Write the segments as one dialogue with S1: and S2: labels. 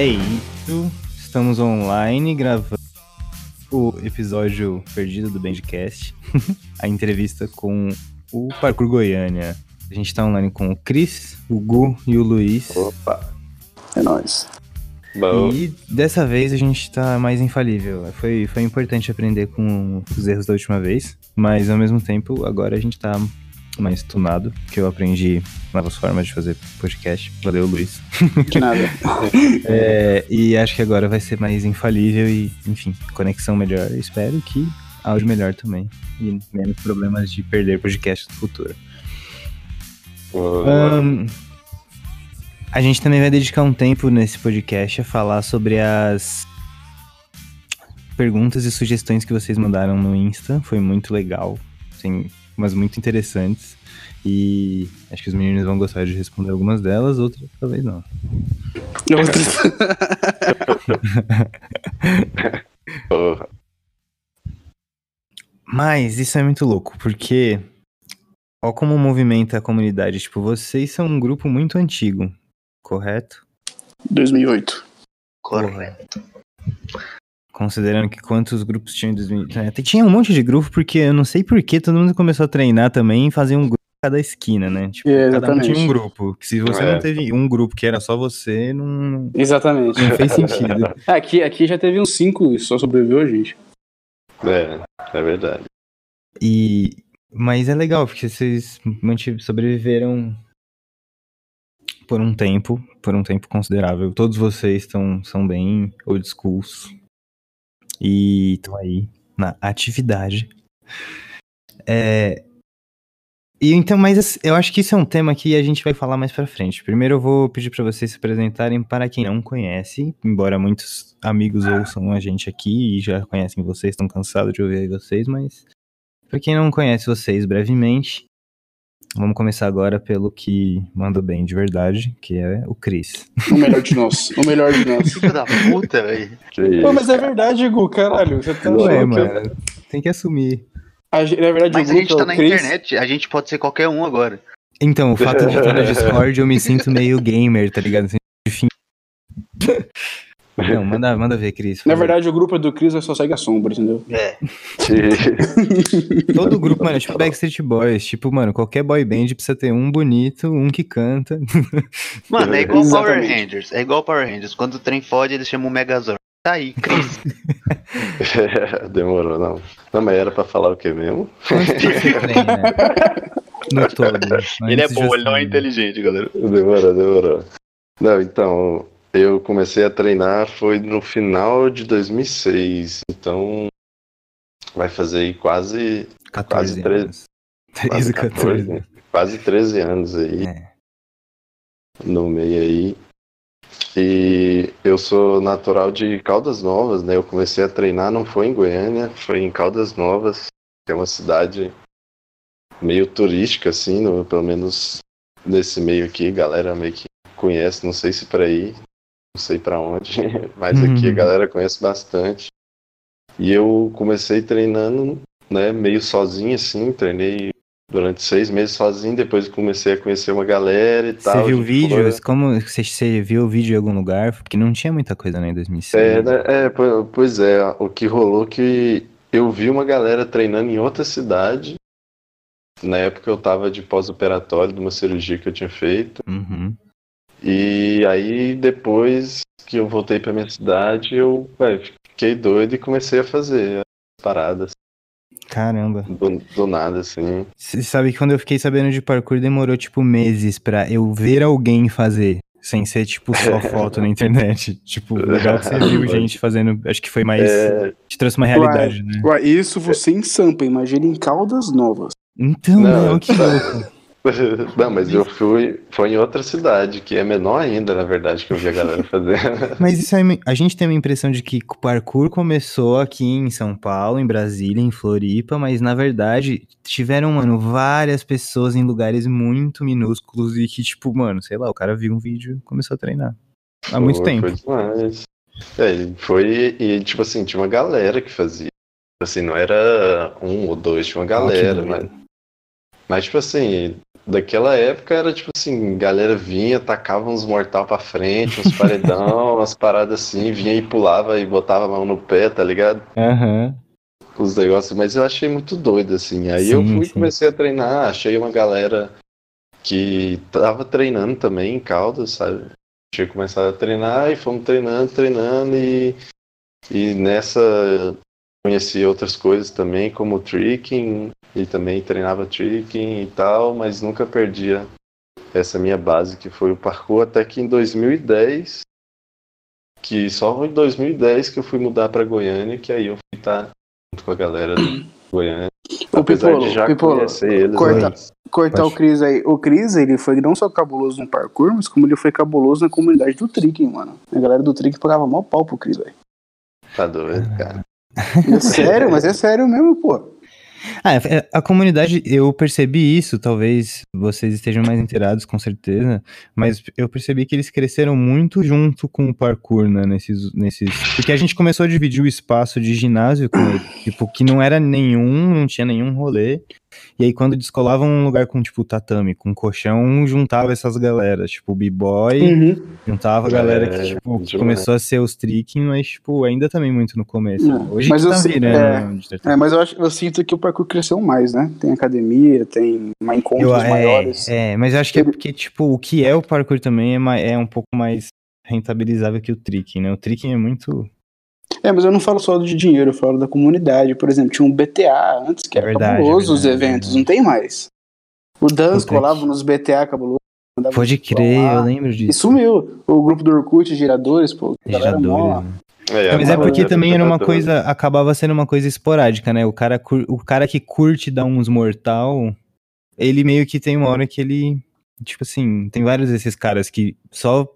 S1: É isso. Estamos online gravando o episódio perdido do Bandcast. a entrevista com o Parkour Goiânia. A gente tá online com o Cris, o Gu e o Luiz.
S2: Opa, é nóis.
S3: Bom,
S1: E dessa vez a gente tá mais infalível. Foi, foi importante aprender com os erros da última vez, mas ao mesmo tempo agora a gente tá mais tunado, que eu aprendi novas formas de fazer podcast. Valeu, Luiz.
S2: De nada.
S1: É, e acho que agora vai ser mais infalível e, enfim, conexão melhor. Eu espero que áudio melhor também. E menos problemas de perder podcast no futuro. Ahn, a gente também vai dedicar um tempo nesse podcast a falar sobre as perguntas e sugestões que vocês mandaram no Insta. Foi muito legal. Tem umas muito interessantes. E acho que os meninos vão gostar de responder algumas delas, outras talvez não.
S2: Outras.
S3: porra.
S1: Mas isso é muito louco, porque ó como movimenta a comunidade. Tipo, vocês são um grupo muito antigo, correto?
S2: 2008.
S4: Correto.
S1: Considerando que quantos grupos tinham em 2000. É, Tinha um monte de grupo, porque eu não sei por que todo mundo começou a treinar também e fazer um grupo em cada esquina, né? Tipo,
S2: É,
S1: cada um
S2: exatamente.
S1: tinha um grupo. Que se você
S3: É.
S1: não teve um grupo que era só você, não,
S2: Exatamente.
S1: não fez sentido.
S2: Aqui, aqui já teve uns 5 e só sobreviveu a gente.
S3: É, é verdade.
S1: E. Mas é legal, porque vocês sobreviveram por um tempo, por um tempo considerável. Todos vocês estão são bem old schools. E estão aí na atividade. É, E então, mas eu acho que isso é um tema que a gente vai falar mais pra frente. Primeiro eu vou pedir pra vocês se apresentarem para quem não conhece, embora muitos amigos ouçam a gente aqui e já conhecem vocês, estão cansados de ouvir vocês, mas Pra quem não conhece vocês brevemente, vamos começar agora pelo que manda bem de verdade, que é o Cris.
S2: O melhor de nós. O melhor de nós.
S4: Filho da puta, velho.
S2: Mas é verdade, Gu, caralho. Você tá
S1: Ué,
S2: que
S1: mano, tem que assumir.
S2: A gente- Na verdade,
S4: Mas
S2: o
S4: a
S2: Gu
S4: gente tá na
S2: Chris.
S4: internet, a gente pode ser qualquer um agora.
S1: Então, o fato de estar no Discord, eu me sinto meio gamer, tá ligado? Assim, Enfim. Não, manda, manda ver, Cris.
S2: Na verdade, o grupo é do Chris só segue a sombra, entendeu?
S4: É.
S1: todo grupo, mano, é tipo Backstreet Boys. Tipo, mano, qualquer boy band precisa ter um bonito, um que canta.
S4: Mano, é igual Power
S2: Exatamente.
S4: Rangers. É igual Power Rangers. Quando o trem fode, eles chamam o Megazord. Tá aí, Cris.
S3: Demorou, não. Não, mas era pra falar o que mesmo?
S1: Treina? No todo.
S4: ele é bom, ele não é
S1: assumir?
S4: inteligente, galera.
S3: Demorou, demorou. Não, então, eu comecei a treinar foi no final de 2006, então vai fazer aí quase,
S1: 14
S3: Quase treze.
S1: anos. 13, 14.
S3: quase 13 anos aí
S1: É.
S3: no meio aí. E eu sou natural de Caldas Novas, né? Eu comecei a treinar, não foi em Goiânia, foi em Caldas Novas, que é uma cidade meio turística, assim, no- pelo menos nesse meio aqui, galera meio que conhece, não sei se pra aí, não sei pra onde, mas aqui a
S1: Uhum.
S3: galera conhece bastante. E eu comecei treinando, né, meio sozinho, assim, treinei durante seis meses sozinho, depois comecei a conhecer uma galera e tal.
S1: Você viu
S3: gente
S1: vídeos?
S3: foi-
S1: Como você, você viu o vídeo em algum lugar? Porque não tinha muita coisa né, em 2006.
S3: É, né, é, po- pois é, o que rolou que eu vi uma galera treinando em outra cidade. Na época eu tava de pós-operatório de uma cirurgia que eu tinha feito.
S1: Uhum.
S3: E aí depois que eu voltei pra minha cidade, eu ué, fiquei doido e comecei a fazer as paradas
S1: Caramba.
S3: do, do nada, assim.
S1: Você sabe que quando eu fiquei sabendo de parkour demorou tipo meses pra eu ver alguém fazer. Sem ser, tipo, só foto na internet. Tipo, legal que você viu gente fazendo. Acho que foi mais.
S3: É,
S1: Te trouxe uma realidade, né?
S2: Ué, isso você em Sampa, imagina em Caldas Novas.
S1: Então,
S3: Não,
S1: não, que louco.
S3: Não, mas eu fui. Foi em outra cidade, que é menor ainda, na verdade, que eu vi a galera fazendo.
S1: Mas isso aí, a gente tem uma impressão de que o parkour começou aqui em São Paulo, em Brasília, em Floripa, mas na verdade tiveram, mano, várias pessoas em lugares muito minúsculos e que, tipo, mano, sei lá, o cara viu um vídeo e começou a treinar. Há muito
S3: Foi-
S1: tempo.
S3: Foi demais. É, e foi. E, tipo assim, tinha uma galera que fazia. Assim, não era um ou dois, tinha uma galera,
S1: doido.
S3: mas. Mas, tipo assim, daquela época era tipo assim, galera vinha, tacava uns mortal pra frente, uns paredão, umas paradas assim, vinha e pulava e botava a mão no pé, tá ligado?
S1: Aham.
S3: Os negócios, mas eu achei muito doido, assim. Aí eu
S1: Sim,
S3: fui e
S1: sim.
S3: comecei a treinar, achei uma galera que tava treinando também em Caldas, sabe? Tinha começado a treinar e fomos treinando, treinando e, e nessa conheci outras coisas também, como tricking, e também treinava tricking e tal, mas nunca perdia essa minha base que foi o parkour, até que em 2010, que só em 2010 que eu fui mudar para Goiânia, que aí eu fui estar junto com a galera de Goiânia.
S2: Ô,
S3: Apesar
S2: Pipolo,
S3: de já
S2: Pipolo,
S3: conhecer eles
S2: corta-
S3: antes.
S2: Cortar o Cris aí. O Cris, ele foi não só cabuloso no parkour, mas como ele foi cabuloso na comunidade do Trick, mano. A galera do Trick pagava mó pau pro Cris, velho.
S3: Tá doido, cara.
S2: É sério, mas é sério mesmo, pô.
S1: Ah, é, a comunidade, eu percebi isso, talvez vocês estejam mais inteirados, com certeza, mas eu percebi que eles cresceram muito junto com o parkour, né, nesses, nesses... Porque a gente começou a dividir o espaço de ginásio com tipo, que não era nenhum, não tinha nenhum rolê, e aí quando descolavam um lugar com, tipo, tatame, com colchão, juntava essas galeras, tipo, o b-boy,
S2: Uhum.
S1: juntava a galera
S3: É,
S1: que, tipo, que começou a ser os tricking, mas, tipo, ainda também muito no começo.
S2: É,
S1: Hoje
S2: mas
S1: que
S2: eu
S1: tá
S2: sei-
S1: virando... de certa
S2: É, mas eu, acho, eu sinto que o parkour cresceu mais, né? Tem academia, tem uma encontros
S1: Eu- é,
S2: maiores.
S1: É, mas eu acho que é porque, tipo, o que é o parkour também é, ma- é um pouco mais rentabilizável que o tricking, né? O tricking é muito.
S2: É, mas eu não falo só de dinheiro, eu falo da comunidade. Por exemplo, tinha um BTA antes, que
S1: É
S2: era
S1: verdade,
S2: cabuloso
S1: é
S2: os
S1: verdade,
S2: eventos,
S1: é
S2: não tem mais. O Dance colava nos BTA cabuloso.
S1: Pode crer, eu lembro
S2: E
S1: disso.
S2: sumiu. O grupo do Orkut, Giradores, pô.
S1: Giradores, né?
S3: É,
S1: mas é porque
S3: já
S1: também era uma coisa, acabava sendo uma coisa esporádica, né? O cara, o cara que curte dar uns mortal, ele meio que tem uma hora que ele, tipo assim, tem vários desses caras que só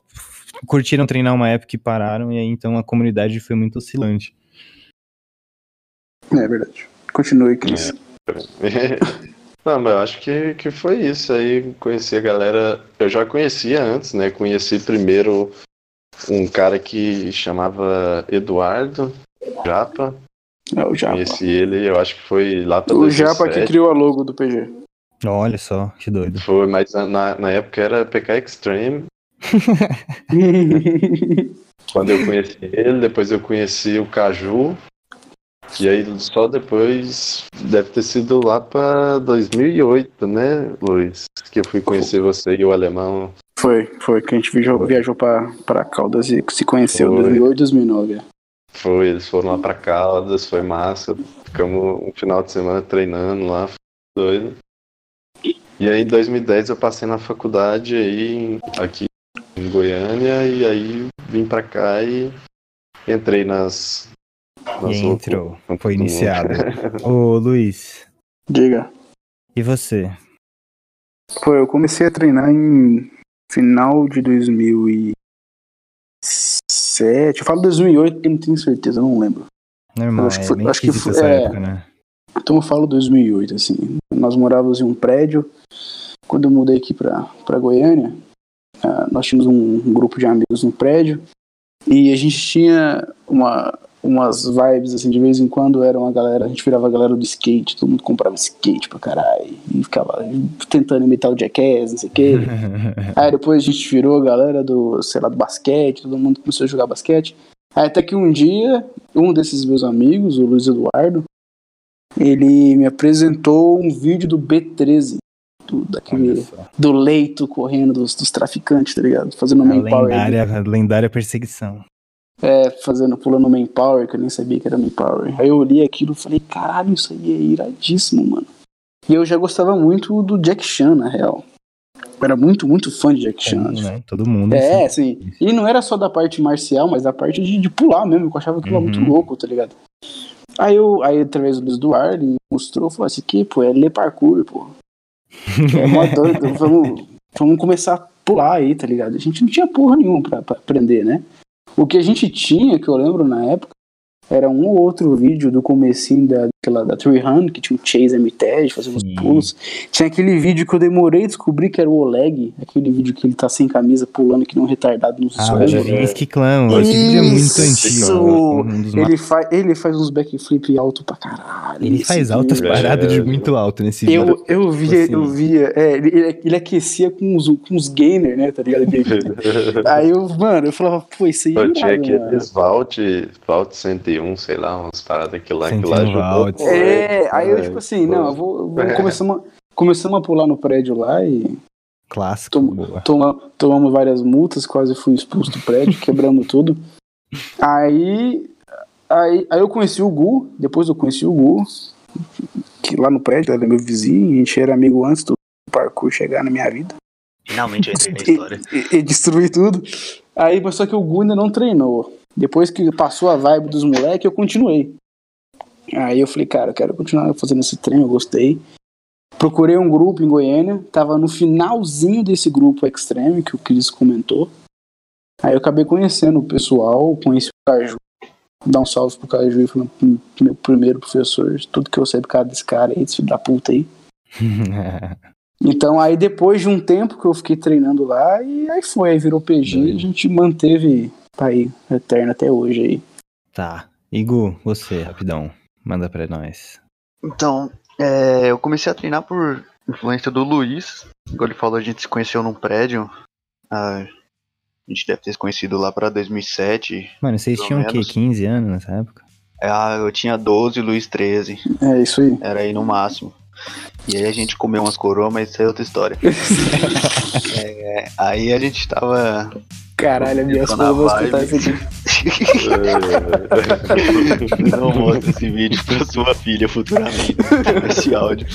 S1: curtiram treinar uma época e pararam, e aí então a comunidade foi muito oscilante.
S2: É verdade. Continue, Cris.
S3: Não, mas eu acho que, que foi isso. Aí conheci a galera. Eu já conhecia antes, né? Conheci primeiro um cara que chamava Eduardo Japa.
S2: É, o Japa.
S3: Conheci ele, eu acho que foi lá pra
S2: O Japa que
S3: 2007.
S2: criou a logo do PG.
S1: Olha só, que doido.
S3: Foi, mas na, na época era PK Extreme. Quando eu conheci ele, depois eu conheci o Caju. E aí só depois deve ter sido lá pra 2008, né, Luiz? Que eu fui conhecer você e o alemão.
S2: foi, foi que a gente viajou, viajou pra Caldas e se conheceu em
S3: Foi.
S2: 2008, 2009. é.
S3: Foi, eles foram lá pra Caldas, foi massa. Ficamos um final de semana treinando lá, foi doido. E aí em 2010 eu passei na faculdade aí, aqui em Goiânia, e aí vim pra cá e entrei nas. nas
S1: E entrou,
S3: loucuras,
S1: foi iniciado. Ô, Luiz,
S2: Diga.
S1: e você?
S2: Pô, eu comecei a treinar em final de 2007. Eu falo 2008 porque eu não tenho certeza, eu não lembro.
S1: Normal,
S2: acho que
S1: é
S2: foi-
S1: bem
S2: acho que foi-
S1: essa
S2: é.
S1: época, né?
S2: Então eu falo 2008, assim. Nós morávamos em um prédio. Quando eu mudei aqui pra, pra Goiânia, ah, nós tínhamos um, um grupo de amigos no prédio. E a gente tinha uma, umas vibes, assim, de vez em quando era uma galera, a gente virava a galera do skate, todo mundo comprava skate pra caralho. E ficava tentando imitar o Jackass, não sei o quê. Aí depois a gente virou a galera do, sei lá, do basquete, todo mundo começou a jogar basquete. Aí até que um dia, um desses meus amigos, o Luiz Eduardo, ele me apresentou um vídeo do B13, do, daquele, do leito correndo dos, dos traficantes, tá ligado? Fazendo
S1: A
S2: main power.
S1: lendária, lendária perseguição.
S2: É, fazendo, pulando main power, que eu nem sabia que era main power. Aí eu olhei aquilo e falei, caralho, isso aí é iradíssimo, mano. E eu já gostava muito do Jack Chan, na real. Eu era muito, muito fã de Jack Chan.
S1: Como, né? Todo mundo.
S2: É,
S1: assim.
S2: sim. E não era só da parte marcial, mas da parte de, de pular mesmo. que Eu achava aquilo lá muito
S1: Uhum.
S2: louco, tá ligado? Aí eu, aí através do Luiz Eduardo, ele mostrou, falou assim, que, pô, é ler parkour, pô. É mó doido, vamos, vamos começar a pular aí, tá ligado? A gente não tinha porra nenhuma pra, pra aprender, né? O que a gente tinha, que eu lembro na época, era um ou outro vídeo do comecinho da aquela da 300, que tinha o Chase Armitage fazendo uns pulos. Tinha aquele vídeo que eu demorei a descobrir que era o Oleg, aquele vídeo que ele tá sem camisa pulando que nem um retardado nos
S1: Ah, o. Javinsky Clan. Esse vídeo é muito
S2: Isso!
S1: antigo. Um
S2: Ele, fa ele faz uns backflip alto pra caralho.
S1: Ele faz altas
S2: vídeo.
S1: paradas de
S3: É.
S1: muito alto nesse vídeo.
S2: Eu, eu via,
S1: Assim.
S2: eu via, é, ele, ele- aquecia com os, com os gainer, né, tá ligado? Aí eu, mano, eu falava, pô, isso aí é
S3: Eu tinha aqueles Vault, Vault 101, sei lá, umas paradas que lá, que lá
S1: 101
S3: ajudou.
S2: É, aí eu,
S3: é,
S2: tipo assim, não, eu vou, vou
S3: É.
S2: começamos, a- começamos a pular no prédio lá e
S1: Clássico.
S2: Tom- toma, tomamos várias multas, quase fui expulso do prédio, quebramos tudo. Aí, aí, aí eu conheci o Gu, depois eu conheci o Gu, que lá no prédio, era meu vizinho, a gente era amigo antes do parkour chegar na minha vida.
S4: Finalmente eu entrei na
S2: e,
S4: história.
S2: e, e destruir tudo. Aí, mas só que o Gu ainda não treinou. Depois que passou a vibe dos moleques, eu continuei. Aí eu falei, cara, eu quero continuar fazendo esse treino, eu gostei. Procurei um grupo em Goiânia, tava no finalzinho desse grupo Extreme que o Cris comentou. Aí eu acabei conhecendo o pessoal, conheci o Caju. Dar um salve pro Caju e falando, "Hum, meu primeiro professor, tudo que eu sei do cara desse cara aí, desse filho da puta aí. Então aí depois de um tempo que eu fiquei treinando lá, e aí foi, aí virou PG e a gente manteve, tá aí, eterno até hoje aí.
S1: tá. Igu, você, rapidão. Manda pra nós.
S4: Então, é, eu comecei a treinar por influência do Luiz. Igual ele falou, a gente se conheceu num prédio. Ah, a gente deve ter se conhecido lá pra 2007.
S1: Mano, vocês tinham o quê?
S4: menos.
S1: 15 anos nessa época?
S4: Ah, eu tinha 12, o Luiz 13.
S2: É isso aí.
S4: Era aí no máximo. E aí a gente comeu umas coroas, mas isso é outra história. É, aí a gente tava.
S2: Caralho, a minha
S4: Tô
S2: esposa
S4: na
S2: vai escutar isso aqui.
S4: Não mostra esse vídeo pra sua filha futuramente. Esse áudio.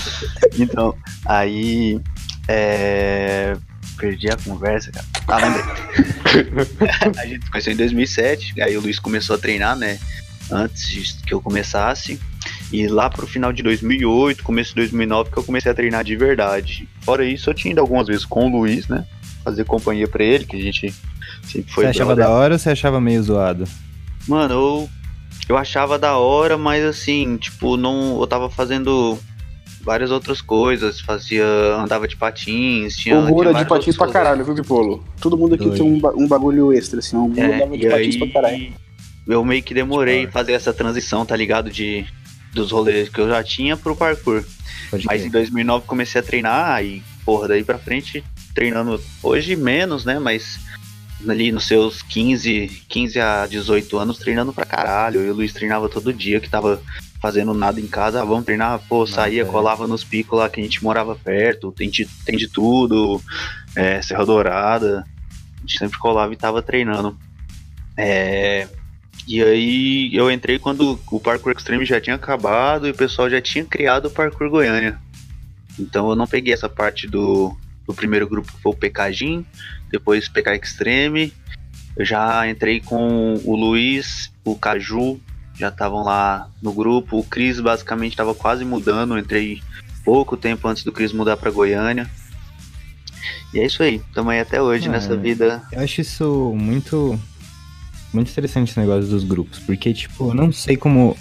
S4: Então, aí. É... Perdi a conversa, cara. Ah, lembrei. a gente se conheceu em 2007. Aí o Luiz começou a treinar, né? Antes que eu começasse. E lá pro final de 2008, começo de 2009, que eu comecei a treinar de verdade. Fora isso, eu tinha ido algumas vezes com o Luiz, né? Fazer companhia pra ele, que a gente sempre foi
S1: você achava
S4: brother.
S1: da hora ou você achava meio zoado?
S4: Mano, eu, eu achava da hora, mas assim, tipo, não. Eu tava fazendo várias outras coisas, fazia. andava de patins, tinha.
S2: O Gu
S4: tinha
S2: de patins pra caralho, viu, Pipolo? Todo mundo aqui
S1: Doido.
S2: tem um, um bagulho extra, assim. O Gu
S4: É,
S2: dava de patins
S4: aí,
S2: pra caralho.
S4: eu meio que demorei fazer essa transição, tá ligado? De, dos rolês que eu já tinha pro parkour.
S1: Pode
S4: Mas em 2009 comecei a treinar e, porra, daí pra frente, treinando hoje menos, né? Mas ali nos seus 15, 15 a 18 anos, treinando pra caralho. Eu e o Luiz treinava todo dia, que tava fazendo nada em casa. Ah, vamos treinar, pô, saía,
S1: é.
S4: colava nos picos lá que a gente morava perto, tem de, tem de tudo, é, Serra Dourada. A gente sempre colava e tava treinando. É, e aí eu entrei quando o Parkour Extreme já tinha acabado e o pessoal já tinha criado o Parkour Goiânia. Então eu não peguei essa parte do, do primeiro grupo que foi o PKJin, depois PK Extreme. Eu já entrei com o Luiz, o Caju, já estavam lá no grupo. O Cris basicamente estava quase mudando, eu entrei pouco tempo antes do Cris mudar para Goiânia. E é isso aí, estamos aí até hoje
S1: Ah,
S4: nessa
S1: é.
S4: vida.
S1: Eu acho isso muito. Muito interessante esse negócio dos grupos. Porque, tipo, eu não sei como.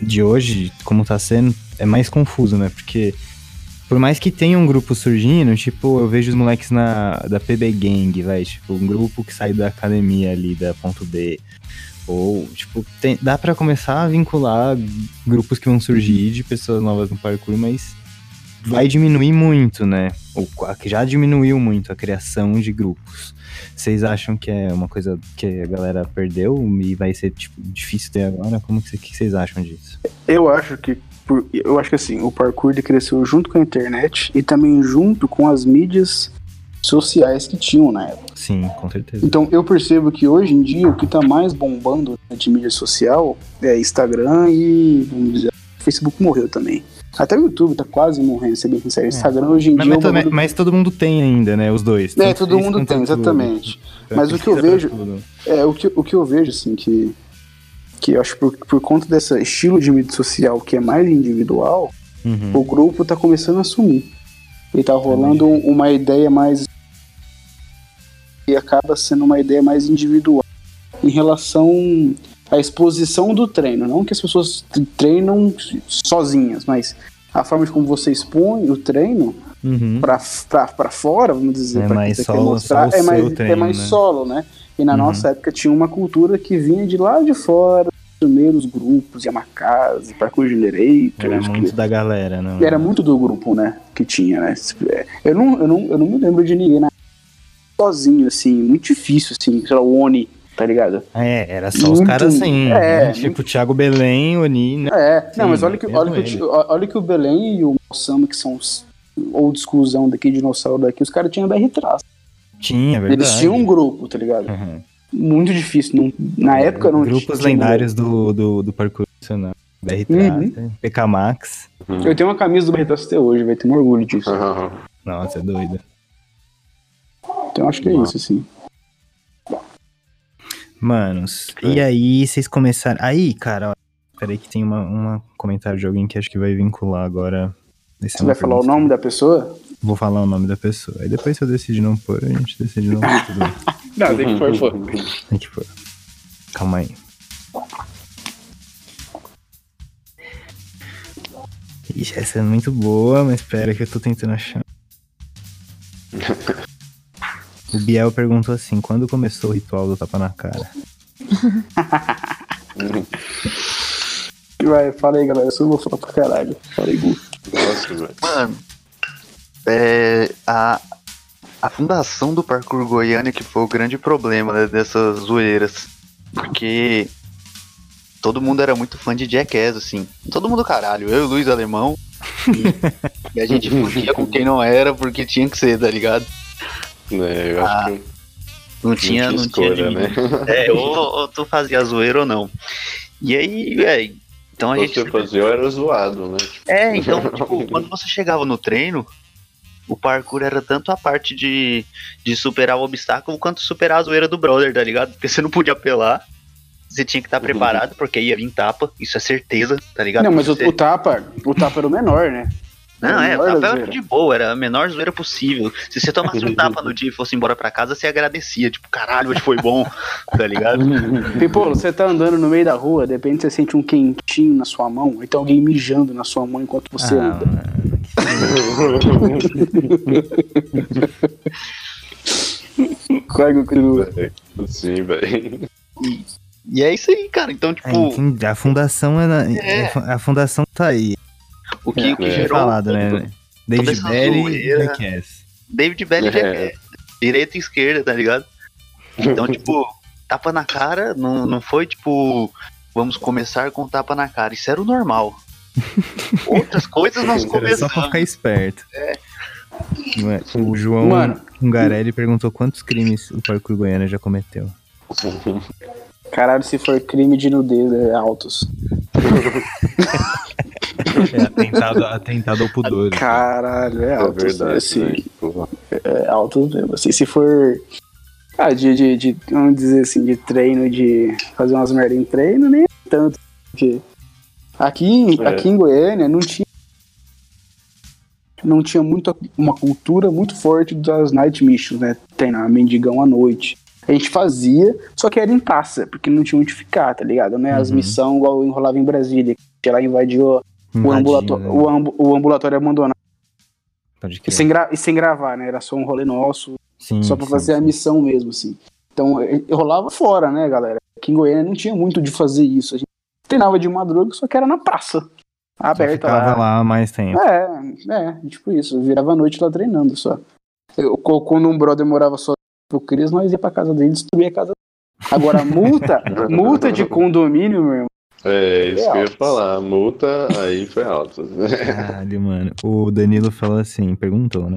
S1: De hoje, como tá sendo, é mais confuso, né? Porque. Por mais que tenha um grupo surgindo, tipo, eu vejo os moleques na, da PB Gang, vai, tipo, um grupo que sai da academia ali, da ponto B. Ou, tipo, tem- dá pra começar a vincular grupos que vão surgir de pessoas novas no parkour, mas vai diminuir muito, né? Ou já diminuiu muito a criação de grupos. Vocês acham que é uma coisa que a galera perdeu e vai ser tipo, difícil ter agora? Como que cê- que vocês acham disso?
S2: Eu acho que eu acho que assim, o parkour ele cresceu junto com a internet e também junto com as mídias sociais que tinham na época.
S1: Sim, com certeza.
S2: Então eu percebo que hoje em dia o que tá mais bombando de mídia social é Instagram e vamos dizer, Facebook morreu também. Até o YouTube tá quase morrendo, se bem sincero. Instagram hoje em
S1: Mas,
S2: dia é
S1: mas, também-
S2: bagulho-
S1: mas todo mundo tem ainda, né? Os dois.
S2: É, todo mundo tem, exatamente.
S1: Então,
S2: Mas o que eu vejo-
S1: tudo.
S2: É, o que, o que eu vejo, assim, que, que eu acho por, por conta desse estilo de mídia social que é mais individual,
S1: Uhum.
S2: o grupo tá começando a sumir. E tá rolando um- uma ideia mais. e acaba sendo uma ideia mais individual em relação a exposição do treino. Não que as pessoas treinam sozinhas, mas a forma de como você expõe o treino
S1: Uhum.
S2: pra fora, vamos dizer,
S1: É mais
S2: quem
S1: solo-
S2: mostrar, é mais,
S1: seu treino,
S2: é mais
S1: né?
S2: solo, né? E na
S1: Uhum.
S2: nossa época tinha uma cultura que vinha de lá de fora, primeiros grupos, Yamakaze, Parkour Generators,
S1: Era
S2: que-
S1: muito da galera, não?
S2: era muito do grupo, né? Que tinha, né? Eu não, eu não, eu não me lembro de ninguém na... sozinho, assim, muito difícil, assim, sei lá, o Oni, tá ligado?
S1: É, era só os
S2: Muito-
S1: caras assim.
S2: é,
S1: né? Tipo, Thiago Belém, Oni. né?
S2: É, não,
S1: Sim,
S2: mas olha que, olha, que, o olha que o Belém e o Osama, que são os old schoolzão daqui, dinossauro daqui, os caras tinham BR traço.
S1: Tinha, é verdade.
S2: Eles tinham um grupo, tá ligado?
S1: Uhum.
S2: Muito difícil. Não, na época não
S1: Grupos
S2: tinha-
S1: lendários do, do, do parkour nacional. BR
S2: Uhum.
S1: Tracer, PK Max.
S2: Eu tenho uma camisa do BR traço até hoje, vai ter um orgulho disso.
S1: Nossa, é doido.
S2: Então acho que é isso, assim.
S1: Manos, e aí vocês começaram. Aí, cara, ó, peraí que tem uma, uma comentário de alguém que acho que vai vincular agora. Esse é
S2: Você
S1: uma
S2: vai falar o nome da pessoa?
S1: Vou falar o nome da pessoa. Aí depois se eu decidir não pôr, a gente decide não pôr.
S2: Não, tem que pôr, pô.
S1: Tem que pôr. Calma aí. Ixi, essa é muito boa, mas espera que eu tô tentando achar. O Biel perguntou assim, quando começou o ritual do tapa na cara?
S2: Vai, fala aí, galera. Eu vou falar pra caralho. Fala aí, Gu.
S4: Mano, é, a, a fundação do parkour Goiânia que foi o grande problema né, dessas zoeiras. Porque todo mundo era muito fã de Jackass, assim. Todo mundo caralho. Eu e o Luiz Alemão. E, e a gente fugia com quem não era porque tinha que ser, tá ligado?
S3: É, eu acho
S4: Ah,
S3: que
S4: Não tinha,
S3: não tinha
S4: tinha
S3: escolha,
S4: limite.
S3: né?
S4: É, ou, ou tu fazia zoeira ou não. E aí, velho. Então a gente.
S3: Você fazia, eu era zoado, né? Tipo,
S4: É, então, tipo, quando você chegava no treino, o parkour era tanto a parte de, de superar o obstáculo quanto superar a zoeira do brother, tá ligado? Porque você não podia apelar. Você tinha que estar preparado, porque ia vir tapa, isso é certeza, tá ligado?
S2: Não, mas o,
S4: Você-
S2: o tapa, o tapa era o menor, né?
S4: Não, é, o tapa era de boa, era a menor zoeira possível. Se você tomasse um tapa no dia e fosse embora pra casa, você agradecia, tipo, caralho, hoje foi bom, tá ligado?
S2: Pipolo, você tá andando no meio da rua, de repente você sente um quentinho na sua mão, aí tem alguém mijando na sua mão enquanto você
S1: Ah,
S2: anda. Corre, cru.
S3: Sim, velho.
S4: E é isso aí, cara. Então,
S1: É,
S4: tipo,
S1: entendi. a fundação é, na-
S4: É.
S1: a fundação tá aí.
S4: O que, o que
S3: é.
S4: gerou
S1: falado, né? David
S4: essa
S1: Belly e
S4: zoeira.
S1: Jackass.
S4: David Belly
S3: É.
S4: é. direita e esquerda, tá ligado? Então, tipo, tapa na cara não, não foi tipo, vamos começar com tapa na cara. Isso era o normal. Outras coisas nós
S1: Era só pra
S4: começamos.
S1: ficar esperto. É? O João
S2: Mano.
S1: Ungarelli perguntou quantos crimes o parkour Goiânia já cometeu.
S2: Caralho, se for crime de nudez, é altos.
S1: É atentado, atentado ao pudor.
S2: Caralho, é
S3: É
S2: altos.
S3: verdade.
S2: assim,
S3: né? Tipo,
S2: é altos mesmo. Assim, se for. Ah, de, de, de- Vamos dizer assim, de treino, de fazer umas merda em treino, nem tanto. Porque aqui, em-
S3: É.
S2: aqui em Goiânia não tinha. Não tinha muita, uma cultura muito forte das night missions, né? Treinar mendigão à noite. A gente fazia, só que era em taça, porque não tinha onde ficar, tá ligado? Né? As
S1: Uhum.
S2: missões igual enrolava em Brasília, que lá invadiu o, ambulatório,
S1: né?
S2: o, ambu- o ambulatório abandonado.
S1: Pode
S2: E sem, e sem gravar, né? Era só um rolê nosso,
S1: Sim,
S2: só pra
S1: sim,
S2: fazer a
S1: sim.
S2: missão mesmo, assim. Então, rolava fora, né, galera? Aqui em Goiânia não tinha muito de fazer isso. A gente treinava de madruga, só que era na praça.
S1: Só
S2: Aberta
S1: ficava
S2: lá.
S1: lá há mais tempo.
S2: É, é, tipo isso. Virava a noite lá treinando só. Eu, quando um brother morava só pro Cris, nós ia pra casa dele e destruía a casa dele. Agora, multa, multa de condomínio, meu irmão.
S3: É, isso que eu ia falar. A multa aí foi alta.
S1: Caralho, mano. O Danilo falou assim, perguntou, né?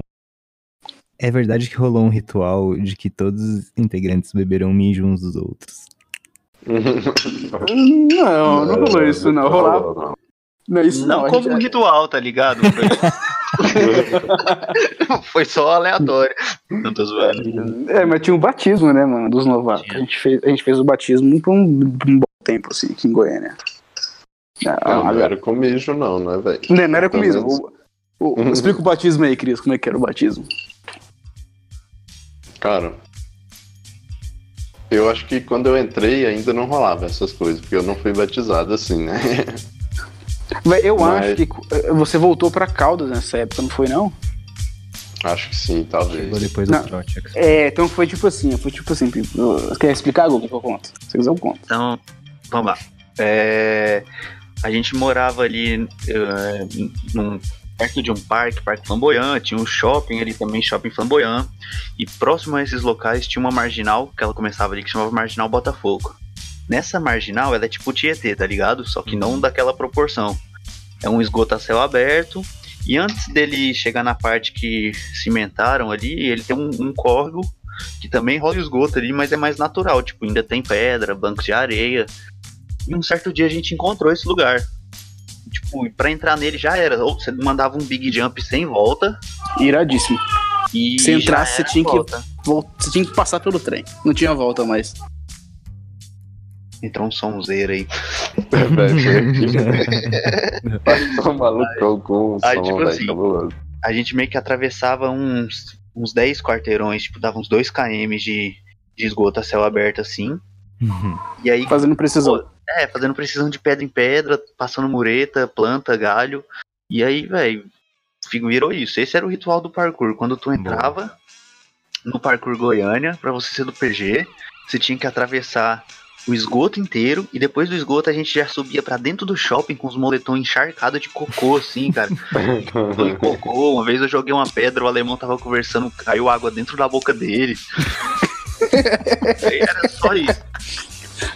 S1: É verdade que rolou um ritual de que todos os integrantes beberam mijo uns dos outros.
S2: Não, não rolou isso, não. Rolava. Não, isso não.
S4: Não como um ritual, tá ligado? Foi, só aleatório. Zoando.
S2: É, mas tinha o batismo, né, mano, dos novatos. A gente, fez, a gente fez o batismo por um, um bom tempo, assim, aqui em Goiânia. Ah,
S3: Não, não era com mijo, não, né, velho?
S2: Não, não era
S3: Pelo
S2: comigo.
S3: menos.
S2: O, o- explica o batismo aí, Cris, como é que era o batismo.
S3: Cara, Eu acho que quando eu entrei ainda não rolava essas coisas, porque eu não fui batizado assim, né?
S2: Eu
S3: Mas-
S2: acho que eh, você voltou pra Caldas nessa época, não foi não?
S3: Acho que sim, talvez.
S1: Chegou depois
S2: Não.
S1: do Protex.
S2: É, então foi tipo assim, foi tipo assim. eu- Quer explicar, Google, que eu conto? Se quiser eu conto.
S4: Então, vamos lá. É, a gente morava ali é, num- perto de um parque, Parque Flamboyant, tinha um shopping ali também, Shopping Flamboyant, e próximo a esses locais tinha uma marginal, que ela começava ali, que chamava Marginal Botafogo. Nessa marginal, ela é tipo Tietê, tá ligado? Só que não daquela proporção. É um esgoto a céu aberto, e antes dele chegar na parte que cimentaram ali, ele tem um, um córrego que também rola esgoto ali, mas é mais natural, tipo, ainda tem pedra, bancos de areia. E um certo dia a gente encontrou esse lugar. Tipo, e pra entrar nele já era. Ou você mandava um big jump sem volta
S2: Iradíssimo.
S4: e.
S2: Se entrasse, você tinha que-
S4: volta.
S2: Você tinha que passar pelo trem. Não tinha volta mais.
S4: Entrou um sonzeiro aí.
S3: Um malucão com um
S4: Aí,
S3: som,
S4: tipo assim,
S3: cabuloso.
S4: A gente meio que atravessava uns, uns 10 quarteirões, tipo, dava uns 2 km de, de esgoto a céu aberto assim. E aí
S2: Fazendo precisão.
S4: É, fazendo precisão de pedra em pedra, passando mureta, planta, galho. E aí, velho, virou isso. Esse era o ritual do parkour. Quando tu entrava no parkour Goiânia, pra você ser do PG, você tinha que atravessar o esgoto inteiro e depois do esgoto a gente já subia pra dentro do shopping com os moletons encharcados de cocô, assim, cara. Em cocô. Uma vez eu joguei uma pedra, o alemão tava conversando, caiu água dentro da boca dele. Aí era só isso.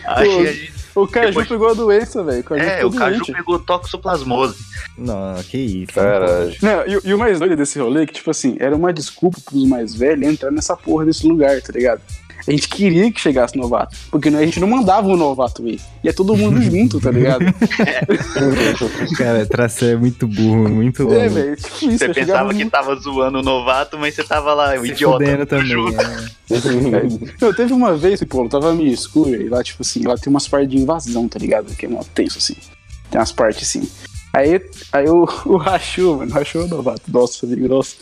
S4: Aí
S2: Pô,
S4: a gente
S2: O Caju
S4: Depois-
S2: pegou a doença, velho.
S4: É, o Caju
S2: doente.
S4: pegou toxoplasmose.
S1: Não, que isso.
S3: Caralho.
S2: Não, e, e o mais doido desse rolê é que, tipo assim, era uma desculpa pros mais velhos entrar nessa porra desse lugar, tá ligado? A gente queria que chegasse novato, porque a gente não mandava o novato ir. Ia todo mundo junto, tá ligado?
S1: Cara, tracer é muito burro, muito
S2: é,
S1: louco.
S2: velho, tipo isso.
S4: Você
S2: eu
S4: pensava
S2: chegava
S4: que tava zoando o novato, mas você tava lá, o idiota.
S1: também. é.
S2: Não, teve uma vez, pô, tava meio escuro e lá, tipo assim, lá tem umas partes de invasão, tá ligado? Que é mó tenso, assim. Tem umas partes assim. Aí, aí o, o Rachu, mano, o Rachu é o novato, nossa, amigo, nossa.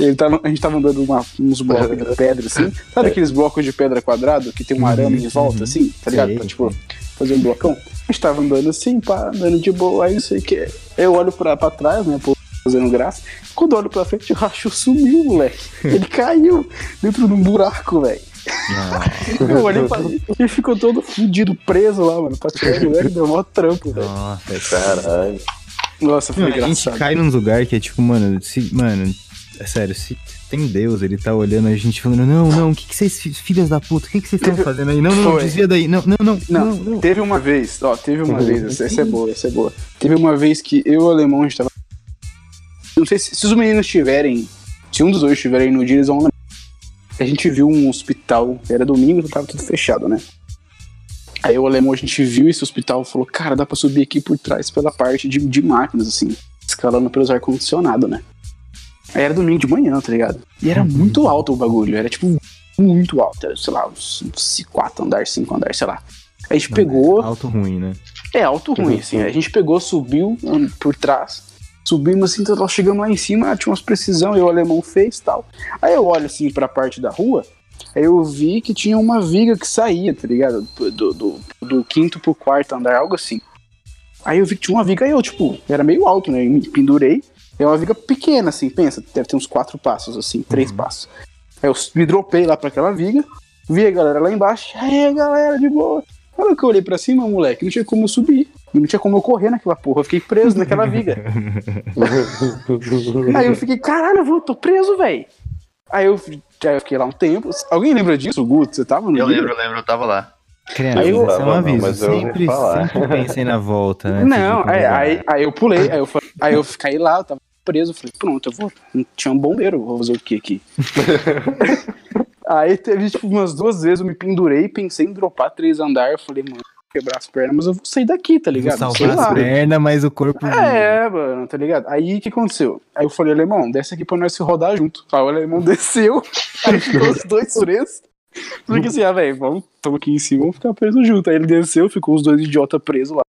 S2: Ele tava, a gente tava andando uma- uns blocos de pedra, assim. Sabe aqueles blocos de pedra quadrado que tem um arame em volta, assim, tá ligado? Pra, tipo, fazer um blocão. A gente tava andando assim, pá, andando de boa, aí não sei o que. Eu olho pra, pra trás, né, pô, fazendo graça. Quando eu olho pra frente, o Rachu sumiu, moleque. Ele caiu dentro de um buraco, velho. Eu olhei pra ele, ele ficou todo fudido, preso lá, mano. Pra tirar o moleque, deu mó trampo, velho.
S1: Nossa,
S3: Caralho.
S2: Nossa, foi
S1: Não, a gente
S2: engraçado.
S1: cai num lugar que é tipo, mano, se, mano, é sério, se tem Deus, ele tá olhando a gente falando, não, não, o que, que vocês, fi- filhas da puta, o que, que vocês estão fazendo aí? Não, não, não, desvia daí, não, não, não,
S2: Não,
S1: não, não.
S2: teve uma vez, ó, teve uma vez, essa, essa é boa, essa é boa. Teve uma vez que eu e o alemão, a gente tava. Não sei se, se os meninos tiverem. Se um dos dois estiverem no dia, eles vão. A gente viu um hospital, era domingo, tava tudo fechado, né? Aí o alemão, a gente viu esse hospital e falou, cara, dá pra subir aqui por trás pela parte de, de máquinas, assim, escalando pelos ar-condicionado, né? Aí era domingo de manhã, tá ligado? E era muito alto o bagulho, era tipo muito alto, era, sei lá, uns, uns quatro andar, cinco andar, sei lá. Aí a gente pegou,
S1: Alto ruim, né?
S2: é alto ruim, assim. A gente pegou, subiu hum, por trás, subimos assim, então nós chegamos lá em cima, tinha umas precisão, e o alemão fez tal. Aí eu olho assim pra parte da rua, aí eu vi que tinha uma viga que saía, tá ligado? Do, do, do quinto pro quarto andar, algo assim. Aí eu vi que tinha uma viga, aí eu, tipo, era meio alto, né? Eu me pendurei. É uma viga pequena, assim, pensa, deve ter uns quatro passos, assim, três passos. Aí eu me dropei lá pra aquela viga, vi a galera lá embaixo, aí galera, de boa. Hora que eu olhei pra cima, moleque, não tinha como eu subir. E não tinha como eu correr naquela porra. Eu fiquei preso naquela viga. Aí eu fiquei, caralho, eu vou- tô preso, velho. Aí eu, aí eu fiquei lá um tempo. Alguém lembra disso, Guto? Você tava no
S4: Eu lembro, eu lembro, eu tava lá.
S1: Criança,
S2: Aí eu-
S1: isso é um aviso,
S3: mas eu ouvi
S1: sempre, sempre pensem na volta, né?
S2: Não,
S1: Tipo,
S2: aí, aí, aí eu pulei, aí eu, fa- aí eu caí lá, eu tava preso, eu falei, pronto, eu vou. Tinha um bombeiro, vou fazer o que aqui? aí teve, tipo, umas duas vezes eu me pendurei, pensei em dropar três andares, eu falei, mano, quebrar as pernas, mas eu vou sair daqui, tá
S1: Vou
S2: ligado?
S1: salvar
S2: Sei lá.
S1: as pernas, mas o corpo...
S2: É, mano, tá ligado? Aí o que aconteceu? Aí eu falei, alemão, desce aqui pra nós se rodar junto. Aí o alemão desceu, aí ficou os dois presos. Falei assim, ah, velho, vamos, tamo aqui em cima, vamos ficar presos junto. Aí ele desceu, ficou os dois idiotas presos lá.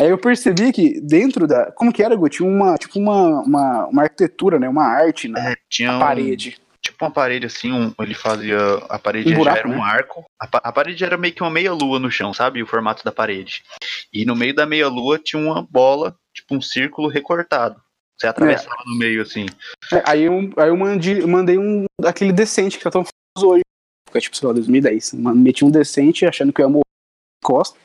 S2: Aí eu percebi que dentro da. Como que era, Gu? Tinha uma, tipo, uma, uma, uma arquitetura, né? Uma arte na
S4: É, tinha um,
S2: parede.
S4: Tipo uma parede assim, um, ele fazia. A parede
S2: Um
S4: já
S2: buraco,
S4: era um
S2: né?
S4: arco. A, a parede era meio que uma meia-lua no chão, sabe? O formato da parede. E no meio da meia-lua tinha uma bola, tipo um círculo recortado. Você atravessava no meio assim.
S2: É, aí eu, aí eu mandei, eu mandei um aquele decente que tá tão famoso hoje. Foi tipo, sei lá, 2010. Mano, meti um decente achando que eu ia morrer costa.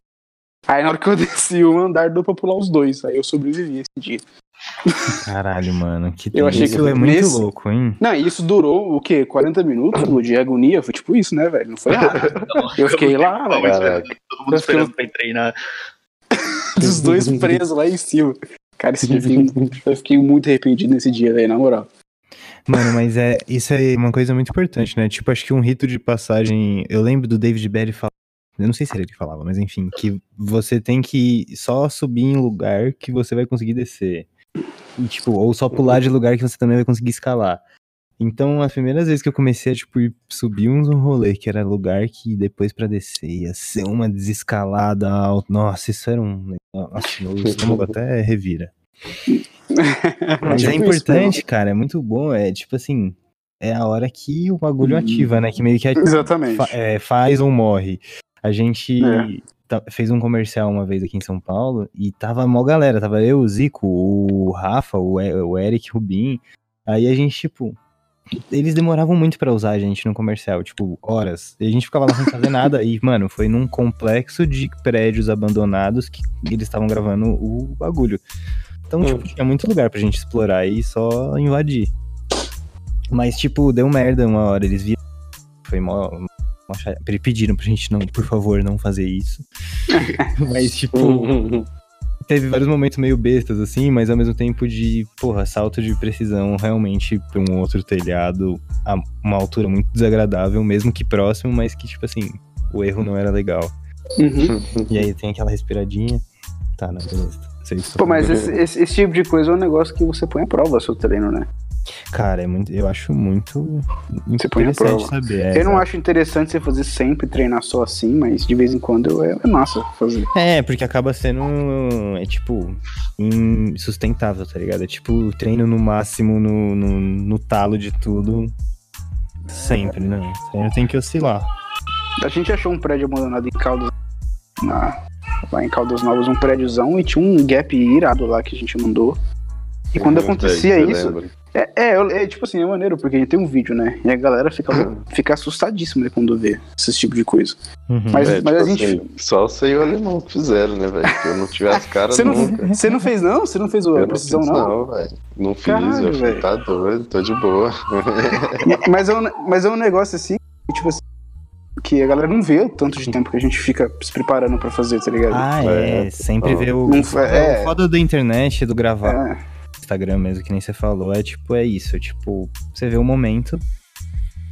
S2: Aí na hora que eu desci o andar deu pra pular os dois. Aí eu sobrevivi esse dia.
S1: Caralho, mano. Que
S2: Eu achei
S1: isso
S2: que
S1: é muito
S2: nesse-
S1: louco, hein?
S2: Não, e isso durou o quê? 40 minutos de agonia? Foi tipo isso, né, velho? Não foi nada. Eu fiquei lá, velho.
S3: Caraca.
S4: Todo mundo
S2: Eu
S4: esperando
S2: fiquei-
S4: pra ir treinar.
S2: Dos dois presos lá em cima. Cara, esse dia eu fiquei, eu muito arrependido nesse dia, velho, na moral.
S1: Mano, mas é isso é uma coisa muito importante, né? Tipo, acho que um rito de passagem. Eu lembro do David Berry falar. Eu não sei se era ele que falava, mas enfim, que você tem que só subir em lugar que você vai conseguir descer. E, tipo, ou só pular de lugar que você também vai conseguir escalar. Então, as primeiras vezes que eu comecei a, tipo, ir subir uns um rolê, que era lugar que depois pra descer ia ser uma desescalada alta. Nossa, isso era um. Nossa, meu estômago até revira. Mas é
S2: Tipo isso,
S1: importante, cara, é muito bom. É tipo assim, é a hora que o bagulho ativa, né? Que meio que
S2: né? Exatamente.
S1: fa- é, faz ou morre. A gente
S2: É.
S1: fez um comercial uma vez aqui em São Paulo e tava mó galera. Tava eu, o Zico, o Rafa, o, E- o Eric, o Rubim. Aí a gente, tipo. Eles demoravam muito pra usar a gente no comercial, tipo, horas. E a gente ficava lá sem fazer nada. E, mano, foi num complexo de prédios abandonados que eles estavam gravando o bagulho. Então, tipo, tinha muito lugar pra gente explorar e só invadir. Mas, tipo, deu merda uma hora. Eles viram. Foi mó. Cha- Eles pediram pra gente não, por favor, não fazer isso. Mas, tipo, teve vários momentos meio bestas, assim, mas ao mesmo tempo de, porra, salto de precisão realmente pra um outro telhado a uma altura muito desagradável, mesmo que próximo, mas que, tipo assim, o erro não era legal.
S2: Uhum.
S1: E aí tem aquela respiradinha. Tá, não, beleza.
S2: Pô, mas esse, esse- esse tipo de coisa é um negócio que você põe à prova seu treino, né?
S1: Cara, é muito, eu acho muito,
S2: Você põe prova.
S1: saber. é,
S2: eu não
S1: exato.
S2: acho interessante você fazer sempre treinar só assim, mas de vez em quando é, é massa fazer.
S1: É, porque acaba sendo, é tipo, insustentável, tá ligado? É tipo, treino no máximo, no, no, no talo de tudo, sempre, né? O treino tem que oscilar.
S2: A gente achou um prédio abandonado em Caldas, na, lá em Caldas Novas, um prédiozão, e tinha um gap irado lá que a gente mandou. E quando acontecia isso,
S3: lembra.
S2: É, é, é, tipo assim, é maneiro, porque a gente tem um vídeo, né? E a galera fica, fica assustadíssima né, quando vê esse tipo de coisa.
S1: Uhum.
S2: Mas,
S3: É,
S2: mas
S3: tipo
S2: a gente.
S3: assim, só sei o alemão que fizeram, né, velho? Se eu não tivesse as caras
S2: Você não,
S3: nunca.
S2: você não fez, não? Você não fez a
S3: Eu não
S2: precisão,
S3: fiz,
S2: não?
S3: não, velho. Não fiz,
S2: Caralho,
S3: eu falei, tá doido, tô de boa.
S2: Mas é, um, mas é um negócio assim, tipo assim, que a galera não vê o tanto de tempo que a gente fica se preparando pra fazer, tá ligado?
S1: Ah, é,
S3: É,
S1: sempre vê o.
S2: Não é.
S1: O foda da internet, do gravar
S2: É,
S1: Instagram mesmo, que nem você falou, é tipo, é isso, tipo, você vê o momento.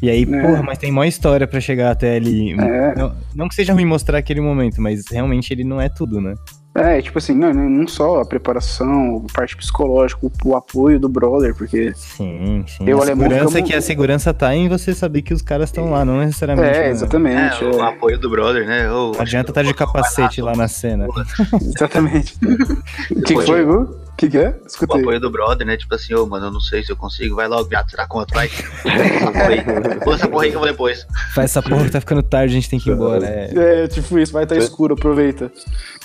S1: E aí,
S2: É.
S1: porra, mas tem mó história pra chegar até ali.
S2: É.
S1: Não, não que seja ruim mostrar aquele momento, mas realmente ele não é tudo, né?
S2: é, tipo assim, não, não só a preparação, a parte psicológica, o, o apoio do brother, porque.
S1: Sim, sim.
S2: Eu,
S1: a
S2: alemão,
S1: segurança
S2: ficamos-
S1: que a segurança tá em você saber que os caras estão lá, não necessariamente.
S2: É,
S1: né?
S2: exatamente.
S4: É, o
S2: é,
S4: apoio do brother, né?
S1: Não adianta estar de capacete lá na cena.
S2: exatamente. O que, foi, Gu? O que, que é?
S4: O
S2: Escutei.
S4: apoio do brother, né? Tipo assim, ô, mano, eu não sei se eu consigo. Vai logo, gato, será quanto? Vai. Pula essa porra aí que eu vou depois.
S1: Faz essa porra que tá ficando tarde, a gente tem que ir embora. É.
S2: É, tipo isso, vai estar
S3: Você-
S2: escuro, aproveita.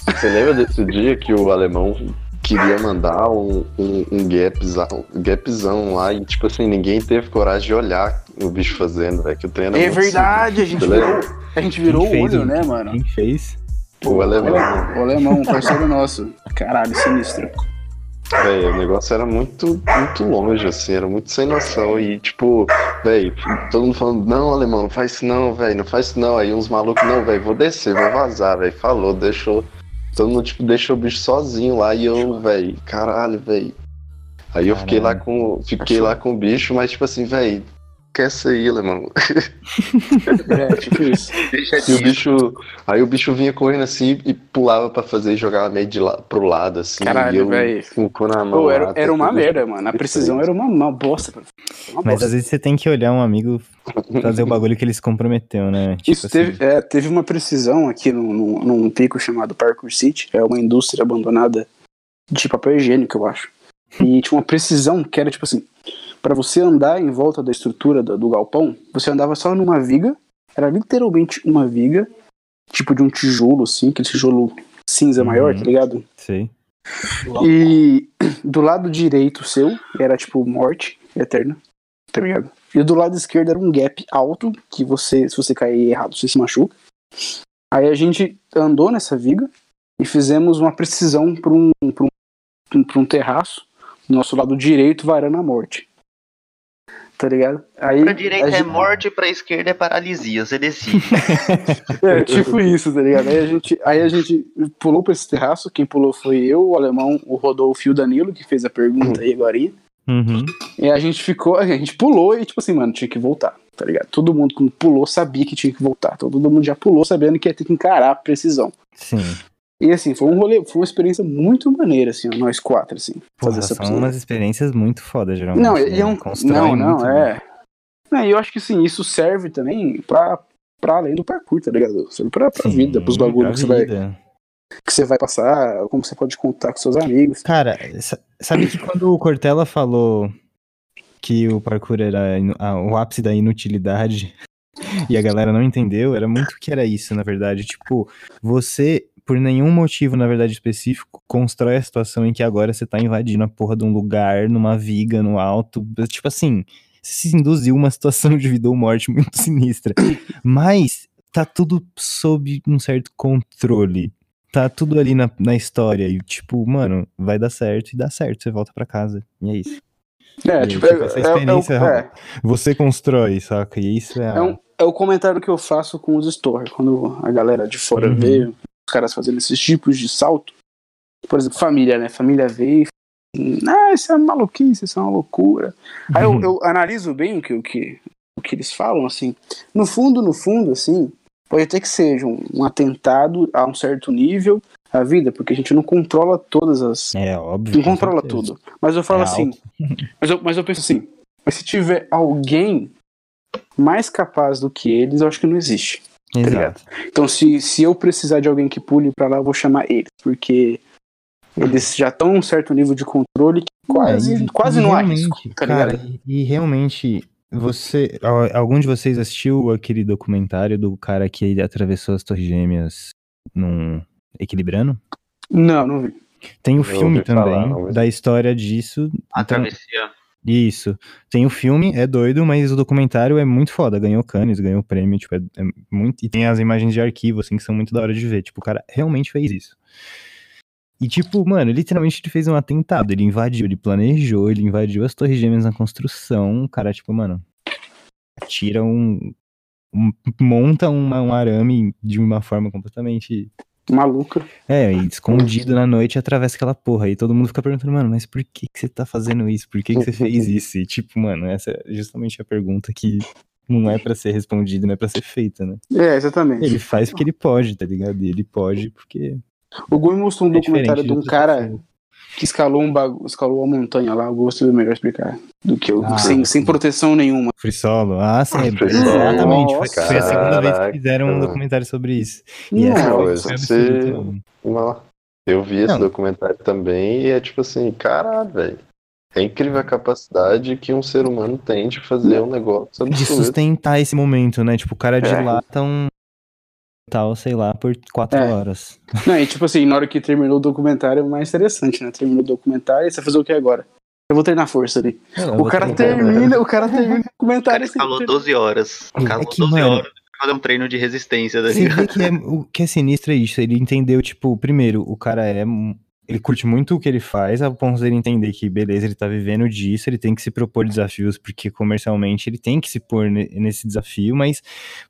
S3: Você lembra desse dia que o alemão queria mandar um, um, um gapzão, gapzão lá e, tipo assim, ninguém teve coragem de olhar o bicho fazendo, velho, que o treino
S2: É
S3: muito
S2: verdade, a gente virou, a gente virou o olho,
S1: o-
S2: né, mano?
S1: Quem fez?
S3: O alemão,
S2: O alemão, um parceiro nosso. Caralho, sinistro.
S3: Velho, o negócio era muito, muito longe, assim, era muito sem noção. E, tipo, velho, todo mundo falando, não, alemão, não faz isso não, velho, não faz isso não. Aí uns malucos, não, velho, vou descer, vou vazar, velho. Falou, deixou. Todo mundo, tipo, deixou o bicho sozinho lá e eu, velho, caralho, velho. Aí eu fiquei lá com. Fiquei lá com o bicho, mas tipo assim, velho, quer sair, alemão.
S2: É, tipo isso.
S4: Deixa
S3: E o bicho. Aí o bicho vinha correndo assim e pulava pra fazer e jogava meio de la, pro lado, assim.
S2: Caralho, véi.
S3: com o cu na mão.
S2: Pô, era,
S3: lá,
S2: era uma merda, mano. A precisão era uma, uma bosta. Uma
S1: Mas
S2: bosta.
S1: às vezes você tem que olhar um amigo fazer o bagulho que ele se comprometeu, né? Tipo
S2: Isso
S1: assim,
S2: teve, é, teve uma precisão aqui num, num, num pico chamado Parkour City. É uma indústria abandonada de papel higiênico, eu acho. E tinha uma precisão que era tipo assim: Pra você andar em volta da estrutura do, do galpão, você andava só numa viga, era literalmente uma viga, tipo de um tijolo, assim, aquele tijolo cinza
S1: Uhum.
S2: maior, tá ligado?
S1: Sei.
S2: E do lado direito seu era tipo morte eterna, tá ligado? E do lado esquerdo era um gap alto que você, se você cair errado, você se machuca. Aí a gente andou nessa viga e fizemos uma precisão para um, pra um, pra um terraço do nosso lado direito varando a morte. Tá ligado? Aí
S4: Pra direita é
S2: gente-
S4: morte, pra esquerda é paralisia, você decide.
S2: É, tipo isso, tá ligado? Aí a, gente, aí a gente pulou pra esse terraço, quem pulou foi eu, o alemão, o Rodolfo e o Danilo, que fez a pergunta aí agora.
S1: Uhum.
S2: E a gente ficou, a gente pulou e tipo assim, mano, tinha que voltar, tá ligado? Todo mundo quando pulou sabia que tinha que voltar. Então, todo mundo já pulou sabendo que ia ter que encarar a precisão.
S1: Sim.
S2: E assim, foi um rolê, foi uma experiência muito maneira, assim, ó, nós quatro, assim,
S1: Porra,
S2: fazer essa
S1: são umas experiências muito fodas, geralmente.
S2: Não, e é um.
S1: né?
S2: Não, não,
S1: né?
S2: é. E eu acho que sim, isso serve também pra, pra além do parkour, tá ligado? Serve pra, pra
S1: Sim,
S2: vida, pros bagulhos que você, vai, que você vai passar, como você pode contar com seus amigos.
S1: Cara, sa- sabe que quando o Cortella falou que o parkour era ah, o ápice da inutilidade e a galera não entendeu, era muito que era isso, na verdade. Tipo, você, por nenhum motivo, na verdade, específico, constrói a situação em que agora você tá invadindo a porra de um lugar, numa viga, no alto. Tipo assim, se induziu uma situação de vida ou morte muito sinistra. Mas tá tudo sob um certo controle tá tudo ali na, na história. E, tipo, mano, vai dar certo e dá certo. Você volta pra casa. E é isso.
S2: É, tipo,
S1: tipo,
S2: é,
S1: essa
S2: é- é
S1: experiência
S2: é,
S1: Você constrói, saca? E isso é.
S2: é um- é o comentário que eu faço com os stories, quando a galera de fora
S1: Uhum.
S2: os caras fazendo esses tipos de salto. Por exemplo, família, né? Família vê e fala, assim, ah, isso é uma maluquice, isso é uma loucura. Aí eu, eu analiso bem o que, o, que, o que eles falam, assim. No fundo, no fundo, assim, pode até que seja um, um atentado a um certo nível à vida, porque a gente não controla todas as.
S1: É óbvio.
S2: Não controla
S1: certeza.
S2: tudo. Mas eu falo
S1: É
S2: assim. Mas eu, mas eu penso assim. Mas se tiver alguém mais capaz do que eles, eu acho que não existe.
S1: Exato.
S2: Então, se, se eu precisar de alguém que pule pra lá, eu vou chamar eles, porque eles já estão um certo nível de controle que quase,
S1: É, e-
S2: quase
S1: e
S2: não há risco, tá
S1: cara? E, e realmente, você. al- Algum de vocês assistiu aquele documentário do cara que ele atravessou as Torres Gêmeas num. Equilibrando?
S2: Não, não vi.
S1: Tem o
S3: Eu
S1: filme
S3: falar,
S1: também
S3: mas-
S1: da história disso.
S4: A
S1: Então,
S4: travessia.
S1: Isso. Tem o filme, é doido, mas o documentário é muito foda. Ganhou Cannes, ganhou prêmio, tipo, é, é muito. E tem as imagens de arquivo, assim, que são muito da hora de ver. Tipo, o cara realmente fez isso. E, tipo, mano, literalmente ele fez um atentado. Ele invadiu, ele planejou, ele invadiu as Torres Gêmeas na construção. O cara, tipo, mano, tira um. um- monta uma- um arame de uma forma completamente
S2: Maluca.
S1: é, e escondido na noite atravessa aquela porra. E todo mundo fica perguntando, mano, mas por que, que você tá fazendo isso? Por que, que você fez isso? E tipo, mano, essa é justamente a pergunta que não é pra ser respondida, não é pra ser feita, né?
S2: É, exatamente.
S1: Ele faz porque ele pode, tá ligado? E ele pode porque.
S2: O Gui mostrou um
S1: é
S2: documentário de um cara
S1: pessoa.
S2: Que escalou um bagu... escalou uma montanha lá. Eu gosto melhor explicar do que eu,
S1: Ah,
S2: sem, sem proteção nenhuma.
S1: Free solo. Ah, sim,
S3: Free solo.
S1: exatamente. Foi, foi a segunda vez que fizeram um documentário sobre isso. E
S2: Não,
S3: esse-
S1: também.
S3: Não. Eu vi esse
S1: Não.
S3: documentário também e é tipo assim, caralho, velho. É incrível a capacidade que um ser humano tem de fazer um negócio
S1: De
S3: absurdo.
S1: sustentar esse momento, né? Tipo, o cara
S2: É.
S1: dilata um. Tal, sei lá, por quatro
S2: É.
S1: horas.
S2: Não, e tipo assim, na hora que terminou o documentário é mais interessante, né? Terminou o documentário e você vai fazer o que agora? Eu vou treinar força ali. O cara termina, o cara termina o
S4: O cara
S2: documentário assim.
S4: escalou 12 horas. O cara
S1: É
S4: falou
S1: que,
S4: 12
S1: mano,
S4: horas pra fazer um treino de resistência, tá
S1: Você vê que é, o que é sinistro é isso. Ele entendeu, tipo, primeiro, o cara é. um- Ele curte muito o que ele faz, a ponto dele entender que, beleza, ele tá vivendo disso, ele tem que se propor desafios, porque comercialmente ele tem que se pôr ne- nesse desafio, mas,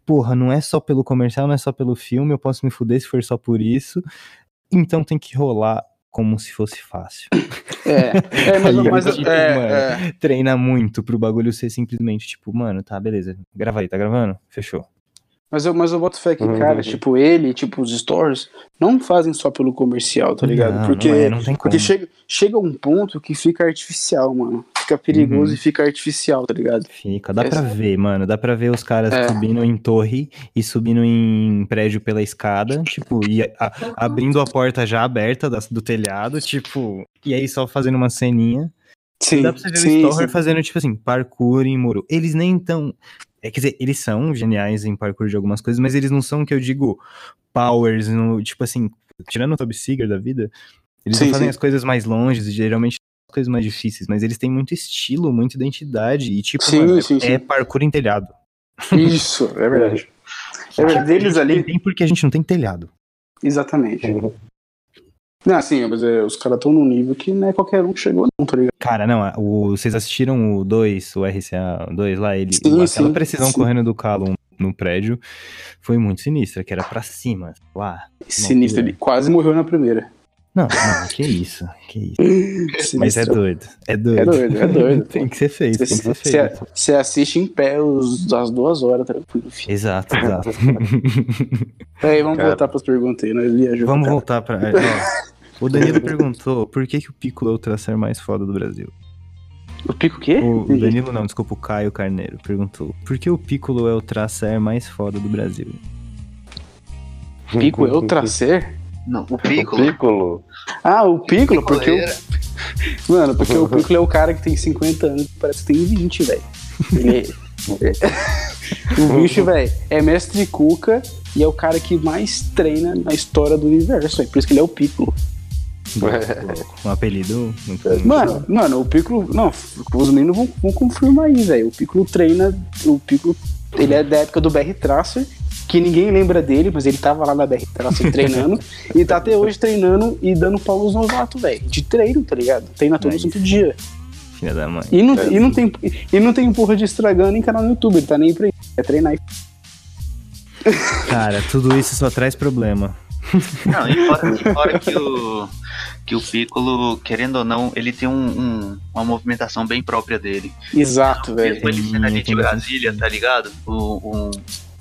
S1: porra, não é só pelo comercial, não é só pelo filme, eu posso me fuder se for só por isso. Então tem que rolar como se fosse fácil.
S2: É, é mas, mas
S1: tipo,
S2: é,
S1: mano,
S2: é.
S1: Treina muito pro bagulho ser simplesmente, tipo, mano, tá, beleza, grava aí, tá gravando? Fechou.
S2: Mas eu, mas eu boto fé que,
S3: Uhum.
S2: cara, tipo, ele, tipo, os stores, não fazem só pelo comercial, tá ligado?
S1: Não,
S2: porque
S1: não é, não tem
S2: porque
S1: como.
S2: chega, chega um ponto que fica artificial, mano. Fica perigoso
S1: Uhum.
S2: e fica artificial, tá ligado?
S1: Fica, dá
S2: Essa-
S1: pra ver, mano. Dá pra ver os caras
S2: É.
S1: subindo em torre e subindo em prédio pela escada, tipo, e a- abrindo a porta já aberta das- do telhado, tipo, e aí só fazendo uma ceninha.
S2: Sim,
S1: Dá pra você ver
S2: sim,
S1: o
S2: sim.
S1: fazendo, tipo assim, parkour em muro. Eles nem tão. É, quer dizer, eles são geniais em parkour de algumas coisas, mas eles não são o que eu digo powers, no, tipo assim, tirando o Toby Seeger da vida, eles
S2: Sim,
S1: não fazem
S2: sim.
S1: as coisas mais longes e geralmente as coisas mais difíceis, mas eles têm muito estilo, muita identidade e, tipo,
S2: Sim,
S1: mano,
S2: sim,
S1: é
S2: sim.
S1: parkour em telhado.
S2: Isso, é verdade. É verdade. Deles ali,
S1: Tem porque a gente não tem telhado.
S2: exatamente. Não, assim, mas é, os caras estão num nível que não é qualquer um que chegou, não, tá ligado?
S1: Cara, não, o, vocês assistiram o 2, o RCA 2 lá, ele,
S2: Sim,
S1: aquela
S2: sim,
S1: precisão
S2: sim.
S1: correndo do calo no prédio foi muito sinistra, que era pra cima, lá.
S2: Sinistro, ele quase morreu na primeira.
S1: Não, não, que isso, que isso. Mas é
S2: Sinistro.
S1: doido, é doido.
S2: É doido, é doido.
S1: tem que ser feito, tem que ser
S2: Você
S1: feito.
S2: você assiste em pé os, as duas horas, tranquilo, filho.
S1: Exato, exato.
S2: Aí, vamos
S3: Cara.
S2: voltar pras perguntas aí, nós viajamos.
S1: Vamos
S2: cara.
S1: voltar pra. O Danilo perguntou por que, que o Piccolo é o tracer mais foda do Brasil.
S2: O pico o quê?
S1: O. Danilo não, desculpa, o Caio Carneiro perguntou por que o Piccolo é o tracer mais foda do Brasil.
S2: Pico é o tracer?
S4: Não, o
S3: O
S4: Piccolo.
S3: Piccolo.
S2: Ah, o Piccolo, porque o.
S4: Piccolo
S2: Mano, porque o Piccolo é o cara que tem 50 anos e parece que tem 20, velho. Ele é- o bicho, velho, é mestre Cuca e é o cara que mais treina na história do universo, véio. por isso que ele é o Piccolo.
S1: Um apelido muito.
S2: Mano, mano, o Piccolo. Não, os meninos vão, vão confirmar aí, velho. O Piccolo treina. O Piccolo. Ele é da época do BR Tracer, que ninguém lembra dele, mas ele tava lá na BR Tracer treinando. e tá até hoje treinando e dando pau nos novatos, velho. De treino, tá ligado? Treina todo santo dia.
S1: Filha da mãe.
S2: E não,
S3: É.
S2: e, não tem, e não tem porra de estragando nem canal no YouTube, ele tá nem pra isso. É treinar e.
S1: Cara, tudo isso só traz problema.
S4: Não, e fora, e fora que, o, que o Piccolo, querendo ou não, ele tem um- um- uma movimentação bem própria dele.
S2: Exato, velho.
S4: Mesmo ele sendo ali de
S1: bastante
S4: Brasília, tá ligado? O, o-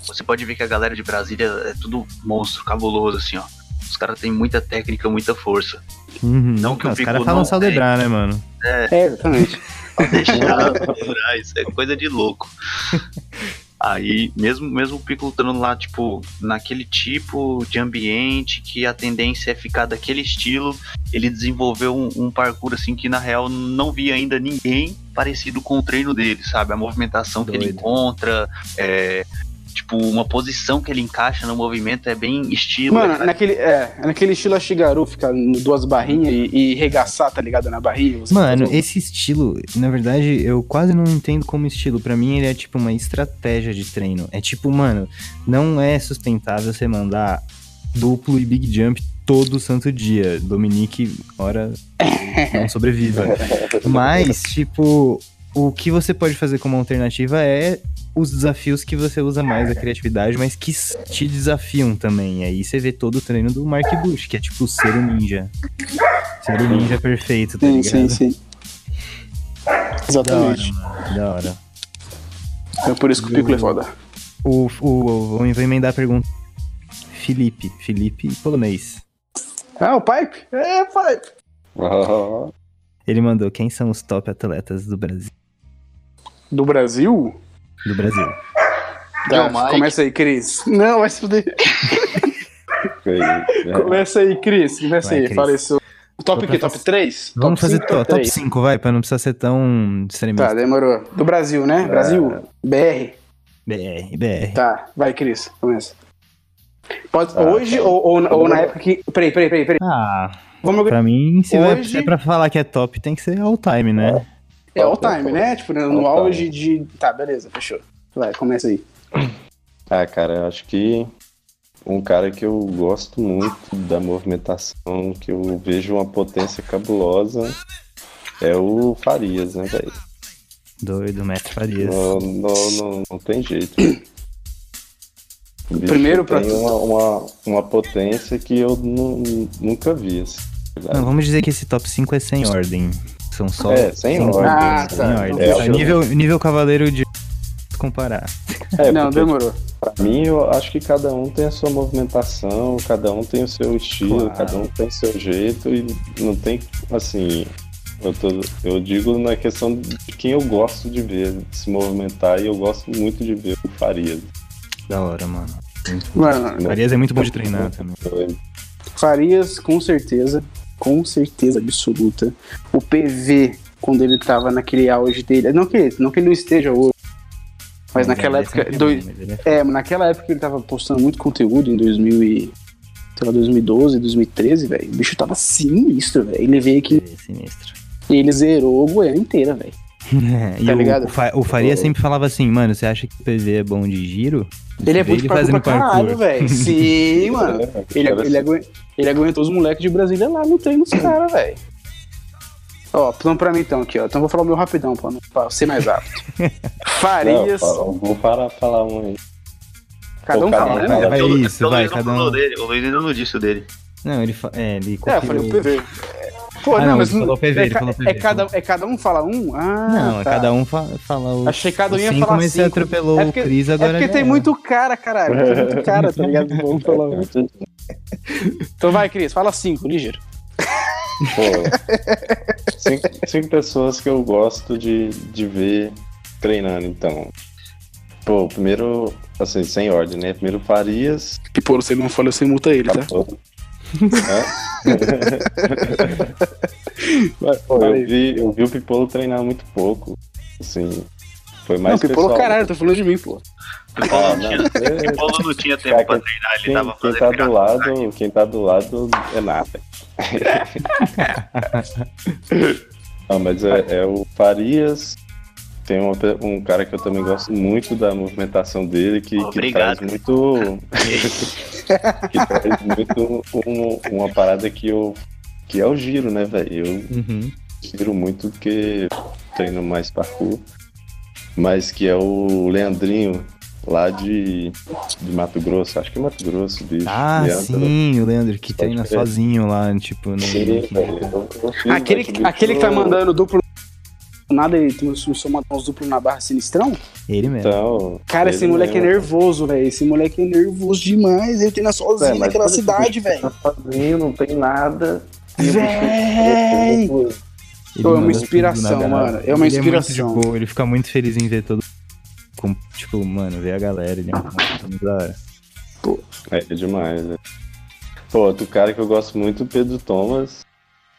S4: você pode ver que a galera de Brasília é tudo monstro, cabuloso, assim, ó. Os caras têm muita técnica, muita força.
S1: Uhum.
S4: Não que o
S1: os
S4: Piccolo
S1: caras falam Saldebrar, né, mano?
S2: É, exatamente.
S4: Pra deixar isso é coisa de louco. Aí, mesmo, mesmo o Piccolo estando lá, tipo, naquele tipo de ambiente que a tendência é ficar daquele estilo, ele desenvolveu um, um parkour assim que na real não via ainda ninguém parecido com o treino dele, sabe? A movimentação que ele
S1: Doido.
S4: encontra, é, tipo, uma posição que ele encaixa no movimento é bem estilo.
S2: Mano,
S4: cara.
S2: naquele, é, naquele estilo Ashigaru, ficar em duas barrinhas e, e regaçar, tá ligado? Na barriga. você
S1: Mano, esse estilo, na verdade, eu quase não entendo como estilo. Pra mim, ele é tipo uma estratégia de treino. É tipo, mano, não é sustentável você mandar duplo e big jump todo santo dia. Dominique, ora, não sobreviva. Mas, tipo, o que você pode fazer como alternativa é os desafios que você usa mais a criatividade, mas que te desafiam também. E aí você vê todo o treino do Mark Bush, que é tipo ser o ninja. Ser o ninja perfeito, tá
S2: Sim,
S1: ligado?
S2: sim, sim.
S1: Da hora,
S2: Exatamente.
S1: Da hora.
S2: É por isso que o Piccolo é foda.
S1: O, o, vou emendar a pergunta. Felipe, Felipe polonês.
S2: Ah, o Pipe? É, Pipe.
S3: Ah,
S1: Ele mandou quem são os top atletas do Brasil.
S2: Do Brasil?
S1: Do Brasil.
S2: Tá,
S4: Mike.
S2: começa aí, Cris. Não, vai se fuder.
S3: foi, é.
S2: Começa aí, Cris. Começa
S1: Vai,
S2: aí.
S1: Cris.
S2: Fala isso. Top o quê? Top 3?
S1: Vamos fazer to- top
S2: três?
S1: 5, vai, pra não precisar ser tão extremista.
S2: Tá, demorou. Do Brasil, né? Brasil. BR.
S1: BR, BR.
S2: Tá, vai, Cris. Começa. Pode,
S3: Ah,
S2: hoje
S3: tá.
S2: ou, ou, ou na época que. Peraí, peraí, peraí. peraí.
S1: Ah,
S2: Vamos
S1: pra mim, se,
S2: Hoje-
S1: é pra falar que é top, tem que ser all time, né?
S2: É all time, né? Tipo, no
S3: All
S2: auge de. Tá, beleza, fechou. Vai, começa aí.
S3: Ah, cara, eu acho que um cara que eu gosto muito da movimentação, que eu vejo uma potência cabulosa, é o Farias, né, velho?
S1: Doido, Mestre Farias.
S3: Não, não, não, não tem jeito.
S2: Primeiro pra
S3: tem uma, uma, uma potência que eu nu- nunca vi. Assim,
S1: Não, vamos dizer que esse top 5 é sem ordem. São só.
S3: É, sem ordem.
S2: Ah,
S1: sem
S2: tá.
S1: ordem.
S3: É,
S1: nível, nível cavaleiro de comparar.
S3: É,
S2: não, demorou.
S3: Pra mim, eu acho que cada um tem a sua movimentação, cada um tem o seu estilo,
S1: Claro.
S3: cada um tem o seu jeito e não tem, assim, eu, tô, eu digo na questão de quem eu gosto de ver se movimentar e eu gosto muito de ver o Farias.
S1: Da hora, mano. Muito.
S2: Mano,
S1: Farias é muito bom de treinar também.
S2: Farias, com certeza. Com certeza absoluta. O PV, quando ele tava naquele auge dele. Não que, não que ele não esteja hoje. Mas naquela
S1: é
S2: época. dois-
S1: ele é-
S2: naquela época ele tava postando muito conteúdo em 2000 e, sei lá, 2012, 2013, velho. O bicho tava sinistro, velho. Ele veio aqui
S1: é sinistro.
S2: e ele zerou a Goiânia inteira, velho.
S1: E
S2: Tá
S1: o,
S2: ligado?
S1: o Fa- o Faria sempre falava assim, mano, você acha que o PV é bom de giro?
S2: Ele é bom de parkour pra caralho, velho. Sim, mano. Ele, ele, agu- ele aguentou os moleques de Brasília lá no treino dos caras, velho. Ó, então pra mim então aqui, ó. Então eu vou falar o meu rapidão, pra, não- pra ser mais rápido. Farias.
S3: Não, vou parar falar um aí.
S2: cada um fala, né? mano?
S1: Vai
S4: É o-
S1: isso,
S4: é o
S1: vai, cada um.
S4: O Luiz ainda não disse o dele.
S1: Não, ele, fa- é, ele
S2: É, eu falei o PV. Pô,
S1: Ah,
S2: não,
S1: não,
S2: mas
S1: ele falou PV,
S2: é,
S1: falou
S2: é
S1: PV.
S2: cada, é cada um fala um? Ah,
S1: Não, é
S2: tá.
S1: cada um fa fala os,
S2: Achei que cada um ia
S1: cinco,
S2: falar
S1: mas
S2: cinco.
S1: atropelou
S2: É porque-
S1: o Cris
S2: É
S1: agora.
S2: porque
S1: já
S2: tem
S1: era.
S2: muito cara, caralho. Tem muito cara, tá ligado? Vamos falar um. Então vai, Cris, fala cinco, ligeiro.
S3: Pô, cinco, cinco pessoas que eu gosto de, de ver treinando, então. Pô, primeiro, assim, sem ordem, né? Primeiro Farias.
S2: Pipolo, se ele não fala, você multa ele, tá? Vai,
S3: Pô, eu vi, eu vi o Pipolo treinar muito pouco. Assim, foi mais
S2: Não, Pipolo,
S3: pessoal.
S2: caralho, tô falando de mim, pô.
S3: Ah, não, é-
S4: O Paulo não tinha tempo
S3: Cara,
S4: pra treinar, ele
S3: quem,
S4: tava
S3: quem tá do lado, quem tá do lado é nada. Não, mas é, é o Farias. Tem uma um cara que eu também gosto muito da movimentação dele, que, que
S4: Obrigado.
S3: traz muito. que traz muito um- uma parada que eu. que é o giro, né, velho? Eu
S1: Uhum.
S3: giro muito porque treino mais parkour. Mas que é o Leandrinho, lá de, de Mato Grosso. Acho que é Mato Grosso, bicho.
S1: Ah,
S3: Leandro.
S1: sim, o Leandro, que
S3: Pode
S1: treina sozinho lá, tipo, no.
S3: Sim, velho.
S2: Aquele, aquele que tá mandando duplo nada e começou a mandar uns duplos na barra sinistrão?
S1: Ele mesmo.
S3: Então,
S2: Cara, esse
S3: ele
S2: moleque é
S3: mesmo.
S2: nervoso, velho. Esse moleque é nervoso demais. Ele treina sozinho
S3: É,
S2: naquela
S3: esse
S2: cidade, velho.
S3: Tá sozinho, não tem nada.
S2: Véi!
S3: Pô,
S1: Ele
S2: Pô, é uma inspiração,
S1: na
S2: mano. É uma
S1: Ele muito de
S2: inspiração.
S1: boa, ele fica muito feliz em ver todo. Com, tipo, mano, ver a galera. Ele é muito da hora.
S3: É demais, né? Pô, outro cara que eu gosto muito, o Pedro Thomas.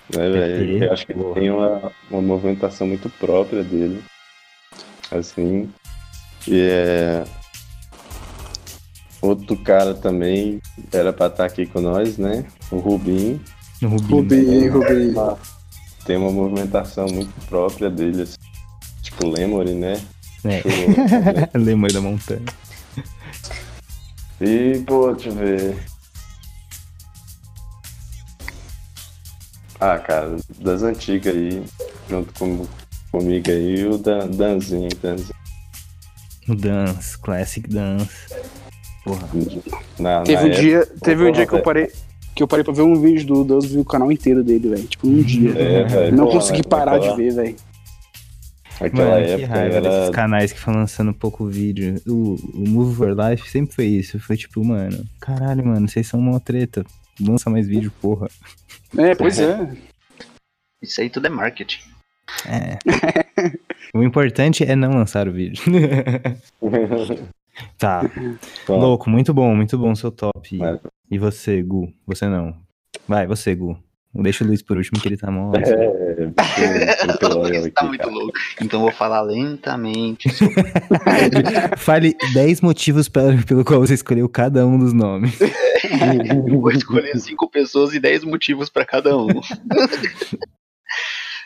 S3: Velho? Eu acho que ele tem uma, uma movimentação muito própria dele. Assim. E é. Outro cara também era pra estar aqui com nós, né? O Rubinho.
S1: No Rubinho.
S2: Rubinho, Rubinho.
S3: Uma- tem uma movimentação muito própria dele, assim. Tipo Lemory, né?
S1: É.
S3: Tipo,
S1: Lemoi da montanha.
S3: E, pô, deixa eu ver. Ah, cara, das antigas aí, junto com, comigo aí, o Dan, Danzinho, Danzinho.
S1: No Dance, Classic Dance. Porra.
S3: Na,
S2: Teve
S3: na
S2: um
S3: época-
S2: dia, teve um dia que eu parei. Que eu parei pra ver um vídeo do Deus vi o canal inteiro dele, velho. Tipo, um dia.
S3: É, velho,
S2: Não
S3: pô,
S2: consegui
S3: né,
S2: parar de ver, velho.
S3: Naquela
S1: Mano, que
S3: época
S1: raiva desses
S3: era.
S1: canais que foram lançando pouco vídeo. O, o Move for Life sempre foi isso. Foi tipo, mano, caralho, mano, vocês são uma treta. Lança mais vídeo, porra.
S2: É, pois é.
S4: Isso aí tudo é marketing.
S1: É. o importante é não lançar o vídeo. tá.
S3: Bom,
S1: Louco, muito bom, muito bom seu top.
S3: Mas-
S1: E você, Gu? Você não. Vai, você, Gu. Deixa o Luiz por último que ele tá mó.
S3: É, pelo
S4: Luiz
S3: aqui,
S4: tá muito
S3: cara.
S4: louco. Então eu vou falar lentamente.
S1: Fale 10 motivos pela- pelo qual você escolheu cada um dos nomes.
S4: Eu vou escolher cinco pessoas e dez motivos pra cada um.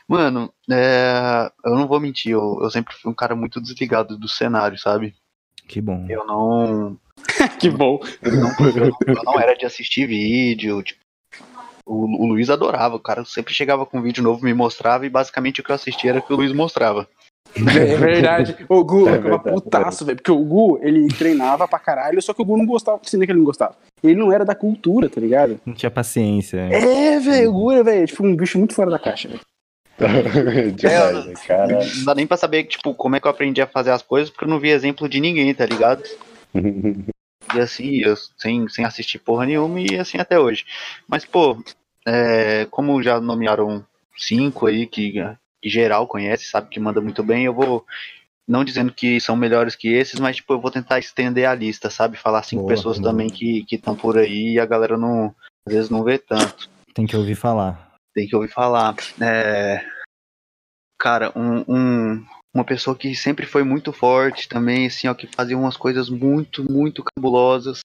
S4: Mano, é, eu não vou mentir, eu, eu sempre fui um cara muito desligado do cenário, sabe?
S1: Que bom.
S4: Eu não,
S2: que bom.
S4: eu não, eu não, eu não era de assistir vídeo, tipo, o, o Luiz adorava, o cara sempre chegava com um vídeo novo, me mostrava e basicamente o que eu assistia era o que o Luiz mostrava.
S2: É verdade. O Gu,
S3: É
S2: eu ficava
S3: verdade,
S2: putaço, velho. Porque o Gu, ele treinava pra caralho, só que o Gu não gostava. Assim, não é que ele não gostava. Ele não era da cultura, tá ligado?
S1: Não tinha paciência.
S2: É, velho. O Gu era, velho, tipo um bicho muito fora da caixa, velho.
S3: Demais, né, cara.
S4: Não dá nem pra saber, tipo, como é que eu aprendi a fazer as coisas, porque eu não vi exemplo de ninguém, tá ligado? E assim, eu sem, sem assistir porra nenhuma e assim até hoje. Mas, pô, é, como já nomearam cinco aí que, que geral conhece, sabe que manda muito bem, eu vou. Não dizendo que são melhores que esses, mas tipo, eu vou tentar estender a lista, sabe? Falar cinco
S1: Boa,
S4: pessoas
S1: boa.
S4: também que estão por aí e a galera não. Às vezes não vê tanto.
S1: Tem que ouvir falar.
S4: Tem que ouvir falar. É, Cara, um, um- uma pessoa que sempre foi muito forte também, assim, ó, que fazia umas coisas muito, muito cabulosas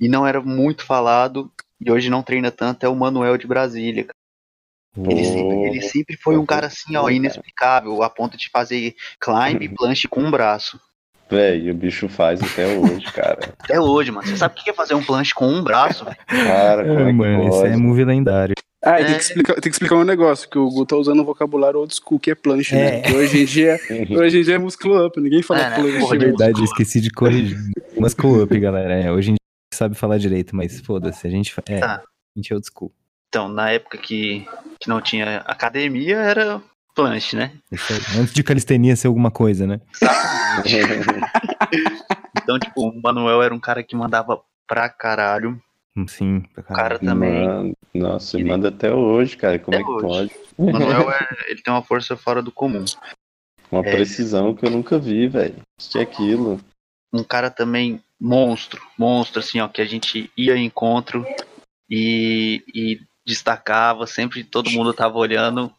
S4: e não era muito falado e hoje não treina tanto é o Manuel de Brasília. cara. Ele, sempre, ele sempre foi um cara assim, ó, inexplicável, a ponto de fazer climb e planche com um braço.
S3: Véi, o bicho faz até hoje, cara.
S4: Até hoje, mano. Você sabe o que é fazer um planche com um braço? velho?
S3: Cara, como é,
S1: É,
S3: que
S1: mano, isso é movie lendário.
S2: Ah, e tem,
S4: É.
S2: que explicar, tem que explicar um negócio, que o Gu tá usando um vocabulário old school, que é planche,
S1: É.
S2: né? Porque hoje em dia, hoje em dia é muscle up, ninguém fala
S4: É, né?
S2: planche.
S4: Porra,
S1: É verdade, eu esqueci de corrigir. Muscle up, galera. É, hoje em dia a gente sabe falar direito, mas foda-se, a gente. É,
S4: Tá.
S1: a gente é old school.
S4: Então, na época que, que não tinha academia, era planche, né?
S1: Antes de calistenia ser alguma coisa, né?
S4: Então, tipo, o Manuel era um cara que mandava pra caralho.
S1: Sim, pra
S4: O cara também.
S3: Mano, nossa,
S4: Ele-
S3: manda até hoje, cara. Como
S4: Até
S3: é que
S4: hoje.
S3: pode?
S4: O Manuel é, ele tem uma força fora do comum.
S3: Uma
S4: É.
S3: precisão que eu nunca vi, velho. Isso é aquilo.
S4: Um cara também monstro, monstro, assim, ó, que a gente ia em encontro e, e destacava, sempre todo mundo tava olhando.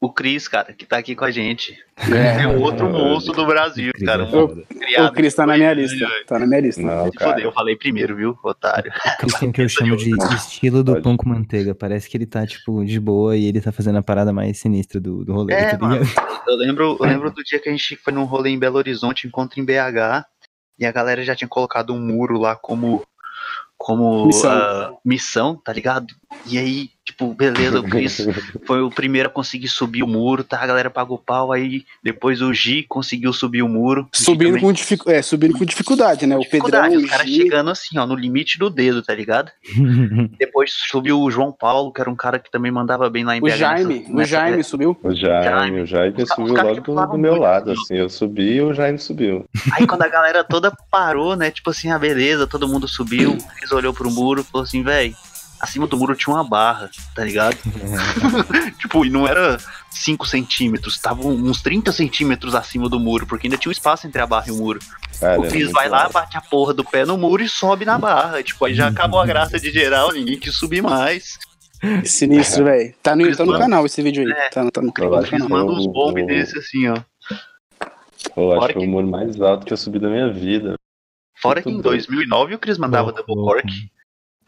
S4: O Cris, cara, que tá aqui com a gente. É o outro monstro do Brasil,
S1: Cris
S4: cara.
S1: é foda.
S2: O Cris tá na minha lista. Tá na minha lista.
S3: Não, cara.
S4: eu falei primeiro, viu, otário?
S1: Cris tem o que eu chamo de estilo do
S3: Pode.
S1: pão com manteiga. Parece que ele tá, tipo, de boa e ele tá fazendo a parada mais sinistra do, do rolê,
S4: É,
S1: tá
S4: mano. Eu lembro, eu lembro do dia que a gente foi num rolê em Belo Horizonte, encontro em BH, e a galera já tinha colocado um muro lá como como
S2: Missão.
S4: ah, missão, tá ligado? E aí, tipo, beleza, o Chris foi o primeiro a conseguir subir o muro, tá? A galera pagou pau, aí depois o Gi conseguiu subir o muro. O
S2: Subindo
S4: também
S2: com, dificu- é, subindo com dificuldade, né? O Pedrão,
S4: dificuldade,
S2: o
S4: os caras
S2: Gi...
S4: chegando assim, ó, no limite do dedo, tá ligado? Depois subiu o João Paulo, que era um cara que também mandava bem lá em
S2: O. Jaime,
S4: nessa-
S2: o
S4: nessa-
S2: Jaime subiu.
S3: O Jaime, o Jaime
S4: Os
S3: subiu logo do, do meu lado,
S4: assim.
S3: Eu subi e o Jaime subiu.
S4: Aí quando a galera toda parou, né? Tipo assim, ah, beleza, todo mundo subiu. Eles olhou pro muro e falou assim, véi, acima do muro tinha uma barra, tá ligado? tipo, e não era 5 centímetros, tava uns 30 centímetros acima do muro, porque ainda tinha um espaço entre a barra e o muro.
S3: Cara,
S4: o
S3: era
S4: Cris
S3: muito
S4: vai lá, bate a porra do pé no muro e sobe na barra. Tipo, aí já acabou a graça de geral, ninguém quis subir mais.
S2: Sinistro, velho. Tá no, tá no
S4: manda-
S2: canal esse vídeo aí.
S4: É.
S2: Tá, tá no, tá no canal.
S4: mandam uns
S3: o-
S4: bombes
S3: o-
S4: desse assim, ó.
S3: Eu acho que foi o muro mais alto que eu subi da minha vida.
S4: Fora que em
S3: Muito doido.
S4: 2009 o Cris mandava
S1: Louco,
S4: double cork.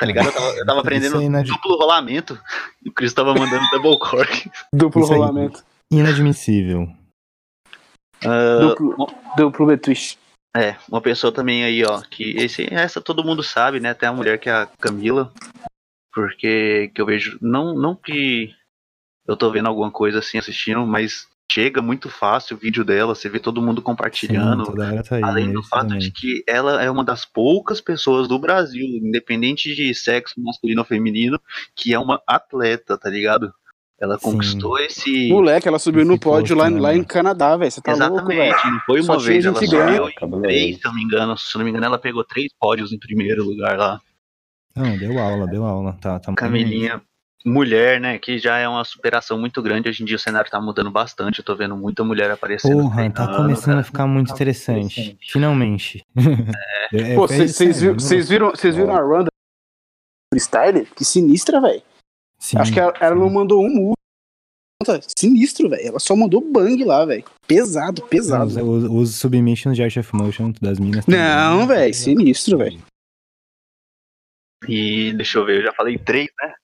S4: Tá ligado? Eu tava, eu tava aprendendo
S1: de-
S4: duplo rolamento. E o Cris tava mandando double cork.
S2: Duplo
S1: Isso
S2: rolamento.
S1: Inadmissível.
S4: Ah,
S2: Duplo, duplo betwist.
S4: É, uma pessoa também aí, ó, que esse, essa todo mundo sabe, né? Até a mulher que é a Camila. Porque que eu vejo, não, não que eu tô vendo alguma coisa assim assistindo, mas chega muito fácil o vídeo dela, você vê todo mundo compartilhando.
S1: Sim, toda hora tá aí.
S4: Além do fato
S1: também.
S4: de que ela é uma das poucas pessoas do Brasil, independente de sexo masculino ou feminino, que é uma atleta, tá ligado? Ela
S1: Sim.
S4: conquistou esse.
S2: Moleque, ela subiu no
S1: Esse
S2: pódio
S1: posto,
S2: lá,
S1: né,
S2: lá em? Canadá, velho. Você tá louco, velho.
S4: Exatamente, não foi
S2: Só
S4: uma
S2: tinha
S4: vez, ela subiu em três, se eu não me engano. Se eu não me engano, ela pegou três pódios em primeiro lugar lá.
S1: Não, deu aula, deu aula. Tá, tá
S4: Camilinha, mulher, né? Que já é uma superação muito grande. Hoje em dia o cenário tá mudando bastante. Eu tô vendo muita mulher aparecendo.
S1: Porra, tá começando
S4: cara.
S1: a ficar muito interessante. Finalmente. É,
S2: Pô, vocês viram, vocês viram, vocês viram a Ronda freestyle? Que sinistra, velho. Acho que ela, ela não mandou um move. Sinistro, velho. Ela só mandou bang lá, velho. Pesado, pesado.
S1: Os, os, os submissions de Art of Motion das minas.
S2: Não, velho. Sinistro, velho.
S4: E deixa eu ver, eu já falei três, né?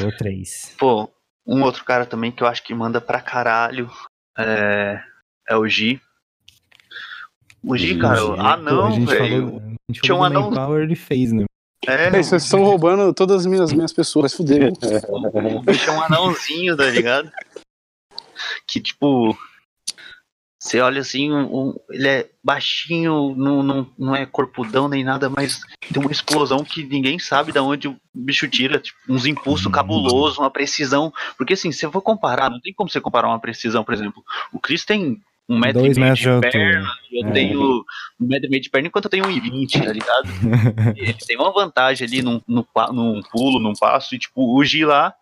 S1: Ou três.
S4: Pô, um outro cara também que eu acho que manda pra caralho é, é o Gi. O Gi, cara,
S3: Gi.
S4: ah
S1: Pô,
S4: não,
S1: a gente
S4: velho.
S1: falou, a gente
S4: Tinha
S1: falou
S4: um anão-
S1: ele fez, né?
S4: É,
S2: Véi, Vocês estão roubando todas as minhas, minhas pessoas. Viu?
S4: o bicho é um anãozinho, tá ligado? Que tipo. Você olha assim, um- um- ele é baixinho, não, não, não é corpudão nem nada, mas tem uma explosão que ninguém sabe de onde o bicho tira, tipo, uns impulsos
S1: Uhum.
S4: cabulosos, uma precisão. Porque assim, se eu for comparar, não tem como você comparar uma precisão, por exemplo. O Chris tem um metro
S1: Dois
S4: e meio
S1: de
S4: perna, eu
S1: É.
S4: tenho um metro e meio de perna enquanto eu tenho 1,20, tá ligado? ele tem uma vantagem ali num, num, num pulo, num passo, e tipo, o lá,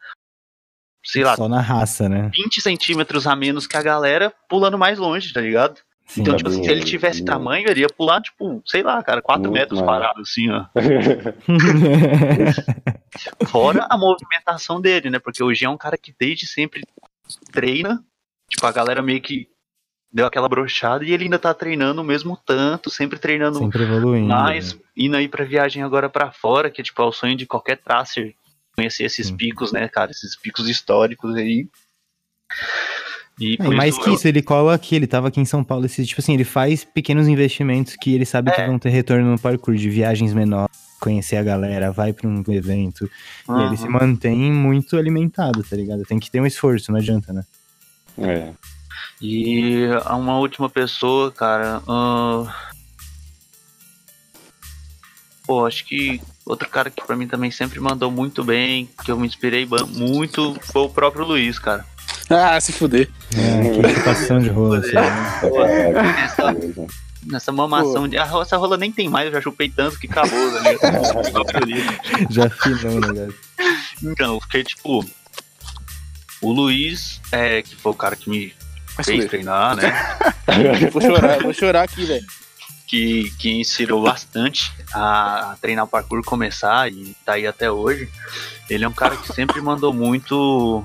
S4: sei lá,
S1: Só na raça, né?
S4: 20 centímetros a menos que a galera pulando mais longe, tá ligado?
S1: Sim.
S4: Então, tipo assim, se ele tivesse tamanho, ele ia pular, tipo, sei lá, cara, 4
S3: Muito
S4: metros parado, assim, ó. Fora a movimentação dele, né? Porque o Gi é um cara que desde sempre treina, Tipo, a galera meio que deu aquela brochada e ele ainda tá treinando o mesmo tanto, sempre treinando
S1: Sempre
S4: mais,
S1: né?
S4: indo aí pra viagem agora pra fora, que tipo, é o sonho de qualquer tracer conhecer esses
S1: Sim.
S4: picos, né, cara? Esses picos históricos aí. E
S1: É, mais
S4: isso
S1: que
S4: eu-
S1: isso, ele cola aqui, ele tava aqui em São Paulo, esse, tipo assim, ele faz pequenos investimentos que ele sabe que
S4: É.
S1: vão ter retorno no parkour, de viagens menores, conhecer a galera, vai pra um evento, e ele se
S4: Aham.
S1: mantém muito alimentado, tá ligado? Tem que ter um esforço, não adianta, né?
S3: É.
S4: E a uma última pessoa, cara. ahn, Pô, acho que outro cara que pra mim também sempre mandou muito bem, que eu me inspirei muito, foi o próprio Luiz, cara.
S2: Ah, se fuder.
S1: É, que situação de rola, assim, né?
S4: Nessa, nessa mamação de. Ah, essa rola nem tem mais, eu já chupei tanto que acabou, né?
S1: Já o negócio.
S4: Então, porque, tipo. O Luiz, é, que foi o cara que me
S2: Vai
S4: fez treinar, né?
S2: Vou chorar, vou chorar aqui, velho.
S4: Que, que inspirou bastante a, a treinar parkour, começar e tá aí até hoje. Ele é um cara que sempre mandou muito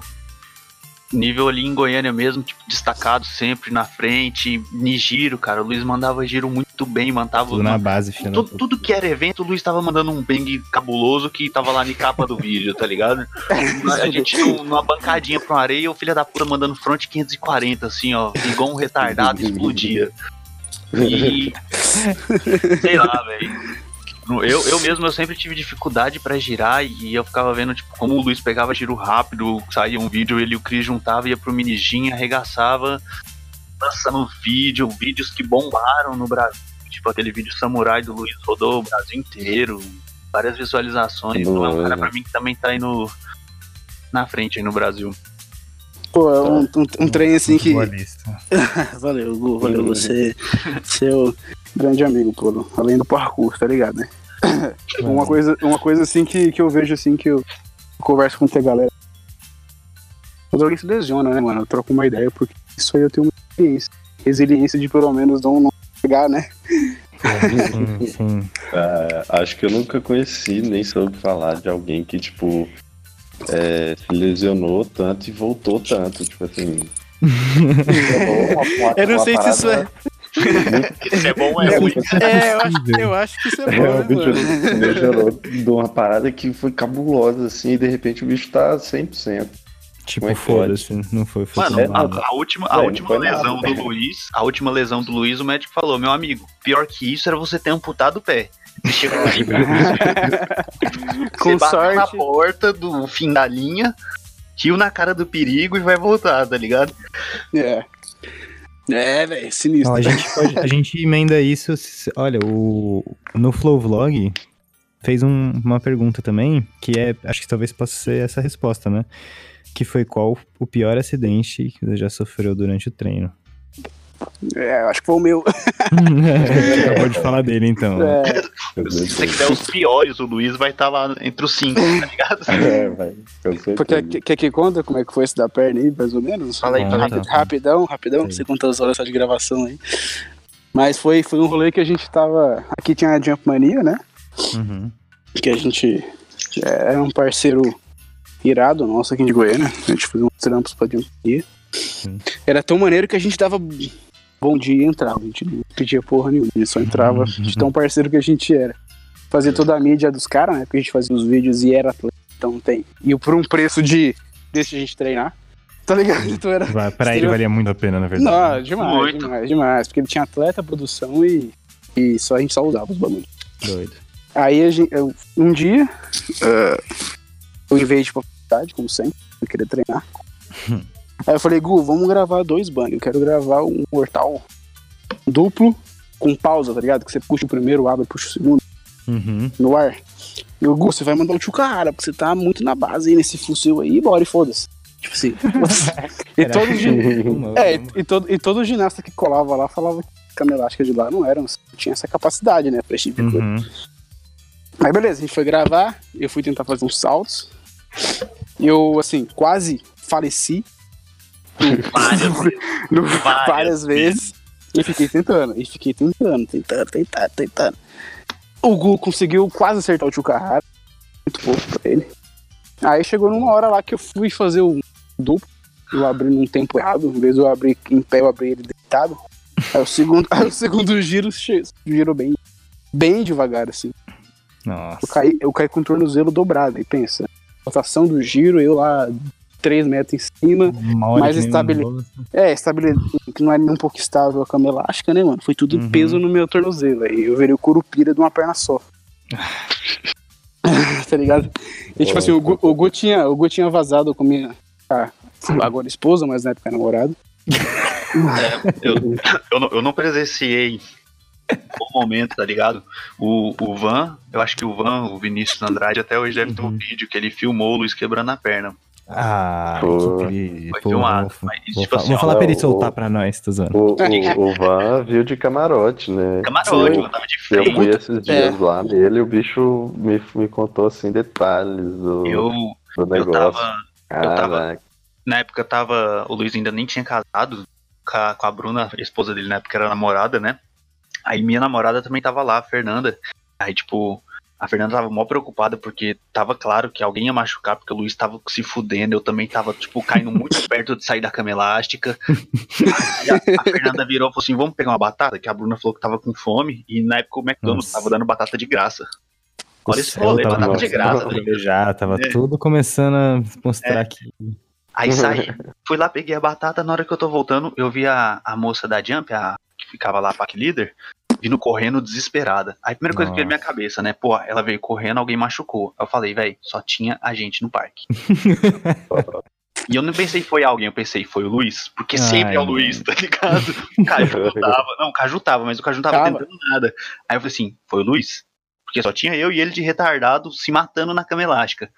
S4: nível ali em Goiânia mesmo, tipo, destacado sempre na frente, em giro, cara. O Luiz mandava giro muito bem, mandava
S1: Tudo na base, filho
S4: tudo, tudo que era evento, o Luiz tava mandando um bang cabuloso que tava lá na capa do vídeo, tá ligado? A gente num- numa bancadinha pra uma areia, o filho da puta mandando front 540, assim, ó, igual um retardado, explodia. E. Sei lá, velho. Eu, eu mesmo, eu sempre tive dificuldade pra girar e eu ficava vendo, tipo, como o Luiz pegava giro rápido, saía um vídeo, ele e o Cris juntava, ia pro minigin, arregaçava, lançando vídeo, vídeos que bombaram no Brasil. Tipo, aquele vídeo samurai do Luiz rodou o Brasil inteiro, várias visualizações. Então é um cara pra mim que também tá aí no, na frente aí no Brasil.
S2: Pô, é um, um, um trem assim que. Valeu, Gu, valeu. Você, seu grande amigo, pô. Além do parkour, tá ligado, né? Uma coisa, uma coisa assim que, que eu vejo assim que eu converso com a galera. Quando alguém se lesiona, né, mano? Eu troco uma ideia, porque isso aí eu tenho uma experiência. Resiliência de pelo menos não, não pegar, né?
S1: Sim, sim.
S3: Ah, acho que eu nunca conheci, nem soube falar de alguém que, tipo, é, se lesionou tanto e voltou tanto. Tipo assim.
S2: Eu não sei se isso é.
S4: Se é bom ou é ruim.
S2: É, eu acho, eu acho que isso é
S3: É,
S2: bom,
S3: o
S2: né,
S3: bicho
S2: mano?
S3: se lesionou de uma parada que foi cabulosa, assim, e de repente o bicho tá 100%.
S1: Tipo,
S3: é
S1: foda-se, não foi,
S4: Mano,
S1: tudo
S4: a, a última, a
S3: É,
S4: última
S3: foi nada,
S4: lesão do? Luiz, a última lesão do Luiz, o médico falou, meu amigo, pior que isso era você ter amputado o pé. Você chegou
S2: Com
S4: você bateu na
S2: sorte.
S4: porta do fim da linha, rio na cara do perigo e vai voltar, tá ligado?
S2: É. É, velho, sinistro.
S1: Ó, a, gente pode- a gente emenda isso. Olha, o, no Flow Vlog fez um- uma pergunta também, que é. Acho que talvez possa ser essa resposta, né? Que foi qual o pior acidente que você já sofreu durante o treino?
S2: É, acho que foi o meu.
S1: Você acabou de falar dele, então.
S2: É,
S4: Se você quiser os piores, o Luiz vai estar lá entre os cinco, tá ligado?
S3: É, vai.
S2: Porque quer, quer que conta como é que foi esse da perna aí, mais ou menos?
S4: Fala aí,
S1: fala aí.
S2: Rapi- Rapidão, rapidão, não sei quantas horas só de gravação aí. Mas foi, foi um rolê que a gente tava. Aqui tinha a Jump Mania, né?
S1: Uhum.
S2: Que a gente é, era um parceiro irado nosso aqui de Goiânia. A gente fazia uns trampos pra Jump Mania. Era tão maneiro que a gente dava bom dia e entrava. A gente não pedia porra nenhuma, a gente só entrava de tão parceiro que a gente era. Fazia toda a mídia dos caras, né? Porque a gente fazia os vídeos e era atleta, então tem. E por um preço de. Deixa a gente treinar. Tá ligado? Então era.
S1: Pra ele valia muito a pena, na verdade.
S2: Não, demais,
S4: Muito.
S2: demais, demais. Porque ele tinha atleta, produção e, e só a gente só usava os bagulhos.
S1: Doido.
S2: Aí a gente, eu- um dia, eh, eu invei de faculdade, como sempre, eu queria treinar. Aí eu falei, Gu, vamos gravar dois banhos. Eu quero gravar um mortal duplo com pausa, tá ligado? Que você puxa o primeiro, abre, puxa o segundo
S1: Uhum.
S2: no ar. E o Gu, você vai mandar o tio cara, porque você tá muito na base aí nesse fuzil aí, bora e foda-se. Tipo assim. e
S1: Uma-
S2: é, e, e todo, e todo ginasta que colava lá falava que cama elástica de lá não era, não tinha essa capacidade, né, pra esse tipo de coisa.
S1: Uhum.
S2: Aí beleza, a gente foi gravar, eu fui tentar fazer uns saltos. Eu, assim, quase faleci
S4: Várias
S2: no-
S4: Várias
S2: várias, vezes. E fiquei tentando, e fiquei tentando, tentando, tentando, tentando. O Gu conseguiu quase acertar o tio Carrara. Muito pouco pra ele. Aí chegou numa hora lá que eu fui fazer o duplo. eu abri num tempo errado. Em vez de eu abrir em pé, eu abri ele deitado. Aí o segundo, aí o segundo giro girou bem, bem devagar, assim.
S1: Nossa.
S2: Eu caí, eu caí com o tornozelo dobrado. E pensa, rotação do giro, eu lá 3 metros em cima. Mais
S1: um bolo.
S2: É, estabele... que não é nem um pouco estável a cama elástica, né, mano? Foi tudo
S1: Uhum.
S2: peso no meu tornozelo. Aí eu virei o curupira de uma perna só. tá ligado? E tipo assim, o Gu, o Gu tinha, o Gu tinha vazado com minha. ah, agora esposa, mas na época namorado.
S4: Eu, eu, não, eu não presenciei o momento, tá ligado? O, o Van, eu acho que o Van, o Vinícius Andrade, até hoje deve ter um
S1: Uhum.
S4: vídeo que ele filmou o Luiz quebrando a perna.
S1: Ah,
S3: Pô.
S1: que
S4: Foi filmado,
S1: vou,
S4: mas,
S1: vou
S4: tipo
S1: fa-
S4: assim,
S1: vou
S4: ó,
S1: falar pra ele
S3: o-
S1: soltar pra nós, tô zoando.
S3: O, o, o Van viu de camarote, né?
S4: Camarote,
S2: Foi.
S4: eu tava de
S3: Eu
S4: frente.
S3: fui esses dias
S2: É.
S3: lá nele e o bicho me, me contou assim detalhes do,
S4: Eu,
S3: do
S4: eu
S3: negócio.
S4: tava. eu tava-. Na época tava. O Luiz ainda nem tinha casado com a, com a Bruna, a esposa dele, na época era namorada, né? Aí minha namorada também tava lá, a Fernanda. Aí, tipo, a Fernanda tava mó preocupada porque tava claro que alguém ia machucar, porque o Luiz tava se fudendo, eu também tava, tipo, caindo muito perto de sair da cama elástica. A, a Fernanda virou e falou assim: vamos pegar uma batata? Que a Bruna falou que tava com fome, e na época o McDonald's
S1: Nossa.
S4: tava dando batata de graça. Olha esse rolê,
S1: tava
S4: batata de graça, ligado?
S1: Já, tava
S4: É.
S1: tudo começando a mostrar que.
S4: Aí saí, fui lá, peguei a batata, na hora que eu tô voltando, eu vi a, a moça da Jump, a que ficava lá, pack leader, vindo correndo desesperada. Aí a primeira coisa que veio na minha cabeça, né, pô, ela veio correndo, alguém machucou. Aí eu falei, velho, só tinha a gente no parque. e eu não pensei foi alguém, eu pensei foi o Luiz, porque sempre é o
S1: Ai,
S4: Luiz, tá ligado? O Caju tava, não, o Caju tava, mas o Caju não tava
S2: Tava.
S4: tentando nada. Aí eu falei assim, foi o Luiz? Porque só tinha eu e ele de retardado se matando na cama elástica.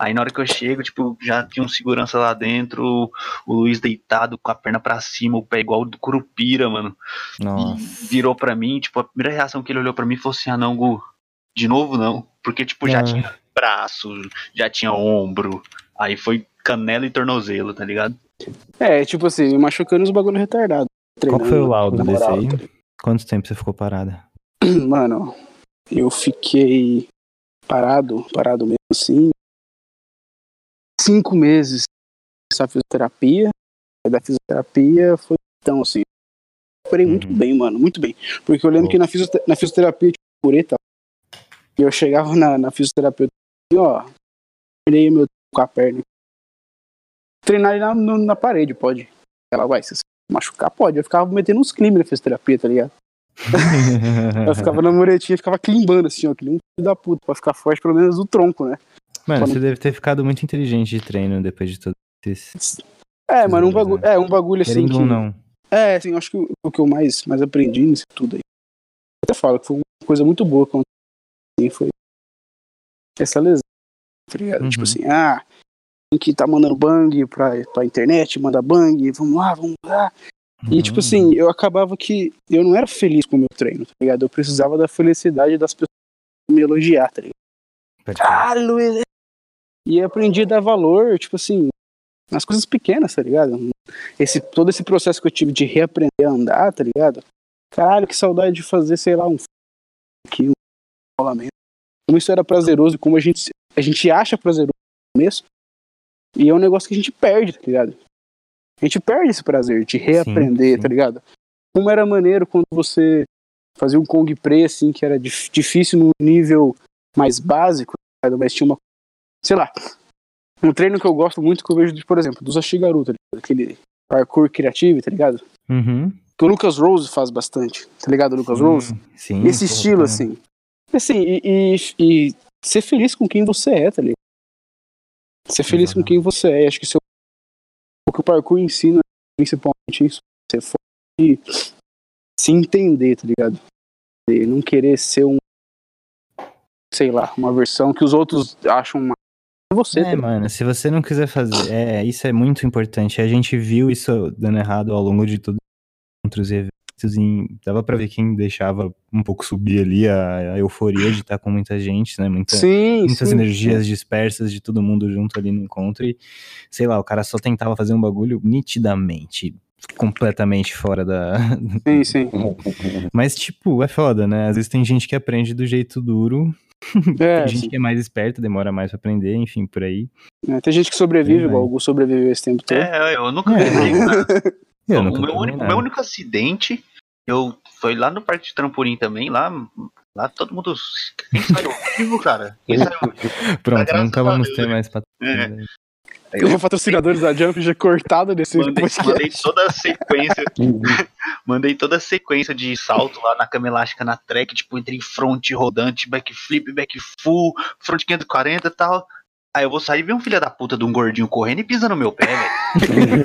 S4: Aí na hora que eu chego, tipo, já tinha um segurança lá dentro, o Luiz deitado com a perna pra cima, o pé igual do Curupira, mano.
S1: Nossa.
S4: E virou pra mim, tipo, a primeira reação que ele olhou pra mim foi assim, ah não, Gu, de novo não. Porque, tipo, já
S1: Ah.
S4: tinha braço, já tinha ombro, aí foi canela e tornozelo, tá ligado?
S2: É, tipo assim, machucando os bagulho retardado.
S1: Qual foi o laudo desse aí? Quanto tempo você ficou parada?
S2: Mano, eu fiquei parado, parado mesmo assim. Cinco meses essa fisioterapia. Aí da fisioterapia foi então assim. Parei muito
S1: Uhum.
S2: bem, mano, muito bem. Porque eu lembro que na, fisiotera- na fisioterapia, tipo, pureta, e eu chegava na, na fisioterapia e, ó, tirei meu com a perna. Treinar ali na, no- na parede, pode. Ela, vai, se machucar, pode. Eu ficava metendo uns climbs na fisioterapia, tá ligado? Eu ficava na muretinha, ficava climbando assim, ó, que nem um filho da puta, pra ficar forte pelo menos do tronco, né?
S1: Mano,
S2: Quando-
S1: você deve ter ficado muito inteligente de treino depois de tudo isso.
S2: É, mano, um bagulho, é, um bagulho assim
S1: Querendo
S2: que...
S1: não.
S2: É, assim, eu acho que o, o que eu mais, mais aprendi nisso tudo aí, eu até falo que foi uma coisa muito boa quando foi essa lesão, tá ligado?
S1: Uhum.
S2: Tipo assim, ah, tem que tá mandando bang pra, pra internet, manda bang, vamos lá, vamos lá. E
S1: Uhum.
S2: tipo assim, eu acabava que eu não era feliz com o meu treino, tá ligado? Eu precisava da felicidade das pessoas me elogiar, tá ligado?
S1: Pode.
S2: Ah, Luiz! E aprendi a dar valor, tipo assim, nas coisas pequenas, tá ligado? Esse, todo esse processo que eu tive de reaprender a andar, tá ligado? Caralho, que saudade de fazer, sei lá, um f- aqui, um rolamento. Como isso era prazeroso, como a gente, a gente acha prazeroso no começo, e é um negócio que a gente perde, tá ligado? A gente perde esse prazer de reaprender,
S1: sim.
S2: tá ligado? Como era maneiro quando você fazia um Kong Pre, assim, que era dif- difícil no nível mais básico, tá ligado? mas tinha uma. Sei lá. Um treino que eu gosto muito que eu vejo, por exemplo, dos Ashigaru, tá ligado? Aquele parkour criativo, tá ligado?
S1: Uhum.
S2: Que o Lucas Rose faz bastante, tá ligado? Lucas Rose?
S1: Sim.
S2: Esse estilo, assim. Assim, e, e, e ser feliz com quem você é, tá ligado? Ser feliz com quem você é. Acho que é o que o parkour ensina, principalmente isso. Você for e se entender, tá ligado? E não querer ser um. Sei lá, uma versão que os outros acham uma. É você,
S1: É, mano, se você não quiser fazer. É, isso é muito importante. A gente viu isso dando errado ao longo de todos os encontros e eventos. E dava pra ver quem deixava um pouco subir ali a, a euforia de estar com muita gente, né? Muita,
S2: Sim,
S1: muitas
S2: sim.
S1: energias dispersas de todo mundo junto ali no encontro. E, sei lá, o cara só tentava fazer um bagulho nitidamente, completamente fora da.
S2: Sim, sim.
S1: Mas, tipo, é foda, né? Às vezes tem gente que aprende do jeito duro
S2: É,
S1: Tem gente
S2: assim,
S1: que é mais esperta, demora mais pra aprender, enfim, por aí.
S2: né, tem gente que sobrevive,
S1: É,
S2: igual o. Gu sobreviveu esse tempo todo.
S4: É, eu nunca
S1: É.
S4: vi nada.
S1: Eu
S4: o,
S1: nunca
S4: meu
S1: tomei
S4: único, o
S1: nada.
S4: meu único acidente, eu foi lá no parque de trampolim também, lá, lá todo mundo. Quem saiu vivo, cara? Quem saiu
S1: Pronto,
S4: graças
S1: nunca vamos ter
S4: né?
S1: mais
S4: É.
S1: patrocínio.
S2: Os patrocinadores da Jump já cortado desse
S4: Mandei, mandei toda a sequência. mandei toda a sequência de salto lá na cama elástica na track, tipo, entre front rodante, backflip, backfull, front 540 e tal. Aí eu vou sair e ver um filho da puta de um gordinho correndo e pisa no meu pé, velho.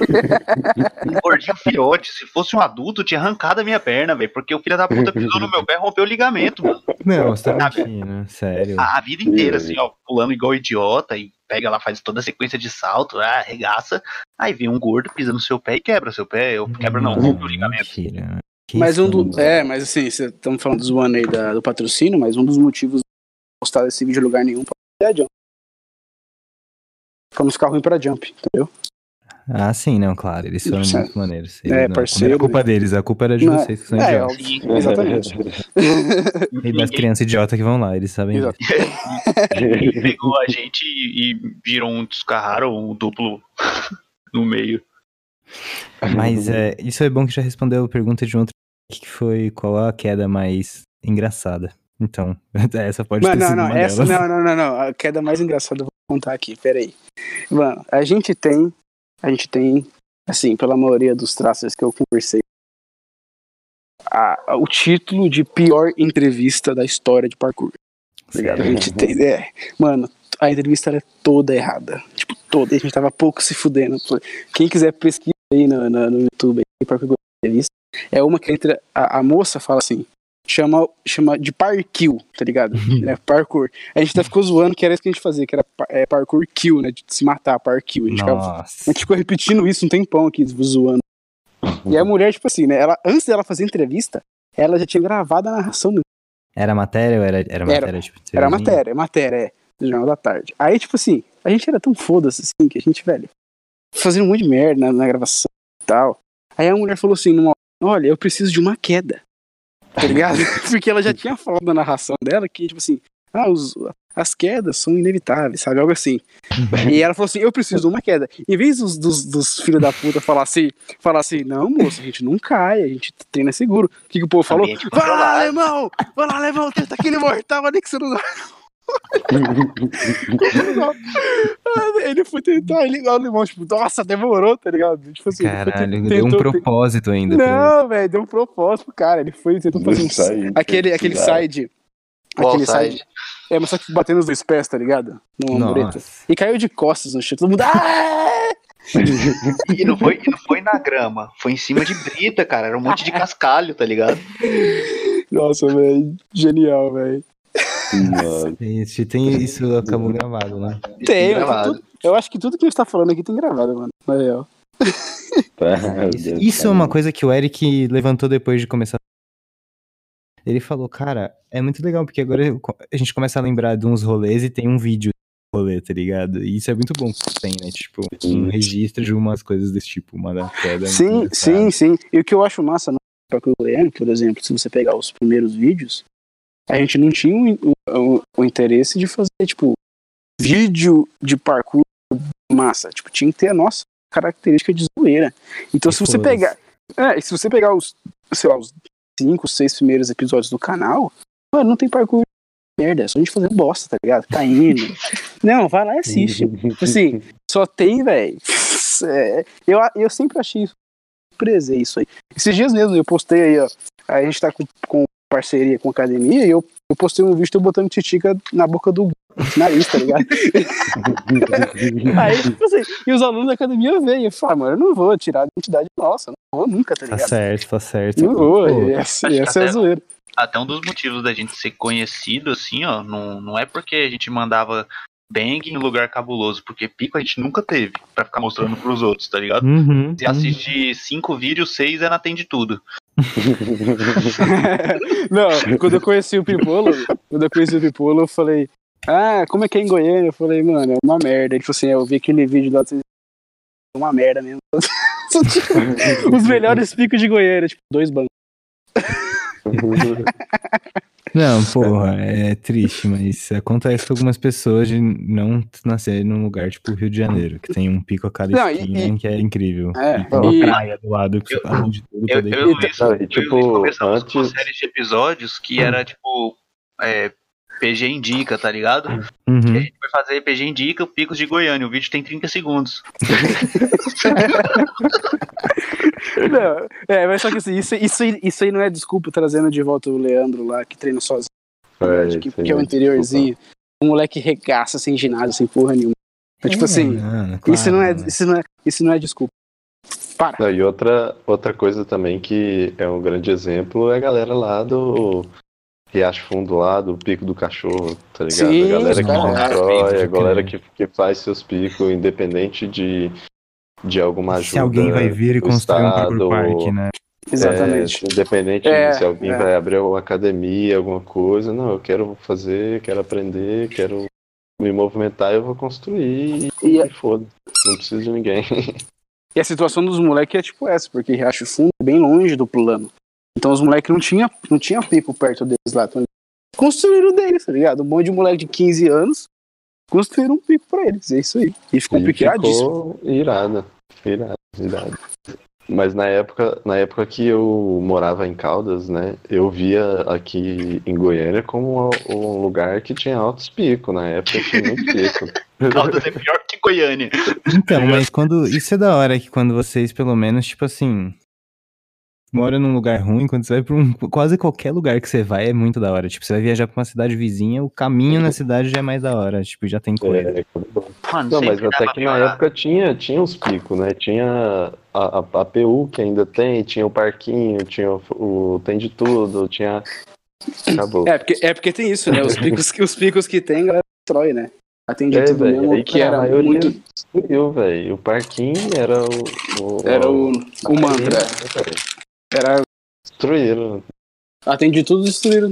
S4: um gordinho filhote. Se fosse um adulto, tinha arrancado a minha perna, velho. Porque o filho da puta pisou no meu pé e rompeu o ligamento, mano.
S1: Não, você tá mentindo, sério.
S4: A vida inteira, assim, ó, pulando igual idiota e pega lá, faz toda a sequência de salto, ah, arregaça. Aí vem um gordo, pisa no seu pé e quebra seu pé. Eu quebra não, rompe o ligamento.
S1: Mentira. Que
S2: Mas um do. É, mas assim, estamos falando zoando aí da- do patrocínio, mas um dos motivos de postar esse vídeo em lugar nenhum é a Jump. Pra não ficar ruim pra Jump, entendeu?
S1: Ah, sim, não, claro. Eles foram
S2: Certo.
S1: muito maneiros.
S2: É,
S1: não-
S2: parceiro,
S1: Não era culpa
S2: né?
S1: deles, a culpa era de
S2: Não é-
S1: vocês que são
S2: É,
S1: idiotas.
S4: Sim.
S2: Exatamente.
S1: E das crianças idiotas que vão lá, eles sabem.
S2: Exato.
S4: Ninguém pegou a gente e, e viram um descarraram um duplo no meio.
S1: Mas é, isso é bom que já respondeu a pergunta de um outro que foi qual a queda mais engraçada. Então, essa pode
S2: Mano,
S1: ter
S2: não,
S1: sido
S2: não,
S1: uma
S2: essa
S1: delas.
S2: não, não, não, não. A queda mais engraçada eu vou contar aqui, peraí. Mano, a gente tem, a gente tem, assim, pela maioria dos traços que eu conversei, a- a- o título de pior entrevista da história de parkour. tá ligado? A gente tem, é, mano, a entrevista era toda errada. Tipo, toda. A gente tava pouco se fudendo. Quem quiser pesquisa aí no, no, no YouTube, aí, parkour entrevista, é uma que entra, a, a moça fala assim, chama, chama de parkour, tá ligado? É parkour. A gente até ficou zoando que era isso que a gente fazia, que era é, parkour kill, né? De se matar, parkour. A gente, ficava, a gente ficou repetindo isso um tempão aqui, zoando. E a mulher, tipo assim, né? Ela, antes dela fazer a entrevista, ela já tinha gravado a narração do
S1: Era matéria ou era, era matéria? tipo,
S2: Era
S1: TVzinho?
S2: matéria, matéria, é. Do Jornal da Tarde. Aí, tipo assim, a gente era tão foda-se, assim, que a gente, velho, fazendo um monte de merda na, na gravação e tal. Aí a mulher falou assim, numa, olha, eu preciso de uma queda. Tá ligado? Porque ela já tinha falado na narração dela que, tipo assim, ah, os- as quedas são inevitáveis, sabe? Algo assim. e ela falou assim, eu preciso de uma queda. Em vez dos, dos, dos filhos da puta falar assim, falar assim, não, moço, a gente não cai, a gente treina seguro. O que, que o povo falou? Vai lá, alemão! Vai lá, alemão, tenta aquele mortal ali que você não Ele foi tentar, ele, o alemão, tipo, nossa, demorou, tá ligado? Tipo assim,
S1: Caralho, deu um propósito ainda.
S2: Não, velho, deu um propósito pro cara. Ele foi tentou fazer um.
S3: Side,
S2: aquele, aquele side.
S4: Qual
S2: aquele
S4: side?
S2: É, mas só que batendo os dois pés, tá ligado? Numa mureta. E caiu de costas no chão. Todo mundo. "Ah!"
S4: E não, foi, e não foi na grama, foi em cima de brita, cara. Era um monte de cascalho, tá ligado?
S2: Nossa, velho. Genial, velho.
S3: Nossa.
S1: Isso, tem isso acabou gravado, né?
S2: Tem, mas
S4: gravado.
S2: tudo- eu acho que tudo que a gente tá falando aqui tem gravado, mano. Na real.
S3: Meu
S1: Isso,
S3: Deus,
S1: isso é uma coisa que o Eric levantou depois de começar. Ele falou, cara, é muito legal, porque agora a gente começa a lembrar de uns rolês e tem um vídeo do rolê, tá ligado? E isso é muito bom que tem, né? Tipo, um registro de umas coisas desse tipo, uma da queda.
S2: Sim, sim, sim. E o que eu acho massa no Parkour Goiano, por exemplo, se você pegar os primeiros vídeos, a gente não tinha o, o- o interesse de fazer, tipo, vídeo de parkour massa. Tipo, tinha que ter a nossa característica de zoeira. Então,
S1: E
S2: se você
S1: foda-se.
S2: pegar. É, se você pegar os, sei lá, os cinco, seis primeiros episódios do canal, mano, não tem parkour merda, é só a gente fazendo bosta, tá ligado? Caindo. não, vai lá e assiste. Tipo assim, só tem, velho. É, eu, eu sempre achei isso. Prezei isso aí. Esses dias mesmo eu postei aí, ó. A gente tá com, com parceria com a academia e eu, eu postei um vídeo botando titica na boca do nariz, tá ligado? aí, tipo assim, e os alunos da academia veem. Eu falo, ah, mano, eu não vou tirar a identidade nossa, não vou nunca, tá
S1: Tá
S2: ligado?
S1: certo, tá certo.
S2: Não vou,
S1: Pô,
S2: essa, essa é a
S4: até-
S2: zoeira.
S4: Até um dos motivos da gente ser conhecido, assim, ó, não, não é porque a gente mandava bang em lugar cabuloso, porque pico a gente nunca teve pra ficar mostrando pros outros, tá ligado?
S1: Uhum,
S4: Se assistir cinco vídeos, seis ela atende tudo.
S2: Não, quando eu conheci o Pipolo, quando eu conheci o Pipolo, eu falei, ah, como é que é em Goiânia? Eu falei, mano, é uma merda. Ele falou assim, eu vi aquele vídeo lá, é uma merda mesmo. Tipo, os melhores picos de Goiânia, tipo, dois bancos.
S1: Não, porra, é triste, mas acontece com algumas pessoas de não nascer num lugar tipo Rio de Janeiro, que tem um pico a cada
S2: Não,
S1: esquina,
S2: e-
S1: que é incrível.
S2: É,
S1: E tem uma
S2: e-
S1: praia do lado que
S4: Eu-
S1: você de tudo
S4: Eu, eu
S2: Então,
S4: Luiz,
S3: Não, e,
S4: eu e o
S3: tipo,
S4: com uma
S3: antes-
S4: série de episódios que era tipo é, PG Indica, tá ligado? E a
S1: Uhum.
S4: gente foi fazer PG Indica, Picos de Goiânia. O vídeo tem 30 segundos.
S2: Não, é, mas só que assim, isso, isso, aí- isso aí não é desculpa trazendo de volta o Leandro lá, que treina sozinho,
S3: É,
S2: que,
S3: isso aí
S2: que é o
S3: não
S2: interiorzinho. O moleque regaça sem ginásio, sem porra nenhuma. É, tipo assim,
S1: não,
S2: isso, não é,
S1: claro,
S2: isso, não é, isso não é desculpa. Para.
S3: Não, e outra, outra coisa também que é um grande exemplo é a galera lá do Riacho Fundo lá, do Pico do Cachorro, tá ligado?
S2: Sim,
S3: a galera que constrói,
S1: é.
S3: a galera que, que faz seus picos, independente de, de alguma ajuda.
S1: Se alguém vai vir e construir um
S3: Estado,
S1: próprio parque, né?
S2: Exatamente.
S3: É, independente
S2: É,
S3: de se alguém
S2: é.
S3: vai abrir uma academia, alguma coisa, não, eu quero fazer, quero aprender, quero me movimentar, eu vou construir
S2: E,
S3: e foda. Não preciso de ninguém.
S2: e a situação dos moleques é tipo essa, porque Riacho Fundo é bem longe do plano. Então os moleques não tinham não tinha pico perto deles lá. Então, construíram deles, tá ligado? Um monte de moleque de 15 anos construíram um pico pra eles. É isso aí. E ficou
S3: E
S2: piqueadíssimo.
S3: ficou irada, irada, irada. Mas na época, na época que eu morava em Caldas, né, eu via aqui em Goiânia como um lugar que tinha altos picos. Na época tinha muito pico.
S4: Caldas é pior que Goiânia.
S1: Então, mas quando. Isso é da hora que quando vocês, pelo menos, tipo assim. Moram num lugar ruim, quando você vai pra um. Quase qualquer lugar que você vai é muito da hora. Tipo, você vai viajar pra uma cidade vizinha, o caminho na cidade já é mais da hora. Tipo, já tem coisa.
S3: É,
S4: Mano,
S3: Não, mas até que na época tinha, tinha uns picos, né? Tinha a, a, a PU que ainda tem, tinha o parquinho, tinha o, o tem de tudo, tinha. Acabou.
S2: É porque, é porque tem isso, né? Os picos que, os picos que tem, a galera destrói, né? Atende
S3: É,
S2: tudo
S3: velho,
S2: mesmo,
S3: aí
S2: que
S3: a
S2: era
S3: maioria
S2: muito.
S3: destruiu, velho. O parquinho era o. o
S2: Era o, o mantra.
S3: velho.
S2: Era.
S3: Destruíram.
S2: Atende tudo, destruíram.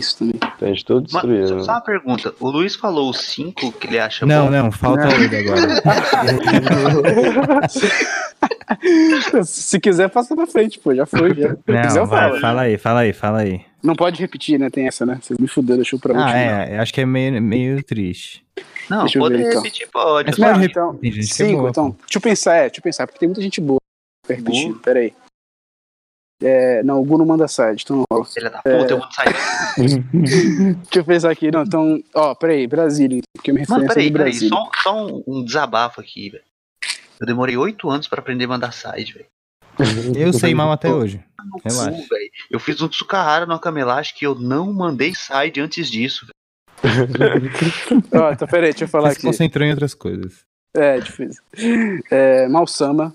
S2: Isso também.
S3: Tem de tudo
S4: Mas, só
S3: destruíram.
S4: só uma pergunta. O Luiz falou os 5 que ele acha
S1: Não,
S4: bom.
S1: não, falta
S2: Não.
S1: ele agora.
S2: Se quiser, passa pra frente, pô. Já foi, já. Se quiser,
S1: Não,
S2: eu
S1: vai,
S2: falo.
S1: fala aí, fala aí, fala aí.
S2: Não pode repetir, né? Tem essa, né? Vocês me fuderam, deixou pra último.
S1: Ah, é, acho que é meio, meio triste.
S4: Não,
S2: Deixa
S4: pode
S2: ver, então.
S4: repetir, pode.
S1: Mas pode
S2: Não,
S1: repetir,
S2: então,
S1: tem que é
S2: cinco,
S1: boa,
S2: então.
S1: pô.
S2: Deixa eu pensar, é, deixa eu pensar, porque tem muita gente boa. Repetindo,
S4: Gu?
S2: peraí. É, não, o Gu não manda side, então não rola.
S4: Filha da puta, eu vou sair.
S2: Deixa eu pensar aqui, não, então, ó, peraí, Brasília, porque minha
S4: Mano,
S2: referência é
S4: peraí, peraí. Só, só um, um desabafo aqui, velho. Eu demorei 8 anos pra aprender a mandar side, velho.
S1: Eu sei mal até hoje.
S4: Cu,
S1: Relaxa.
S4: velho. Eu fiz um Tsukahara no Akamaelashi que eu não mandei side antes disso, velho.
S2: Ó, então, peraí, deixa eu falar
S1: Você se
S2: aqui.
S1: concentrou em outras coisas.
S2: É, difícil. É, Malsama.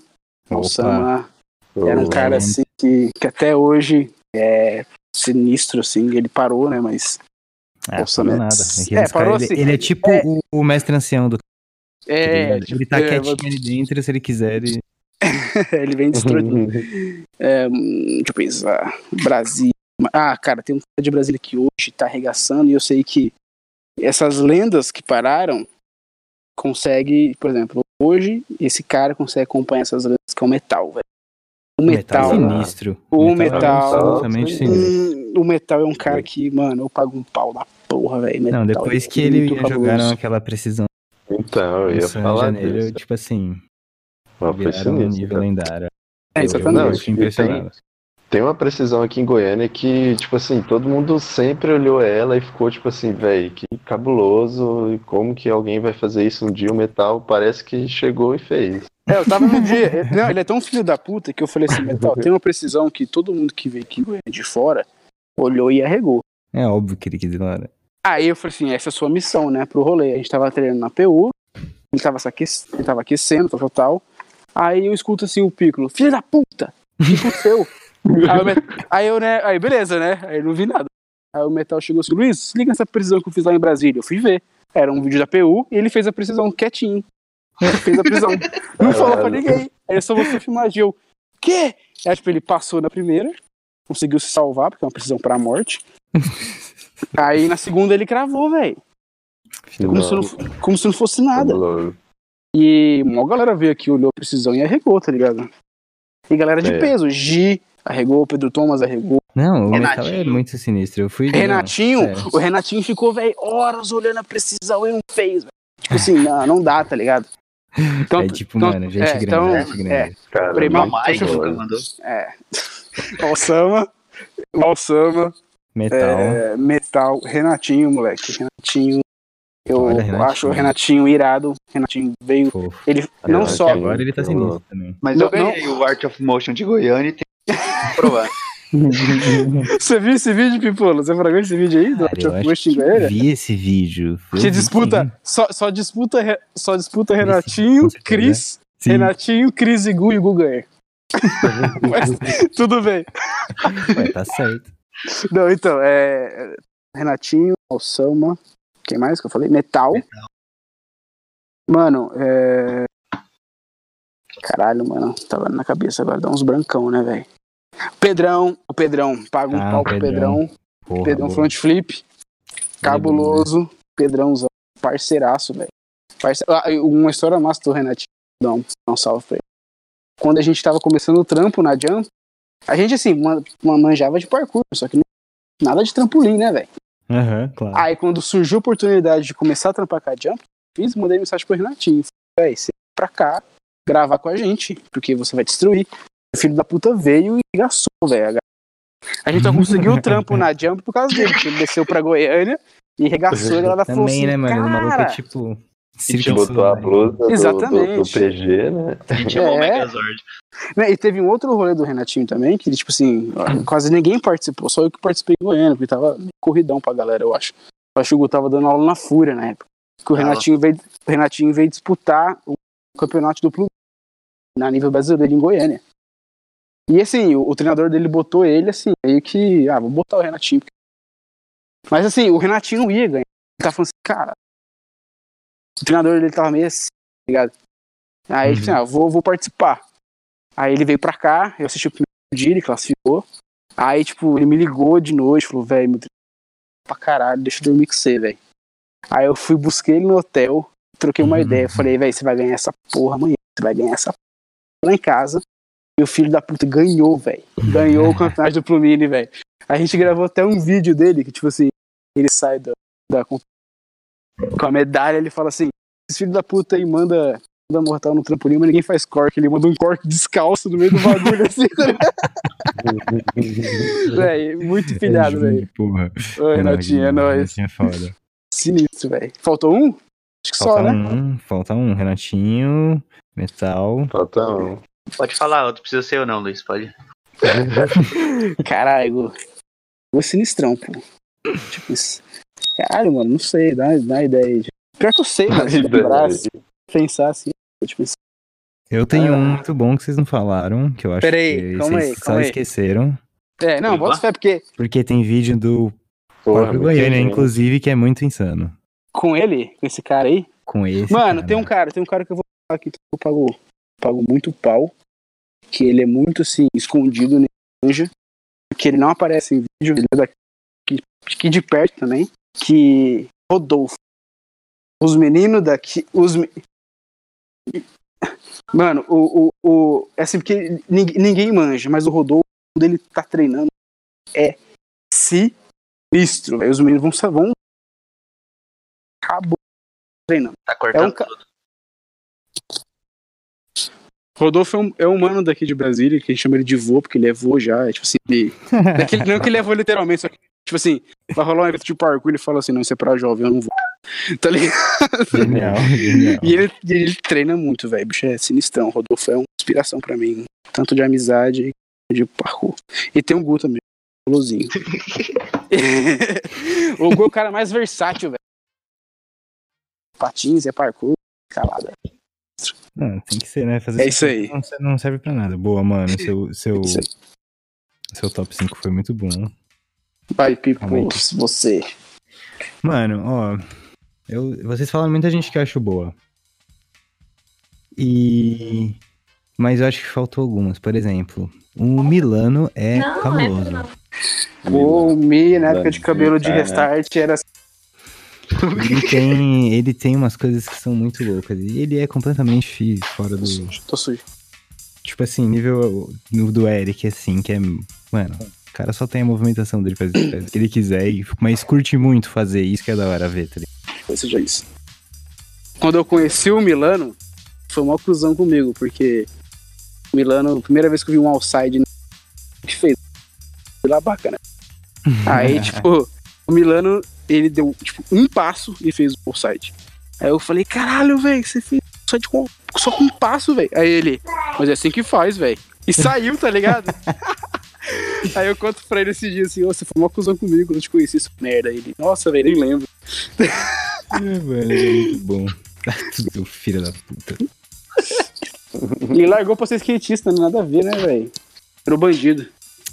S2: Malsama era um cara assim que, que até hoje é sinistro, assim, ele parou, né, mas...
S1: Ah,
S2: Nossa,
S1: falou
S2: né?
S1: nada.
S2: É,
S1: Aqueles
S2: parou
S1: cara, ele,
S2: assim,
S1: ele é tipo
S2: é-
S1: O, o mestre ancião do
S2: É,
S1: ele, ele tá
S2: é,
S1: quietinho ali dentro, se ele quiser, ele.
S2: ele vem destruindo. É, hum, deixa eu pensar. Brasil. Ah, cara, tem um cara de Brasília que hoje tá arregaçando e eu sei que essas lendas que pararam consegue, por exemplo, hoje esse cara consegue acompanhar essas lendas que é o metal, velho. O metal.
S1: é sinistro.
S2: O
S1: é
S2: metal-
S1: absolutamente sinistro.
S2: Hum, o metal é um cara que, mano, eu pago um pau da porra, velho.
S1: Não,
S2: Metal
S1: depois
S2: é
S1: que ele jogaram aquela precisão
S3: Então, eu ia
S1: Rio de
S3: falar
S1: Janeiro,
S3: disso.
S1: tipo assim,
S3: foi
S1: viraram um
S3: sinistro,
S1: nível
S3: cara.
S1: lendário.
S2: É,
S1: Eu-
S2: exatamente.
S1: Eu fiquei impressionado.
S3: Tem uma precisão aqui em Goiânia que, tipo assim, todo mundo sempre olhou ela e ficou, tipo assim, velho, que cabuloso, e como que alguém vai fazer isso um dia? O metal parece que chegou e fez.
S2: É, eu tava no dia. Não, ele é tão filho da puta que eu falei assim, metal, tem uma precisão que todo mundo que veio aqui de fora olhou e arregou.
S1: É óbvio que ele quis ir lá. né?
S2: Aí eu falei assim, essa é a sua missão, né, pro rolê. A gente tava treinando na PU, ele tava, se aquec- ele tava aquecendo, tal, tal, tal. Aí eu escuto assim o Piccolo, filho da puta, o que aconteceu? aí, eu, met- aí eu, né, aí beleza, né, aí eu não vi nada. Aí o Metal chegou assim, Luiz, liga nessa precisão que eu fiz lá em Brasília. Eu fui ver. Era um vídeo da PU e ele fez a precisão quietinho. Fez a prisão. Não falou pra ninguém. Aí eu só filmagem. Eu, quê? Aí, tipo, ele passou na primeira, conseguiu se salvar, porque é uma prisão pra morte. Aí na segunda ele cravou, velho. Como, se não, como se não fosse nada.
S3: Cabuloso.
S2: E uma galera veio aqui, olhou a precisão e arregou, tá ligado? E galera de
S3: É.
S2: peso. Gi, arregou, Pedro Thomas arregou.
S1: Não, o
S4: Renatinho.
S1: metal é muito sinistro. Eu fui.
S2: Renatinho,
S1: sério.
S2: o Renatinho ficou, velho, horas olhando a precisão e não fez, velho. Tipo assim, não, não dá, tá ligado? Então,
S1: É tipo,
S2: então-
S1: mano, gente
S2: é,
S1: grande,
S2: então,
S1: gente grande.
S2: é,
S3: Cara,
S2: Prima
S3: boa.
S4: mandou.
S2: é. Balsama, Balsama,
S1: Metal.
S2: é, Metal, Renatinho, moleque. Renatinho, eu
S1: Olha, Renatinho.
S2: acho o Renatinho irado. Renatinho veio,
S1: Fofo.
S2: ele não só...
S1: Agora ele tá sinistro também.
S4: Mas
S2: Não,
S4: eu ganhei o Art of Motion de Goiânia e tem que provar.
S2: Você viu esse vídeo, Pipola? Você fragou esse vídeo aí do
S1: Cara,
S2: Art
S1: eu acho que vi esse vídeo. Eu
S2: Que disputa, só, só disputa, só disputa Renatinho,
S1: certeza.
S2: Cris,
S1: Sim.
S2: Renatinho, Cris e Gu e Gu ganha. Mas tudo bem.
S1: Ué, tá certo.
S2: Não, então, é. Renatinho, Alçama. Quem mais que eu falei? Metal. Mano, é. Caralho, mano. Tava na cabeça agora, dá uns brancão, né, velho? Pedrão, o Pedrão. Paga um
S1: Ah,
S2: pau pro
S1: Pedrão.
S2: Pedrão.
S1: Porra,
S2: Pedrão
S1: boa.
S2: front flip. Cabuloso. Pedrãozão. Parceiraço, velho. Parce... Ah, uma história massa do Renatinho. Dá um salve pra ele. Quando a gente tava começando o trampo na Jump, a gente, assim, man- man- manjava de parkour, só que não- nada de trampolim, né, velho?
S1: Aham, claro.
S2: Aí quando surgiu a oportunidade de começar a trampar com a Jump, fiz, mandei mensagem pro Renatinho. Falei, véi, você pra cá gravar com a gente, porque você vai destruir. O filho da puta veio e gastou, velho. A gente só conseguiu o trampo na Jump por causa dele, porque ele desceu pra Goiânia e regaçou e a galera falou
S1: Também,
S2: assim,
S1: né, mano? O maluco é tipo.
S3: Te
S1: Circo de
S3: botou a
S1: Soleil.
S3: blusa do, do, do
S2: Exatamente.
S3: PG, né?
S4: A gente chamou o
S2: É.
S4: Megazord.
S2: Né, E teve um outro rolê do Renatinho também, que, tipo assim, quase ninguém participou, só eu que participei em Goiânia, porque tava corridão pra galera, eu acho. Eu acho que o Hugo tava dando aula na Fúria na época. Que o
S4: Ah.
S2: Renatinho, veio, o Renatinho veio disputar o campeonato do clube na nível brasileiro em Goiânia. E assim, o, o treinador dele botou ele assim, meio que, ah, vou botar o Renatinho. Mas assim, o Renatinho não ia ganhar. Ele tava falando assim, cara, o treinador dele tava meio assim, tá ligado? Aí, tipo assim, ah, vou, vou participar. Aí ele veio pra cá, eu assisti o primeiro dia, ele classificou. Aí, tipo, ele me ligou de noite, falou, velho, meu é pra caralho, deixa eu dormir com você, velho. Aí eu fui, busquei ele no hotel, troquei uma
S1: Uhum.
S2: ideia. Falei, velho, você vai ganhar essa porra amanhã, você vai ganhar essa porra lá em casa. E o filho da puta ganhou, velho. Ganhou o campeonato do Plumini, velho. A gente gravou até um vídeo dele, que, tipo assim, ele sai da, da com a medalha, ele fala assim, esse filho da puta aí manda da mortal no trampolim, mas ninguém faz cork. Ele manda um cork descalço no meio do bagulho, assim, tá ligado? Véi, muito pilhado,
S1: É
S2: velho.
S1: Porra.
S2: Oi, Renatinho, é nóis.
S1: Renatinho é foda.
S2: Sinistro, velho. Faltou um? Acho que só,
S1: Falta
S2: né?
S1: um, falta um. Renatinho, Metal.
S3: Falta um.
S4: Pode falar, outro precisa ser eu não, Luiz, pode.
S2: Caralho. Ficou sinistrão, pô. Tipo isso. Caralho, mano, não sei, dá, dá ideia aí. Pior que eu sei, mano. Se lembrar, se pensar assim. Tipo, assim.
S1: Eu tenho
S2: Ah.
S1: um muito bom que vocês não falaram, que eu acho
S2: Peraí,
S1: que
S2: calma
S1: vocês
S2: aí,
S1: só
S2: calma aí.
S1: esqueceram.
S2: É, não, bota fé, porque
S1: Porque tem vídeo do
S3: Porra,
S1: próprio Goiânia,
S3: gente.
S1: inclusive, que é muito insano.
S2: com ele, com esse cara aí.
S1: Com esse.
S2: Mano,
S1: cara.
S2: tem um cara, tem um cara que eu vou falar aqui que eu pago, pago muito pau. Que ele é muito assim, escondido no ninja. Que ele não aparece em vídeo, ele é daqui, aqui de perto também. Que. Rodolfo. Os meninos daqui. Os, me- Mano, o, o, o. É assim, porque ninguém, manja, mas o Rodolfo, quando ele tá treinando, é sinistro. velho. Os meninos vão. vão acabou treinando.
S4: Tá cortando
S2: É um ca-
S4: tudo.
S2: Rodolfo é um, é um mano daqui de Brasília, que a gente chama ele de vô, porque ele é vô já. É, tipo assim, ele, não, é que, ele- não que ele é vô literalmente, só que, tipo assim, vai rolar um evento de parkour, ele fala assim, não, isso é pra jovem, eu não vou. Tá ligado?
S1: Genial, genial.
S2: E ele, ele treina muito, velho. Bicho é sinistrão. Rodolfo é uma inspiração pra mim. Tanto de amizade de parkour. E tem o Gu também. Golozinho. o Gu é o cara mais versátil, velho. Patins, é parkour, calada.
S1: Não, tem que ser, né? Fazer
S2: É isso aí.
S1: Não, serve- não serve pra nada. Boa, mano. Seu, seu,
S2: aí.
S1: seu top 5 foi muito bom.
S2: Vai, Pipo,
S1: Calma aí.
S2: você.
S1: Mano, ó. Eu, vocês falaram muita gente que eu acho boa. E. Mas eu acho que faltou algumas. Por exemplo, o Milano é
S5: Não,
S1: cabuloso.
S2: Pô, o Mi, na época de cabelo de
S3: Cara.
S2: restart, era
S1: Ele tem, ele tem umas coisas que são muito loucas. E ele é completamente fora do.
S2: Tô sujo.
S1: tipo assim, nível do Eric, assim, que é. Mano, o cara só tem a movimentação dele fazer o que ele quiser, mas curte muito fazer isso que é da hora ver, tá ligado?
S2: Seja isso. Quando eu conheci o Milano, foi uma cruzão comigo, porque o Milano, primeira vez que eu vi um outside que fez, foi lá bacana. Aí, tipo, o Milano, ele deu, tipo, um passo e fez o outside. Aí eu falei, caralho, velho, você fez outside com, só com um passo, velho. Aí ele, mas é assim que faz, velho. E saiu, tá ligado? Aí eu conto pra ele esse dia assim, ô, você foi uma cruzão comigo, eu te conheci, isso merda. Aí ele, nossa, velho, nem lembro.
S1: É, ele é muito bom. Tudo filho da puta.
S2: Ele largou pra ser skatista, não nada a ver, né, velho? Virou bandido.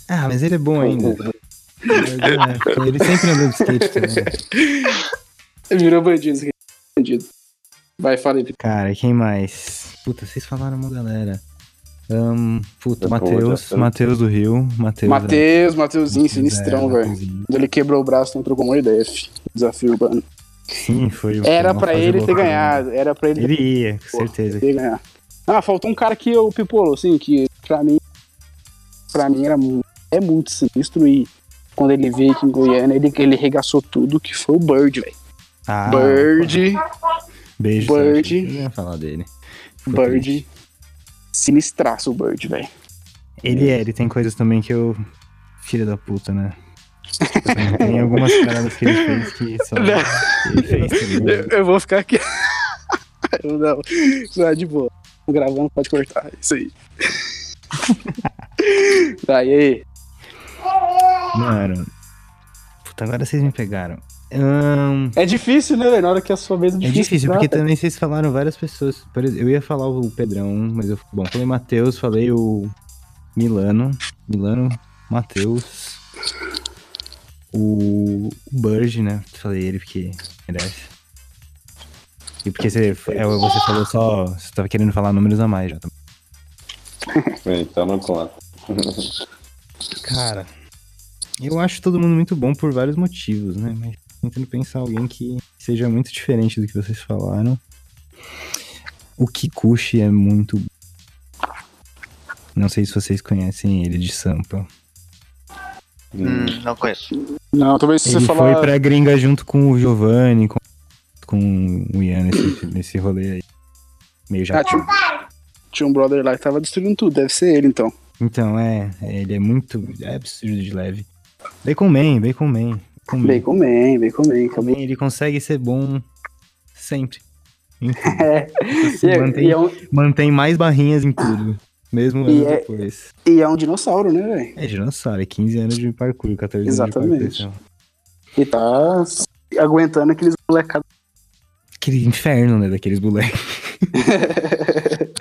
S1: Ah, mas ele é bom ainda. É, Ele sempre andou de skate também.
S2: Ele virou bandido, bandido. Vai, fala aí.
S1: Cara, quem mais? Puta, vocês falaram uma galera. Ahn, puta, Matheus. Matheus do Rio. Matheus.
S2: Matheus, Mateuzinho,
S1: Matheus,
S2: sinistrão,
S1: é,
S2: velho. Ele quebrou o braço, não trocou uma ideia, fi. Desafio urbano.
S1: Sim, foi.
S2: Era pra ele ter
S1: né?
S2: ganhado, era pra ele
S1: Ele ia, com
S2: Pô,
S1: certeza.
S2: ter ganhado. Ah, faltou um cara que eu pipolo, assim, que pra mim, pra mim era é muito sinistro e quando ele veio aqui em Goiânia, ele, ele regaçou tudo, que foi o Bird, velho.
S1: Ah,
S2: Bird,
S1: Beijo,
S2: Bird.
S1: Eu ia falar dele. Ficou
S2: Bird,
S1: triste.
S2: sinistraço o Bird, velho.
S1: Ele é, ele tem coisas também que eu. Filho da puta, né? Tem algumas paradas que ele fez que só ele fez?
S2: Eu, eu vou ficar aqui. Não, não é de boa. Gravando, pode cortar. é Isso aí. Tá, e aí?
S1: Mano. Puta, agora vocês me pegaram. Ahn,
S2: É difícil, né, velho? Na hora que é a sua vez é
S1: é
S2: difícil.
S1: difícil,
S2: tá?
S1: porque também vocês falaram várias pessoas. Por exemplo, eu ia falar o Pedrão, mas eu. Bom, falei Matheus, falei o Milano. Milano, Matheus. O, o Burge, né? Falei ele porque merece. E porque você, é, você falou só. Você tava querendo falar números a mais já.
S3: Então não conta.
S1: Cara, eu acho todo mundo muito bom por vários motivos, né? Mas tentando pensar alguém que seja muito diferente do que vocês falaram. O Kikuchi é muito. Não sei se vocês conhecem ele de Sampa.
S4: Hum, não conheço.
S2: Não, talvez se
S1: Ele
S2: você
S1: foi
S2: falar.
S1: pra gringa junto com o Giovanni, com, com o Ian nesse, nesse rolê aí. Meio já.
S2: Ah, tinha, tinha um brother lá que tava destruindo tudo, deve ser ele então.
S1: Então, é, ele é muito. É absurdo de leve. Bacon Man, Bacon Man. Bacon Man.
S2: Bacon Man, Bacon Man.
S1: Também ele consegue ser bom sempre. Em tudo.
S2: É, e, é-
S1: mantém,
S2: e é um,
S1: mantém mais barrinhas em tudo. Mesmo
S2: E é-
S1: depois.
S2: e é um dinossauro, né, velho?
S1: É dinossauro, é 15 anos de parkour, 14
S2: Exatamente.
S1: anos de parkour.
S2: E tá aguentando aqueles molecados.
S1: Aquele inferno, né, daqueles moleques.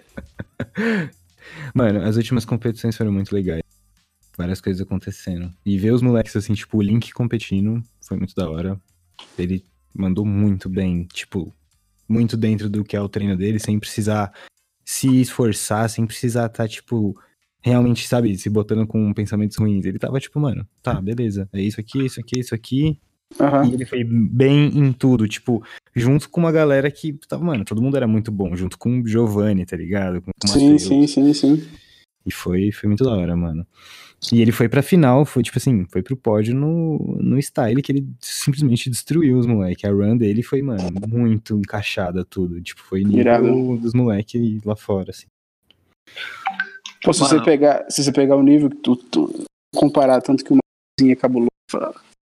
S1: Mano, as últimas competições foram muito legais. Várias coisas acontecendo. E ver os moleques assim, tipo, o Link competindo foi muito da hora. Ele mandou muito bem, tipo, muito dentro do que é o treino dele, sem precisar se esforçar, sem precisar estar, tipo, realmente, sabe, se botando com pensamentos ruins. Ele tava, tipo, mano, tá, beleza. É isso aqui, isso aqui, isso aqui.
S2: Aham.
S1: E ele foi bem em tudo, tipo, junto com uma galera que tava, mano, todo mundo era muito bom, junto com o Giovanni, tá ligado? Com
S2: Sim,
S1: Matheus.
S2: sim, sim, sim.
S1: E foi, foi muito da hora, mano. E ele foi pra final, foi tipo assim, foi pro pódio no, no style que ele simplesmente destruiu os moleques. A run dele foi, mano, muito encaixada tudo. Tipo, foi nível
S2: Irado.
S1: dos moleques lá fora, assim.
S2: Pô, se
S4: Mano.
S2: você pegar, se você pegar o nível que tu, tu comparar tanto que o Mateuzinho é cabuloso,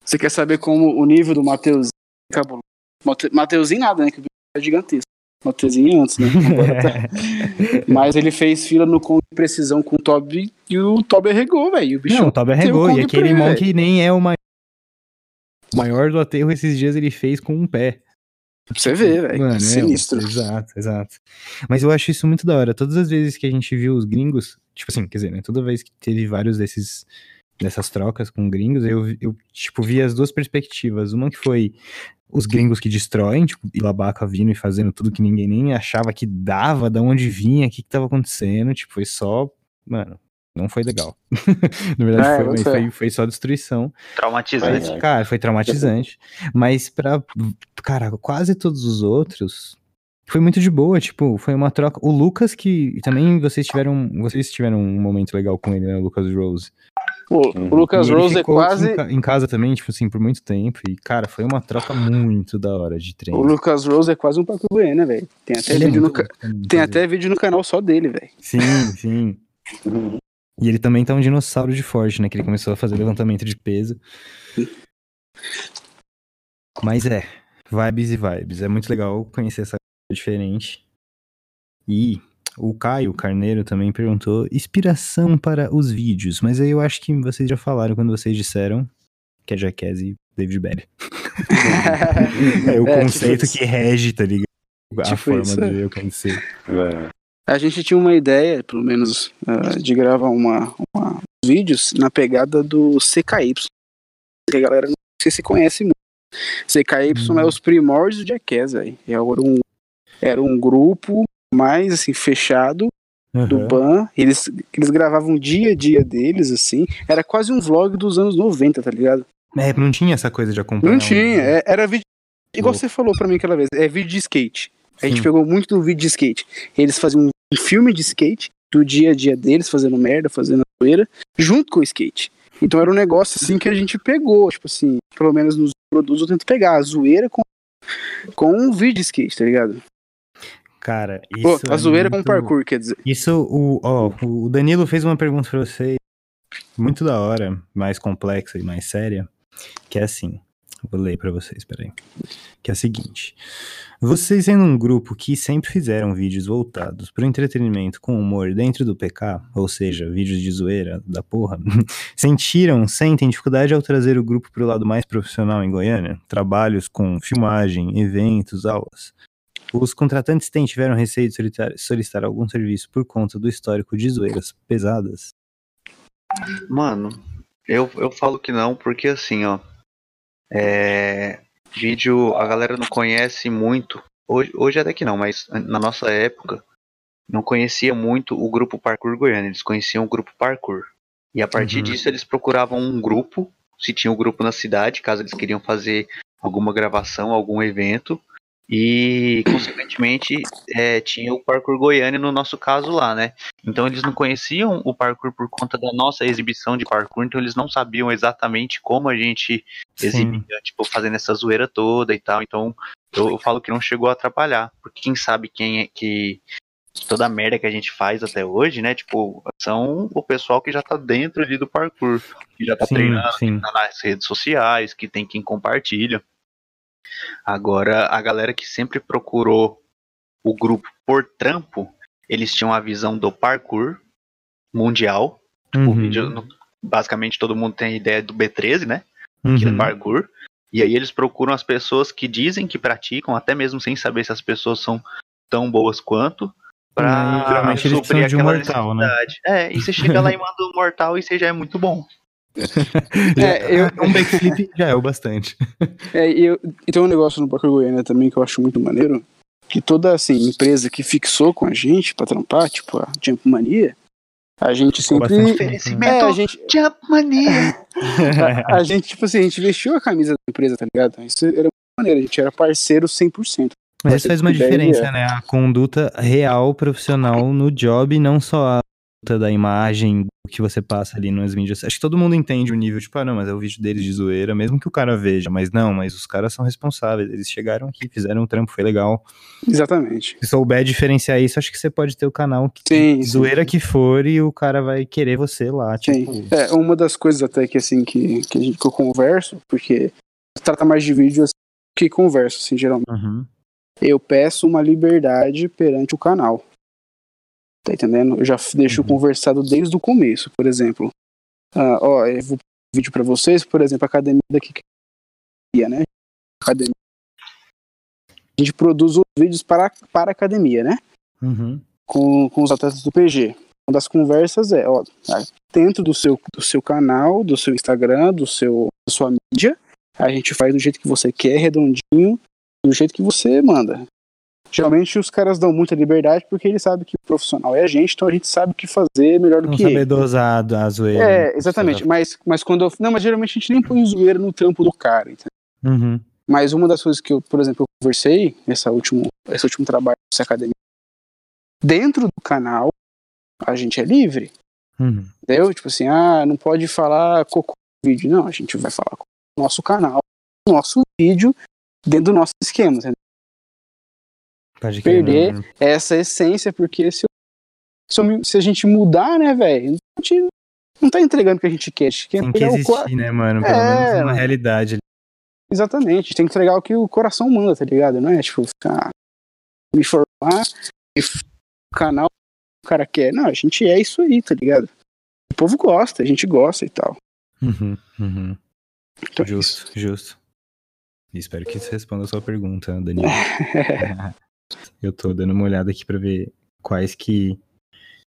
S2: você quer saber como o nível do Mateuzinho é cabuloso? Mate- Mateuzinho nada, né? Que o bicho é gigantesco. Mateuzinho antes, né? Tá. Mas ele fez fila no com de precisão com o Toby e o Toby arregou, velho. O bicho
S1: Não, o Toby arregou.
S2: Um
S1: E
S2: Kong
S1: aquele
S2: ele,
S1: Monk nem é o maior. O maior do aterro esses dias ele fez com um pé.
S2: pra você ver, velho.
S1: É,
S2: Sinistro.
S1: exato, exato. Mas eu acho isso muito da hora. Todas as vezes que a gente viu os gringos, tipo assim, quer dizer, né? Toda vez que teve vários desses dessas trocas com gringos, eu, eu tipo, vi as duas perspectivas. Uma que foi os gringos que destroem, tipo, Ilabaca vindo e fazendo tudo que ninguém nem achava que dava, da onde vinha, o que que tava acontecendo, tipo, foi só, mano, não foi legal. Na verdade,
S2: É,
S1: foi, foi, foi só destruição.
S4: Traumatizante.
S3: Mas-
S1: Cara, foi traumatizante. Mas pra, cara, quase todos os outros, foi muito de boa, tipo, foi uma troca. O Lucas, que também vocês tiveram. Vocês tiveram um momento legal com ele, né? O Lucas Rose.
S3: Uhum.
S2: o Lucas
S1: E ele
S2: Rose é quase.
S1: Em, ca- em casa também, tipo assim, por muito tempo. E, cara, foi uma troca muito da hora de treino.
S2: O Lucas Rose é quase um goiano, né, velho? Tem até
S1: Ele é
S2: vídeo no ca- Tem até vídeo no canal só dele, velho.
S1: Sim, sim. E ele também tá um dinossauro de forte, né? Que ele começou a fazer levantamento de peso. Mas é, vibes e vibes. É muito legal conhecer essa coisa diferente. E o Caio Carneiro também perguntou inspiração para os vídeos. Mas aí eu acho que vocês já falaram quando vocês disseram que é Jackass e David Belly. É o
S2: É, tipo
S1: conceito que rege, tá ligado? A
S2: Tipo
S1: forma
S2: isso,
S1: de
S2: é.
S1: eu conhecer.
S3: É.
S2: A gente tinha uma ideia, pelo menos, ah, de gravar uma, uma- vídeos na pegada do CKY. Que a galera não sei se conhece muito. CKY
S1: Hum.
S2: é os primórdios do Jackass, velho. Era um, era um grupo mais assim, fechado do
S1: Aham.
S2: Ban. Eles, eles gravavam o dia a dia deles, assim. Era quase um vlog dos anos 90, tá ligado?
S1: É, não tinha essa coisa de acompanhar.
S2: Não
S1: um-
S2: tinha, é- era vídeo. Igual
S1: Louco.
S2: você falou pra mim aquela vez, é vídeo de skate. A gente
S1: Sim.
S2: pegou muito do vídeo de skate. Eles faziam um filme de skate do dia a dia deles, fazendo merda, fazendo zoeira, junto com o skate. Então era um negócio assim que a gente pegou, tipo assim, pelo menos nos produtos eu tento pegar a zoeira com, com um vídeo de skate, tá ligado?
S1: Cara, isso.
S2: Pô, a
S1: é
S2: zoeira com
S1: muito-
S2: parkour, quer dizer.
S1: Isso, o, ó, o Danilo fez uma pergunta pra você, muito da hora, mais complexa e mais séria, que é assim. Vou ler pra vocês, peraí. Que é a seguinte. Vocês sendo um grupo que sempre fizeram vídeos voltados pro entretenimento com humor dentro do PK, ou seja, vídeos de zoeira da porra, sentiram, sentem dificuldade ao trazer o grupo pro lado mais profissional em Goiânia? Trabalhos com filmagem, eventos, aulas. Os contratantes têm tiveram receio de solicitar, solicitar algum serviço por conta do histórico de zoeiras pesadas?
S4: Mano, eu, eu falo que não, porque assim, ó. É. Vídeo, a galera não conhece muito. Hoje, hoje até que não, mas na nossa época, não conhecia muito o grupo Parkour Goiânia. Eles conheciam o grupo Parkour. E a partir
S1: Uhum.
S4: disso, eles procuravam um grupo, se tinha um grupo na cidade, caso eles queriam fazer alguma gravação, algum evento. E, consequentemente, é, tinha o Parkour Goiânia no nosso caso lá, né? Então eles não conheciam o parkour por conta da nossa exibição de parkour, então eles não sabiam exatamente como a gente exibia, tipo, fazendo essa zoeira toda e tal. Então eu, eu falo que não chegou a atrapalhar, porque quem sabe quem é que toda a merda que a gente faz até hoje, né? Tipo, são o pessoal que já tá dentro ali do parkour, que já tá
S1: sim,
S4: treinando,
S1: sim.
S4: tá nas redes sociais, que tem quem compartilha. Agora, a galera que sempre procurou o grupo por trampo, eles tinham a visão do parkour mundial.
S1: Uhum,
S4: vídeo, basicamente todo mundo tem a ideia do B13, né? Que é
S1: uhum.
S4: parkour. E aí eles procuram as pessoas que dizem que praticam, até mesmo sem saber se as pessoas são tão boas quanto, pra
S1: Hum, geralmente eles
S4: suprir
S1: precisam de um
S4: aquela
S1: mortal, né?
S4: necessidade. É, e você chega lá e manda um mortal e você já é muito bom.
S2: É, eu,
S1: Um backflip já é o bastante.
S2: É, e, eu, e tem um negócio no Parkour Goiânia também que eu acho muito maneiro, que toda assim, empresa que fixou com a gente pra trampar, tipo a Jump Mania, a gente
S1: Ficou
S2: sempre.
S4: Oferecimento
S2: É, a gente,
S4: Jump Mania.
S2: a, a gente, tipo assim, a gente vestiu a camisa da empresa, tá ligado? Isso era muito maneiro, a gente era parceiro 100%.
S1: Mas isso faz uma diferença, né? A conduta real profissional no job, não só da imagem que você passa ali nas mídias. Acho que todo mundo entende o nível, tipo, ah, não, mas é o vídeo deles de zoeira, mesmo que o cara veja, mas não, mas os caras são responsáveis, eles chegaram aqui, fizeram um trampo, foi legal.
S2: Exatamente.
S1: Se souber diferenciar isso, acho que você pode ter o canal que
S2: Sim, sim.
S1: zoeira que for e o cara vai querer você lá,
S2: Sim.
S1: tipo.
S2: É, uma das coisas até que assim que, que, a gente, que eu converso, porque trata mais de vídeo assim, que converso, assim, geralmente.
S1: Uhum.
S2: eu peço uma liberdade perante o canal. Tá entendendo? Eu já deixo
S1: Uhum.
S2: conversado desde o começo. Por exemplo, ah, ó, eu vou um vídeo pra vocês, por exemplo, a academia daqui que é, né? Academia. A gente produz os vídeos para, para a academia, né?
S1: Uhum.
S2: Com, com os atletas do PG. Uma das conversas é, ó, tá, dentro do seu, do seu canal, do seu Instagram, do seu, da sua mídia, a gente faz do jeito que você quer, redondinho, do jeito que você manda. Geralmente os caras dão muita liberdade porque eles sabem que o profissional é a gente, então a gente sabe o que fazer melhor do
S1: Não
S2: que
S1: saber
S2: ele.
S1: dosar a zoeira.
S2: É, exatamente. Mas, mas quando eu. Não, mas geralmente a gente nem põe zoeira no trampo do cara. entendeu?
S1: Uhum.
S2: Mas uma das coisas que eu, por exemplo, eu conversei essa último, esse último trabalho dessa academia, dentro do canal, a gente é livre.
S1: Uhum.
S2: Entendeu? Tipo assim, ah, não pode falar cocô no vídeo. Não, a gente vai falar com o nosso canal, nosso vídeo, dentro do nosso esquema. Entendeu?
S1: Pode
S2: Perder.
S1: mano.
S2: Essa essência, porque se, se, eu se a gente mudar, né, velho, a gente não tá entregando o que a gente quer. A gente quer
S1: Tem que
S2: entregar o
S1: existir, né, mano? Pelo
S2: É,
S1: menos uma realidade. ali.
S2: Exatamente, a gente tem que entregar o que o coração manda, tá ligado? Não é tipo ficar me formar e canal o cara quer. Não, a gente é isso aí, tá ligado? O povo gosta, a gente gosta e tal.
S1: Uhum, uhum.
S2: Então, é.
S1: Justo, justo. Espero que isso responda a sua pergunta, Daniel. Eu tô dando uma olhada aqui pra ver quais que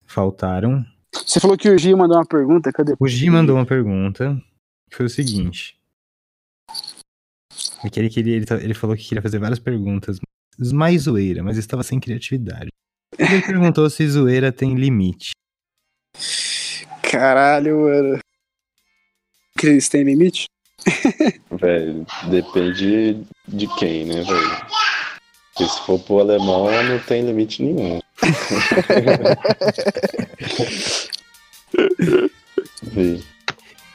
S1: faltaram.
S2: Você falou que o Gi mandou uma pergunta, cadê?
S1: O Gi mandou uma pergunta que foi o seguinte. É que ele, queria, ele, tá- ele falou que queria fazer várias perguntas mais zoeira, mas estava sem criatividade. Ele perguntou se zoeira tem limite.
S2: Caralho, mano. Cris, tem limite?
S3: Velho, depende de quem, né, velho? Porque se for pro alemão, não tem limite nenhum.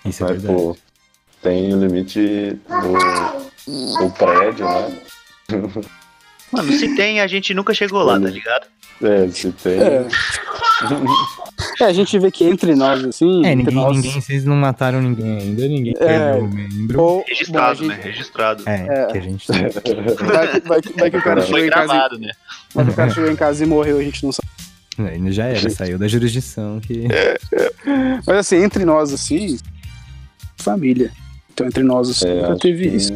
S1: Isso é
S3: Mas,
S1: verdade.
S3: pô, tem o limite do, do prédio, né?
S4: Mano, se tem, a gente nunca chegou lá, tá ligado?
S3: É, se tem.
S2: É. É, a gente vê que entre nós, assim.
S1: É,
S2: entre
S1: ninguém,
S2: nós,
S1: ninguém, vocês não mataram ninguém ainda, ninguém
S2: É.
S1: perdeu membro.
S2: ou-
S4: Registrado,
S2: bom, a
S4: né?
S2: gente-
S4: Registrado.
S1: É,
S2: É.
S1: que a gente
S2: Vai, que- vai, que- vai que o cara chegou em casa, e-
S4: gravado, né?
S2: vai que o cara chegou em casa e morreu, a gente não sabe.
S1: ainda já era, saiu da jurisdição que.
S2: Mas assim, entre nós, assim, família. Então, entre nós, assim,
S3: É,
S2: nunca teve
S3: que
S2: isso.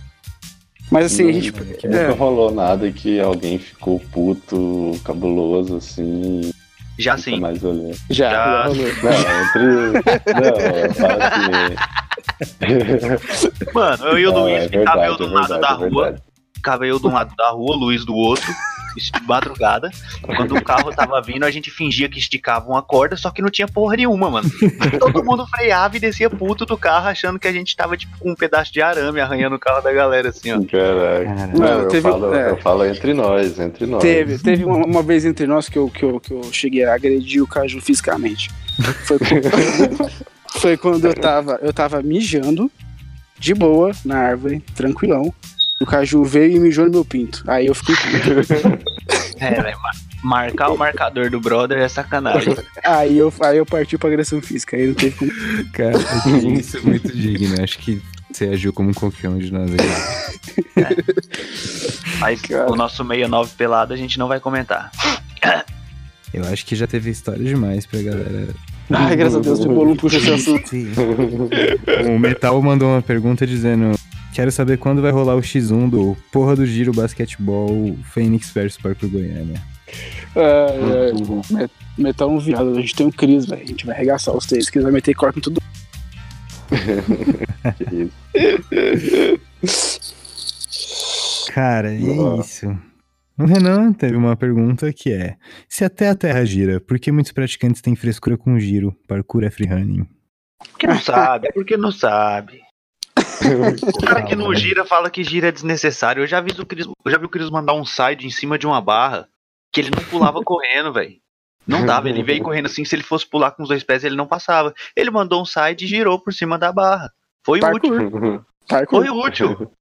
S2: Mas assim, a gente.
S3: que
S2: é.
S3: nunca rolou nada que alguém ficou puto, cabuloso, assim.
S4: Já
S3: nunca
S4: sim.
S3: mais.
S2: Já,
S4: Já.
S3: Não, entre. Não, eu falo assim.
S4: Mano, eu e o
S3: Não,
S4: Luiz
S3: é
S4: ficava eu de
S3: é
S4: um lado
S3: verdade,
S4: da
S3: é
S4: rua,
S3: verdade.
S4: ficava eu de um lado da rua, o Luiz do outro, isso de madrugada. Quando o carro tava vindo, a gente fingia que esticava uma corda, só que não tinha porra nenhuma, mano. Todo mundo freava e descia puto do carro, achando que a gente tava, tipo, com um pedaço de arame arranhando o carro da galera, assim, ó.
S3: Caraca.
S1: Cara,
S3: Não, eu,
S2: teve-
S3: falo,
S2: é.
S3: eu falo entre nós, entre nós.
S2: Teve, teve uma, uma vez entre nós que eu, que, eu, que eu cheguei a agredir o Caju fisicamente. Foi, quando- foi quando eu tava, eu tava mijando, de boa, na árvore, tranquilão. O Caju veio e mijou no meu pinto. Aí eu fiquei puto.
S4: É, velho, mar- marcar o marcador do brother é sacanagem.
S2: Aí eu, aí eu parti pra agressão física. Aí não teve como.
S1: Cara, isso é muito digno. Acho que você agiu como um qualquer um de nós aqui.
S4: Mas
S2: Cara.
S4: o nosso 69 pelado a gente não vai comentar.
S1: Eu acho que já teve história demais pra galera.
S2: Ai, graças a Deus, o não puxa esse assunto.
S1: O Metal mandou uma pergunta dizendo: Quero saber quando vai rolar o X1 do Porra do Giro Basquetebol Fênix versus Parque Goiânia.
S2: É, é, metal um viado, a gente tem um Cris, velho. A gente vai arregaçar os três, Cris vai meter corpo em tudo.
S1: Cara, e é isso. O Renan teve uma pergunta que é: Se até a Terra gira, por que muitos praticantes têm frescura com giro? Parkour é freerunning.
S4: Porque não sabe, porque não sabe. O cara que não gira fala que gira é desnecessário. Eu já vi o Cris, eu já vi o Cris mandar um side em cima de uma barra que ele não pulava correndo, velho. Não dava, ele veio correndo assim, se ele fosse pular com os dois pés, ele não passava. Ele mandou um side e girou por cima da barra. Foi útil.
S2: Parkour. Parkour.
S4: Foi útil.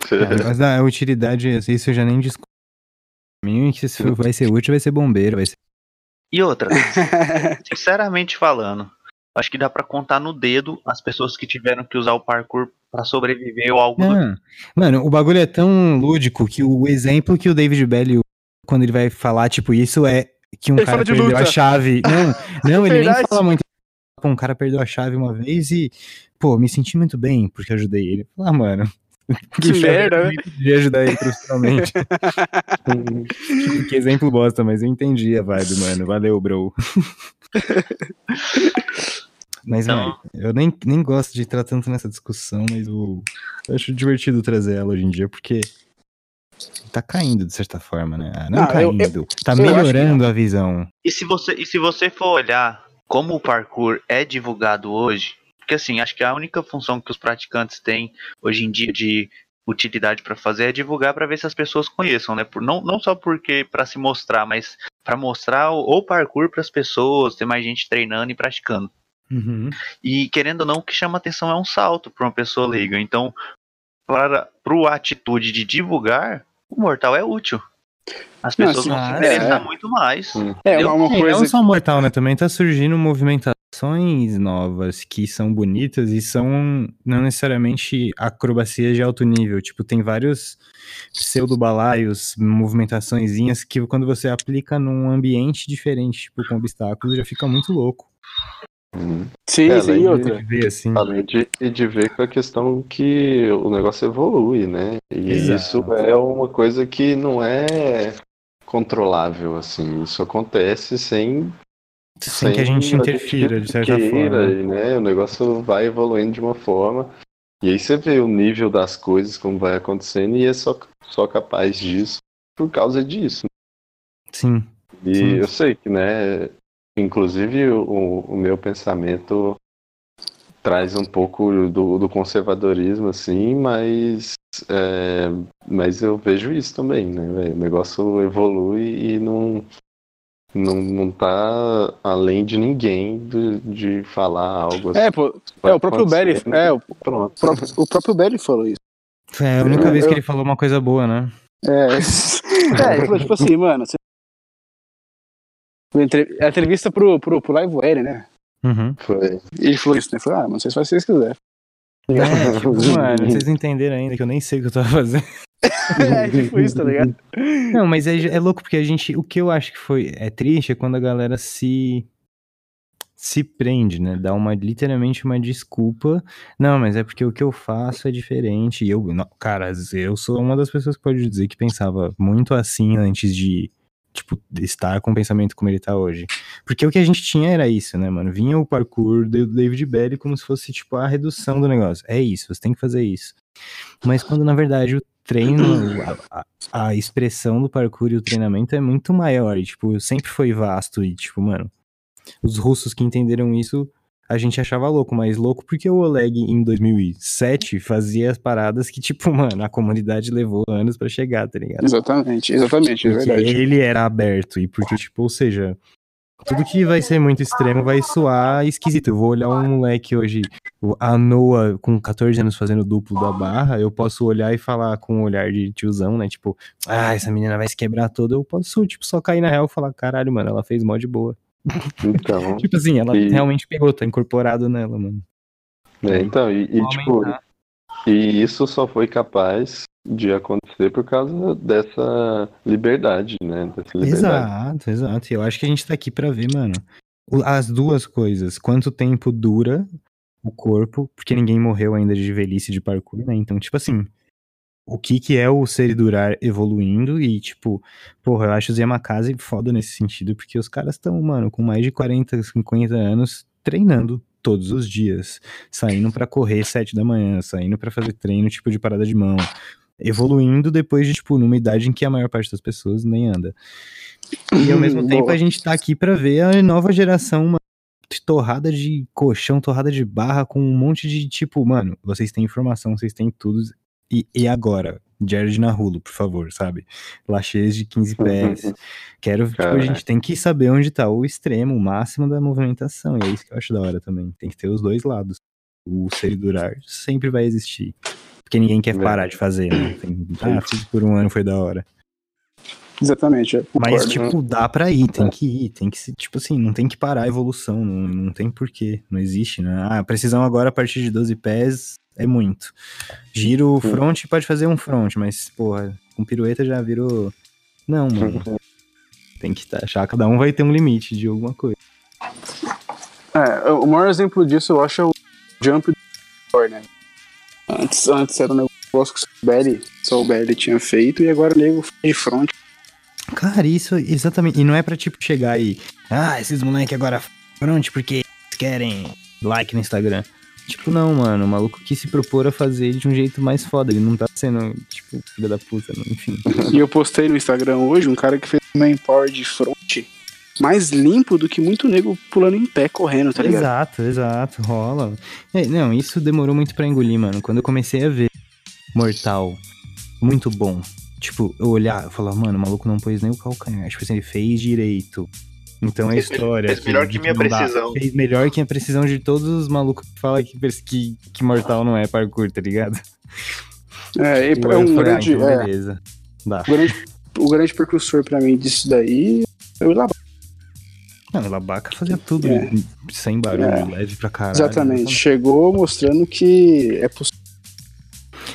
S1: Cara, mas a utilidade, isso eu já nem discuto. Pra mim, que se vai ser útil, vai ser bombeiro, vai ser.
S4: E outra, sinceramente falando, acho que dá pra contar no dedo as pessoas que tiveram que usar o parkour pra sobreviver ou algo do
S1: Não. Mano, o bagulho é tão lúdico que o exemplo que o David Belly, quando ele vai falar, tipo, isso é que um
S2: Ele
S1: cara perdeu
S2: luta.
S1: a chave. Não, não, ele nem
S2: Verdade.
S1: fala muito. Pô, um cara perdeu a chave uma vez e, pô, me senti muito bem porque ajudei ele. Ah, mano.
S2: Que merda, né?
S1: De ajudar ele profissionalmente. que exemplo bosta, mas eu entendi a vibe, mano. Valeu, bro. Mas,
S4: Então-
S1: mano, eu nem, nem gosto de entrar tanto nessa discussão, mas eu, eu acho divertido trazer ela hoje em dia, porque tá caindo de certa forma, né? Ah, Não,
S2: Não, eu-
S1: caindo, tá
S2: eu acho que
S1: melhorando a visão.
S4: E se você, e se você for olhar como o parkour é divulgado hoje, porque assim, acho que a única função que os praticantes têm hoje em dia de utilidade para fazer é divulgar para ver se as pessoas conheçam, né? Por, não, não só porque para se mostrar, mas para mostrar o, o parkour para as pessoas, ter mais gente treinando e praticando.
S1: Uhum.
S4: E querendo ou não, o que chama atenção é um salto para uma pessoa leiga. Então, para a atitude de divulgar, o mortal é útil. As pessoas
S2: Não,
S4: vão se
S1: assim,
S4: interessar
S2: é.
S4: muito mais.
S2: É, uma, uma
S1: É,
S2: coisa.
S1: não só mortal, né? Também tá surgindo movimentações novas que são bonitas e são não necessariamente acrobacias de alto nível. Tipo, tem vários pseudo-balaios, movimentaçõezinhas que quando você aplica num ambiente diferente, tipo, com obstáculos, já fica muito louco.
S3: Uhum.
S2: Sim,
S3: É,
S2: sim, e
S3: de-
S2: outra.
S1: Ver assim.
S3: Além de, de ver com a questão que o negócio evolui, né? E
S1: Exato.
S3: isso é uma coisa que não é controlável, assim. Isso acontece sem,
S1: Sem que a gente interfira, de certa
S3: queira,
S1: forma.
S3: e, né? O negócio vai evoluindo de uma forma. E aí você vê o nível das coisas, como vai acontecendo, e é só, só capaz disso por causa disso.
S1: Sim.
S3: E
S1: Sim.
S3: eu sei que, né, inclusive o, o meu pensamento traz um pouco do, do conservadorismo, assim, mas, é, mas eu vejo isso também, né? O negócio evolui e não, não, não tá além de ninguém de, de falar algo assim.
S2: É, pô, é, o próprio Belly. É, o
S3: Pronto.
S2: próprio, o próprio Belly falou isso.
S1: É a única
S2: Eu-
S1: vez que
S2: eu-
S1: ele falou uma coisa boa, né?
S2: É, é ele falou, tipo assim, mano. A entrevista pro, pro, pro Live Wire, né?
S1: Uhum.
S3: Foi.
S2: E ele falou isso, né? Falou, ah, mano, vocês fazem o que vocês quiserem.
S1: É, tipo, mano, vocês não entenderam ainda que eu nem sei o que eu tava fazendo.
S2: é, tipo isso, tá ligado?
S1: Não, mas é, é louco porque a gente. O que eu acho que foi. É triste é quando a galera se. Se prende, né? Dá uma, literalmente uma desculpa. Não, mas é porque o que eu faço é diferente. E eu, não, cara, eu sou uma das pessoas que pode dizer que pensava muito assim antes de, tipo, estar com o pensamento como ele tá hoje. Porque o que a gente tinha era isso, né, mano? Vinha o parkour do David Belly como se fosse, tipo, a redução do negócio. É isso, você tem que fazer isso. Mas quando, na verdade, o treino, a, a- a expressão do parkour e o treinamento é muito maior. E, tipo, sempre foi vasto. E, tipo, mano, os russos que entenderam isso, a gente achava louco. Mas louco porque o Oleg, em 2007, fazia as paradas que, tipo, mano, a comunidade levou anos pra chegar, tá ligado?
S2: Exatamente, exatamente, é verdade.
S1: ele era aberto. E porque, tipo, ou seja, tudo que vai ser muito extremo vai soar esquisito. Eu vou olhar um moleque hoje, a Noah, com 14 anos fazendo duplo da barra, eu posso olhar e falar com um olhar de tiozão, né? Tipo, ah, essa menina vai se quebrar toda. Eu posso, tipo, só cair na real e falar, caralho, mano, ela fez mod boa.
S3: Então,
S1: Tipo assim, ela
S3: E-
S1: realmente pegou, tá incorporado nela, mano.
S3: é, então e, e, tipo. E isso só foi capaz de acontecer por causa dessa liberdade, né? Dessa liberdade.
S1: Exato, exato. E eu acho que a gente tá aqui pra ver, mano, as duas coisas. Quanto tempo dura o corpo, porque ninguém morreu ainda de velhice de parkour, né? Então, tipo assim, o que que é o ser e durar evoluindo e, tipo, porra, eu acho os Yamakasi foda nesse sentido, porque os caras estão, mano, com mais de 40, 50 anos treinando todos os dias, saindo pra correr sete da manhã, saindo pra fazer treino, tipo, de parada de mão, evoluindo depois de, tipo, numa idade em que a maior parte das pessoas nem anda. E ao mesmo tempo
S2: Boa.
S1: a gente tá aqui pra ver a nova geração, uma torrada de colchão, torrada de barra, com um monte de tipo, mano, vocês têm informação, vocês têm tudo. E, e agora? Jared Narulo, por favor, sabe? Lachês de 15 pés. Quero, tipo, a gente tem que saber onde tá o extremo, o máximo da movimentação. E é isso que eu acho da hora também. Tem que ter os dois lados. O ser e durar sempre vai existir. Porque ninguém quer parar de fazer, né? Tem, ah, fiz por um ano, foi da hora.
S2: Exatamente,
S1: Mas, tipo, dá pra ir, tem que ir, tem que se, tipo assim, não tem que parar a evolução, não, não tem porquê, não existe, né? Ah, precisão agora a partir de 12 pés é muito. Giro front, pode fazer um front, mas, porra, com pirueta já virou. Não, mano. Tem que tá, achar, cada um vai ter um limite de alguma coisa.
S2: É, o maior exemplo disso eu acho é o Jump do né? Antes, antes era um negócio que o Belly, só o Belly tinha feito e agora o nego de front.
S1: Cara, isso, exatamente. E não é pra, tipo, chegar e. Ah, esses moleque agora front porque eles querem like no Instagram. Tipo, não, mano. O maluco que se propor a fazer de um jeito mais foda. Ele não tá sendo, tipo, filha da puta, não, enfim.
S2: E eu postei no Instagram hoje um cara que fez um main power de front mais limpo do que muito nego pulando em pé correndo, tá ligado?
S1: Exato, exato, rola. É, não, isso demorou muito pra engolir, mano. Quando eu comecei a ver mortal muito bom. Tipo, eu olhar, eu falar, mano, o maluco não pôs nem o calcanhar. Tipo assim, ele fez direito. Então a
S4: Fez
S1: história.
S4: fez melhor que minha
S1: dá-
S4: precisão.
S1: Fez melhor que a precisão de todos os malucos que falam que, que, que mortal não é parkour, tá ligado?
S2: É, e
S1: Eu
S2: é um
S1: ah,
S2: grande,
S1: então
S2: é,
S1: beleza. Dá.
S2: o grande. O grande precursor pra mim disso daí é o Ilabaca.
S1: Não, o Labaca fazia tudo
S2: É.
S1: sem barulho,
S2: É.
S1: leve pra caralho.
S2: Exatamente. Chegou mostrando que é possível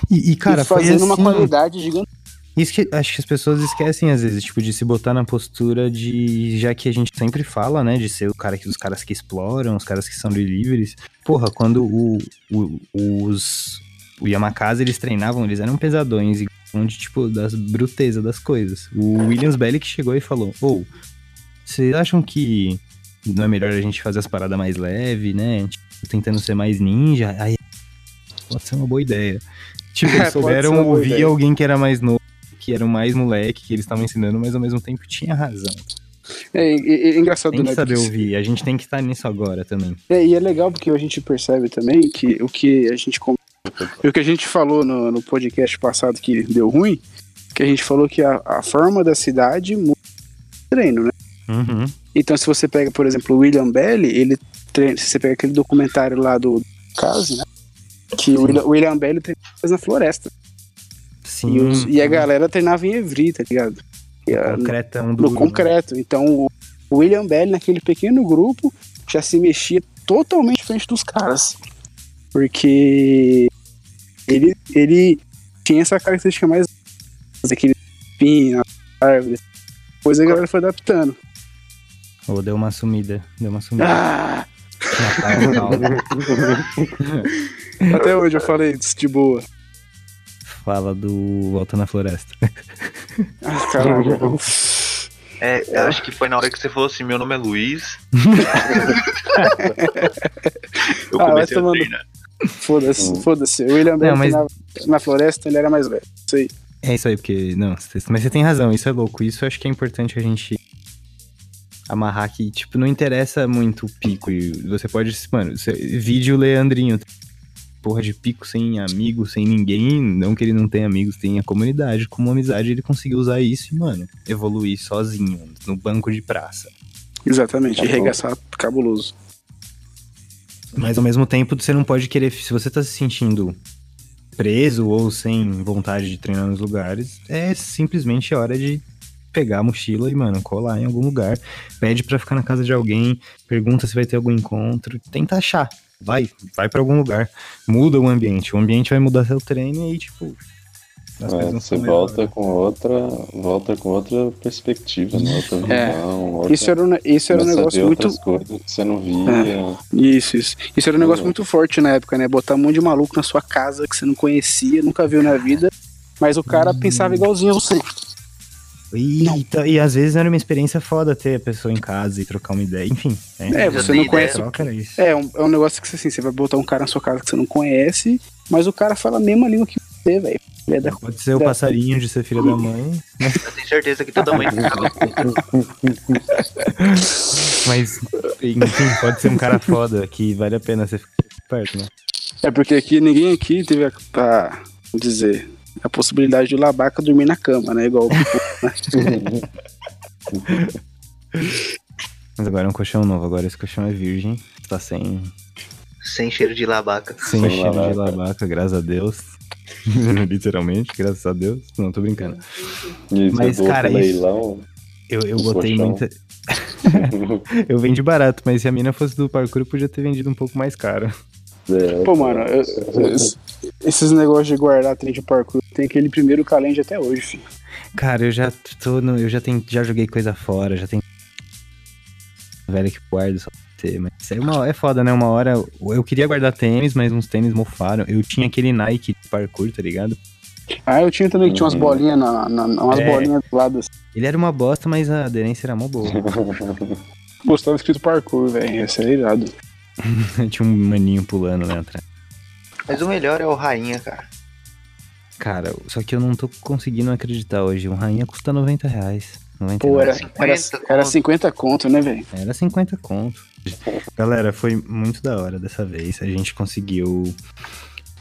S1: E, e, cara,
S2: e
S1: foi
S2: fazendo uma
S1: assim,
S2: qualidade gigante.
S1: Isso que acho que as pessoas esquecem às vezes, tipo, de se botar na postura de. Já que a gente sempre fala, né? De ser o cara que, os caras que exploram, os caras que são livres. Porra, quando o, o- os. O Yamakasa eles treinavam, eles eram pesadões e onde, tipo, das brutezas das coisas. O Williams Bellick chegou e falou: Ô, vocês acham que não é melhor a gente fazer as paradas mais leve, né? Tipo, tentando ser mais ninja? Aí pode ser uma boa ideia. Tipo,
S2: É,
S1: eles
S2: uma
S1: souberam ouvir alguém que era mais novo, que era o mais moleque, que eles estavam ensinando, mas ao mesmo tempo tinha razão.
S2: É, e- e- engraçado,
S1: Tem que
S2: né?
S1: saber
S2: porque-
S1: ouvir, a gente tem que estar nisso agora também.
S2: É, e é legal porque a gente percebe também que o que a gente e o que a gente falou no, no podcast passado que deu ruim, que a gente falou que a, a forma da cidade muda o treino, né?
S1: Uhum.
S2: Então se você pega, por exemplo, o William Belly, ele treina, se você pega aquele documentário lá do caso, né? Que o William, William Belly treinava na floresta.
S1: Sim.
S2: E, os- e a galera treinava em Evry, tá ligado? A-
S1: concretão
S2: no
S1: duro, né?
S2: concreto. Então o William Belly, naquele pequeno grupo, já se mexia totalmente diferente dos caras. Porque ele, ele tinha essa característica mais aquele espinho, árvore. Depois a galera foi adaptando.
S1: Ou deu uma sumida, deu uma sumida.
S2: Ah!
S1: Na cara, calma.
S2: Até hoje eu falei isso de boa.
S1: Fala do Volta na Floresta.
S2: Ah, caralho.
S4: É, eu acho que foi na hora que você falou assim: meu nome é Luiz. eu
S2: Ah,
S4: comecei a
S2: tomando-
S4: treinar.
S2: Foda-se, foda-se. O William
S1: Não, mas-
S2: treinava na floresta, ele era mais velho. Isso aí.
S1: É isso aí, porque. Não, mas você tem razão, isso é louco. Isso eu acho que é importante a gente amarrar que, tipo, não interessa muito o pico. E você pode. Mano, vídeo Leandrinho. Porra de pico sem amigo, sem ninguém. Não que ele não tenha amigos, tem a comunidade. Como amizade, ele conseguiu usar isso e, mano, evoluir sozinho, no banco de praça.
S2: Exatamente,
S3: Tá
S2: e
S3: bom.
S2: regaçar cabuloso.
S1: Mas ao mesmo tempo, você não pode querer. Se você tá se sentindo preso ou sem vontade de treinar nos lugares, é simplesmente hora de pegar a mochila e, mano, colar em algum lugar. Pede pra ficar na casa de alguém, pergunta se vai ter algum encontro, tenta achar. Vai, vai pra algum lugar. Muda o ambiente. O ambiente vai mudar seu treino e aí, tipo. as
S3: É,
S1: coisas não
S3: você
S1: são
S3: volta com outra, volta com outra perspectiva, né? outra visão,
S2: É,
S3: outra,
S2: Isso era um, isso era um negócio muito.
S3: outras coisas que você não via.
S2: Isso, isso. Isso era um negócio muito forte na época, né? Botar um monte de maluco na sua casa que você não conhecia, nunca viu na vida, mas o cara pensava igualzinho a você.
S1: E, então, e às vezes era uma experiência foda ter a pessoa em casa e trocar uma ideia. Enfim.
S2: É,
S4: Eu
S2: você não conhece.
S1: Troca era isso.
S2: É, um, é um negócio que assim, você vai botar um cara na sua casa que você não conhece, mas o cara fala a mesma língua que você, velho. Ele é da-
S1: Pode ser o
S2: É.
S1: passarinho de ser filho da mãe,
S4: Eu tenho certeza que toda mãe ficava.
S1: mas enfim, pode ser um cara foda que vale a pena você ficar perto, né?
S2: É porque aqui ninguém aqui teve a, a vamos dizer, a possibilidade de o Labaca dormir na cama, né? Igual o
S1: Mas agora é um colchão novo, agora esse colchão é virgem, tá sem,
S4: Sem cheiro de labaca.
S1: sem
S3: Sem
S1: cheiro de
S3: labaca.
S1: labaca, graças a Deus. Literalmente, graças a Deus. Não, tô brincando.
S3: E você
S1: Mas,
S3: doou
S1: cara,
S3: pro
S1: isso-
S3: leilão.
S1: Eu, eu botei
S3: colchão.
S1: muita. eu vendi barato, mas se a mina fosse do parkour, eu podia ter vendido um pouco mais caro.
S3: É,
S2: Pô, mano, eu- eu- esses negócios de guardar trem de parkour, tem aquele primeiro calende até hoje, filho.
S1: Cara, eu já tô no, eu já tenho, já joguei coisa fora, já tem velho que guarda só pra ter, mas isso é, uma, é foda, né? Uma hora eu queria guardar tênis, mas uns tênis mofaram. Eu tinha aquele Nike de parkour, tá ligado?
S2: Ah, eu tinha também que tinha umas
S3: Uhum.
S2: bolinhas na, na- umas
S1: É.
S2: bolinhas do lado assim.
S1: Ele era uma bosta, mas a aderência era mó boa.
S2: Gostava escrito parkour, velho. Esse é irado.
S1: tinha um maninho pulando lá atrás.
S4: Mas o melhor é o rainha, cara.
S1: Cara, só que eu não tô conseguindo acreditar hoje. Um rainha custa 90 reais. 90
S2: Pô, era,
S1: reais.
S2: era,
S4: 50
S2: era
S4: conto.
S2: 50 conto, né, velho?
S1: Era 50 conto. Galera, foi muito da hora dessa vez. A gente conseguiu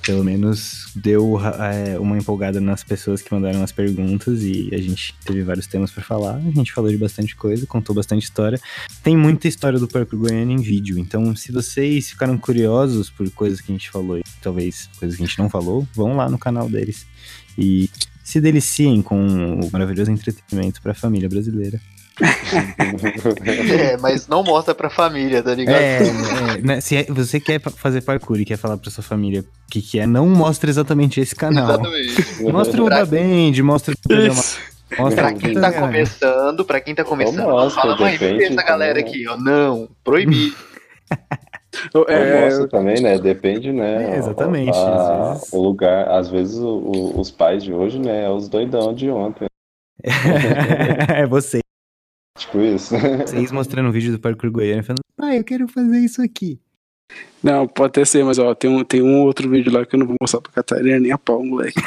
S1: pelo menos deu é, uma empolgada nas pessoas que mandaram as perguntas e a gente teve vários temas para falar. A gente falou de bastante coisa, contou bastante história. Tem muita história do Parque Goiânia em vídeo, então se vocês ficaram curiosos por coisas que a gente falou e talvez coisas que a gente não falou, vão lá no canal deles e se deliciem com o maravilhoso entretenimento para a família brasileira.
S4: é, mas não mostra pra família, tá ligado?
S1: É, é né, se você quer fazer parkour e quer falar pra sua família o que, que é, não mostra exatamente esse canal. Exatamente. Mostra o pra... Band, mostra o programa.
S4: Mostra pra quem tá começando, pra quem tá começando, mostra, fala, mãe, vê essa galera aqui, ó. Não, proibido.
S3: É, mostra também, né? Depende, né?
S1: É, exatamente.
S3: A, vezes... O lugar, às vezes o, o, os pais de hoje, né? É os doidão de ontem.
S1: é você.
S3: Tipo isso.
S1: Vocês mostrando o vídeo do parkour goiano falando, pai, eu quero fazer isso aqui.
S2: Não, pode até ser, mas ó, tem um, tem um outro vídeo lá que eu não vou mostrar pra Catarina nem a pau, moleque.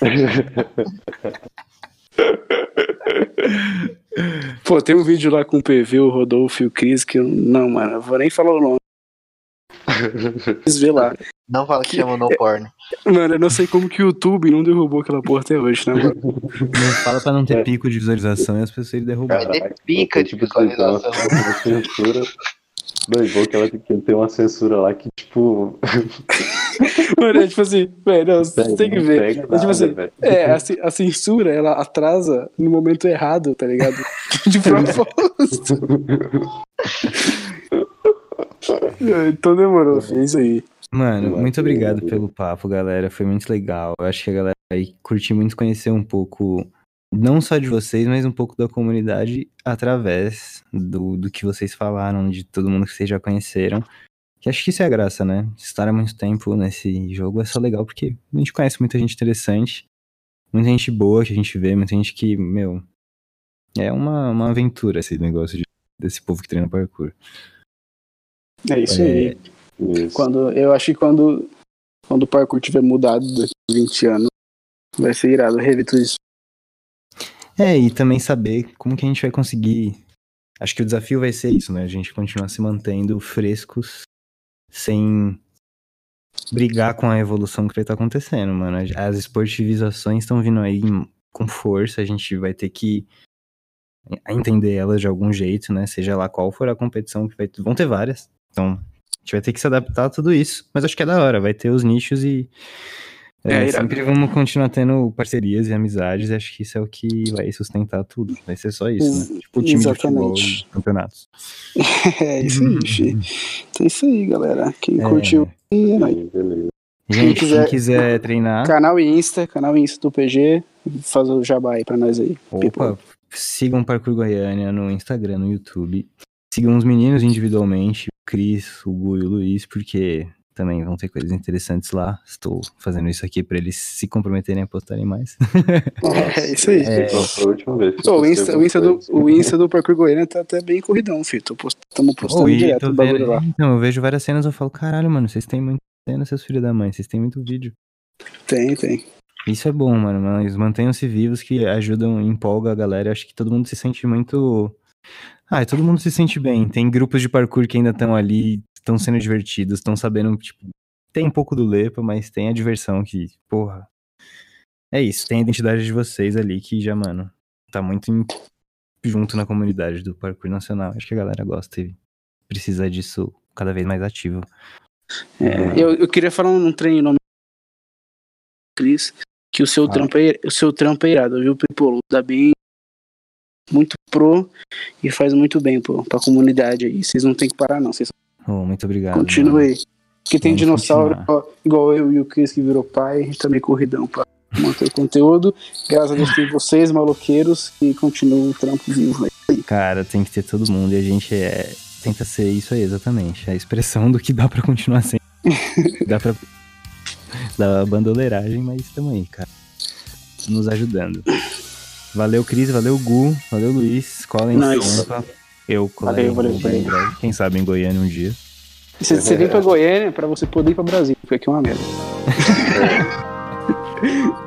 S2: Pô, tem um vídeo lá com o PV, o Rodolfo e o Cris, que eu. Não, mano, eu vou nem falar o nome. Vocês vê lá.
S4: Não fala que chama no porno.
S2: Mano, eu não sei como que o YouTube não derrubou aquela porra até hoje, né, mano?
S1: Não fala pra não ter pico de visualização e as pessoas derrubaram.
S4: Vai ter pica de visualização.
S3: Censura. Doido, que ela tem uma censura lá que, tipo.
S2: Mano, é tipo assim, velho, não, você tem que ver. É, tipo assim, é, a, a, censura, ela atrasa no momento errado, tá ligado? De propósito. então demorou, é isso aí.
S1: Mano, muito obrigado pelo papo, galera. Foi muito legal. Eu acho que a galera vai curtir muito conhecer um pouco, não só de vocês, mas um pouco da comunidade através do, do que vocês falaram, de todo mundo que vocês já conheceram. Que acho que isso é a graça, né? Estar há muito tempo nesse jogo é só legal porque a gente conhece muita gente interessante, muita gente boa que a gente vê, muita gente que, meu, é uma, uma aventura esse negócio de, desse povo que treina parkour.
S2: É isso é, aí. Isso. Quando, eu acho que quando, quando o parkour tiver mudado daqui a 20 anos, vai ser irado rever tudo isso.
S1: É, e também saber como que a gente vai conseguir. Acho que o desafio vai ser isso, né? A gente continuar se mantendo frescos sem brigar com a evolução que vai estar acontecendo, mano. As esportivizações estão vindo aí com força, a gente vai ter que entender elas de algum jeito, né? Seja lá qual for a competição que vai vão ter várias. Então, gente vai ter que se adaptar a tudo isso. Mas acho que é da hora, vai ter os nichos e. É, é, sempre vamos continuar tendo parcerias e amizades, e acho que isso é o que vai sustentar tudo. Vai ser só isso, né? Tipo o time Exatamente. de futebol campeonatos.
S2: é isso aí. Então é isso aí, galera. Quem é. curtiu, é
S1: Gente, quem quiser, quem quiser treinar.
S2: Canal Insta, canal Insta do PG, faz o jabá aí pra nós aí.
S1: Opa, sigam Parkour Goiânia no Instagram, no YouTube. Sigam os meninos individualmente, Cris, o Gu e o Luiz, porque também vão ter coisas interessantes lá. Estou fazendo isso aqui para eles se comprometerem a postarem mais.
S2: É isso aí. É... Pô, o, Insta, o, Insta do, o Insta do Parkour Goiânia tá até bem corridão, filho. Estamos postando oh, direto o bagulho lá.
S1: Então, eu vejo várias cenas e eu falo, caralho, mano, vocês têm muita cena, seus filhos da mãe, vocês têm muito vídeo.
S2: Tem, tem.
S1: Isso é bom, mano, mas mantenham-se vivos que ajudam, empolga a galera. Eu acho que todo mundo se sente muito ah, todo mundo se sente bem. Tem grupos de parkour que ainda estão ali, estão sendo divertidos, estão sabendo, tipo, tem um pouco do lepa, mas tem a diversão que, porra. É isso, tem a identidade de vocês ali que já, mano, tá muito em, junto na comunidade do parkour nacional. Acho que a galera gosta e precisa disso cada vez mais ativo.
S2: É, eu, eu queria falar um treino nome Cris, que o seu ah. trampo é, o seu trampo é irado, viu, Pipolo? Dá bem muito pro e faz muito bem pô, pra comunidade aí. Vocês não tem que parar, não. Vocês...
S1: Oh, muito obrigado.
S2: Continue aí. Porque tem dinossauro ó, igual eu e o Chris que virou pai, a gente também corridão pra manter o conteúdo. Graças a Deus tem vocês, maloqueiros, que continuam o trampo vivo aí.
S1: Cara, tem que ter todo mundo e a gente é, tenta ser isso aí, exatamente. A expressão do que dá pra continuar sendo. dá pra dar bandoleiragem, mas estamos aí, cara. Nos ajudando. Valeu, Cris, valeu, Gu, valeu, Luiz. Colhem nice. Eu colei valeu, valeu, valeu. Quem sabe em Goiânia um dia.
S2: Você, você vem pra Goiânia pra você poder ir pra Brasília, porque aqui é uma merda.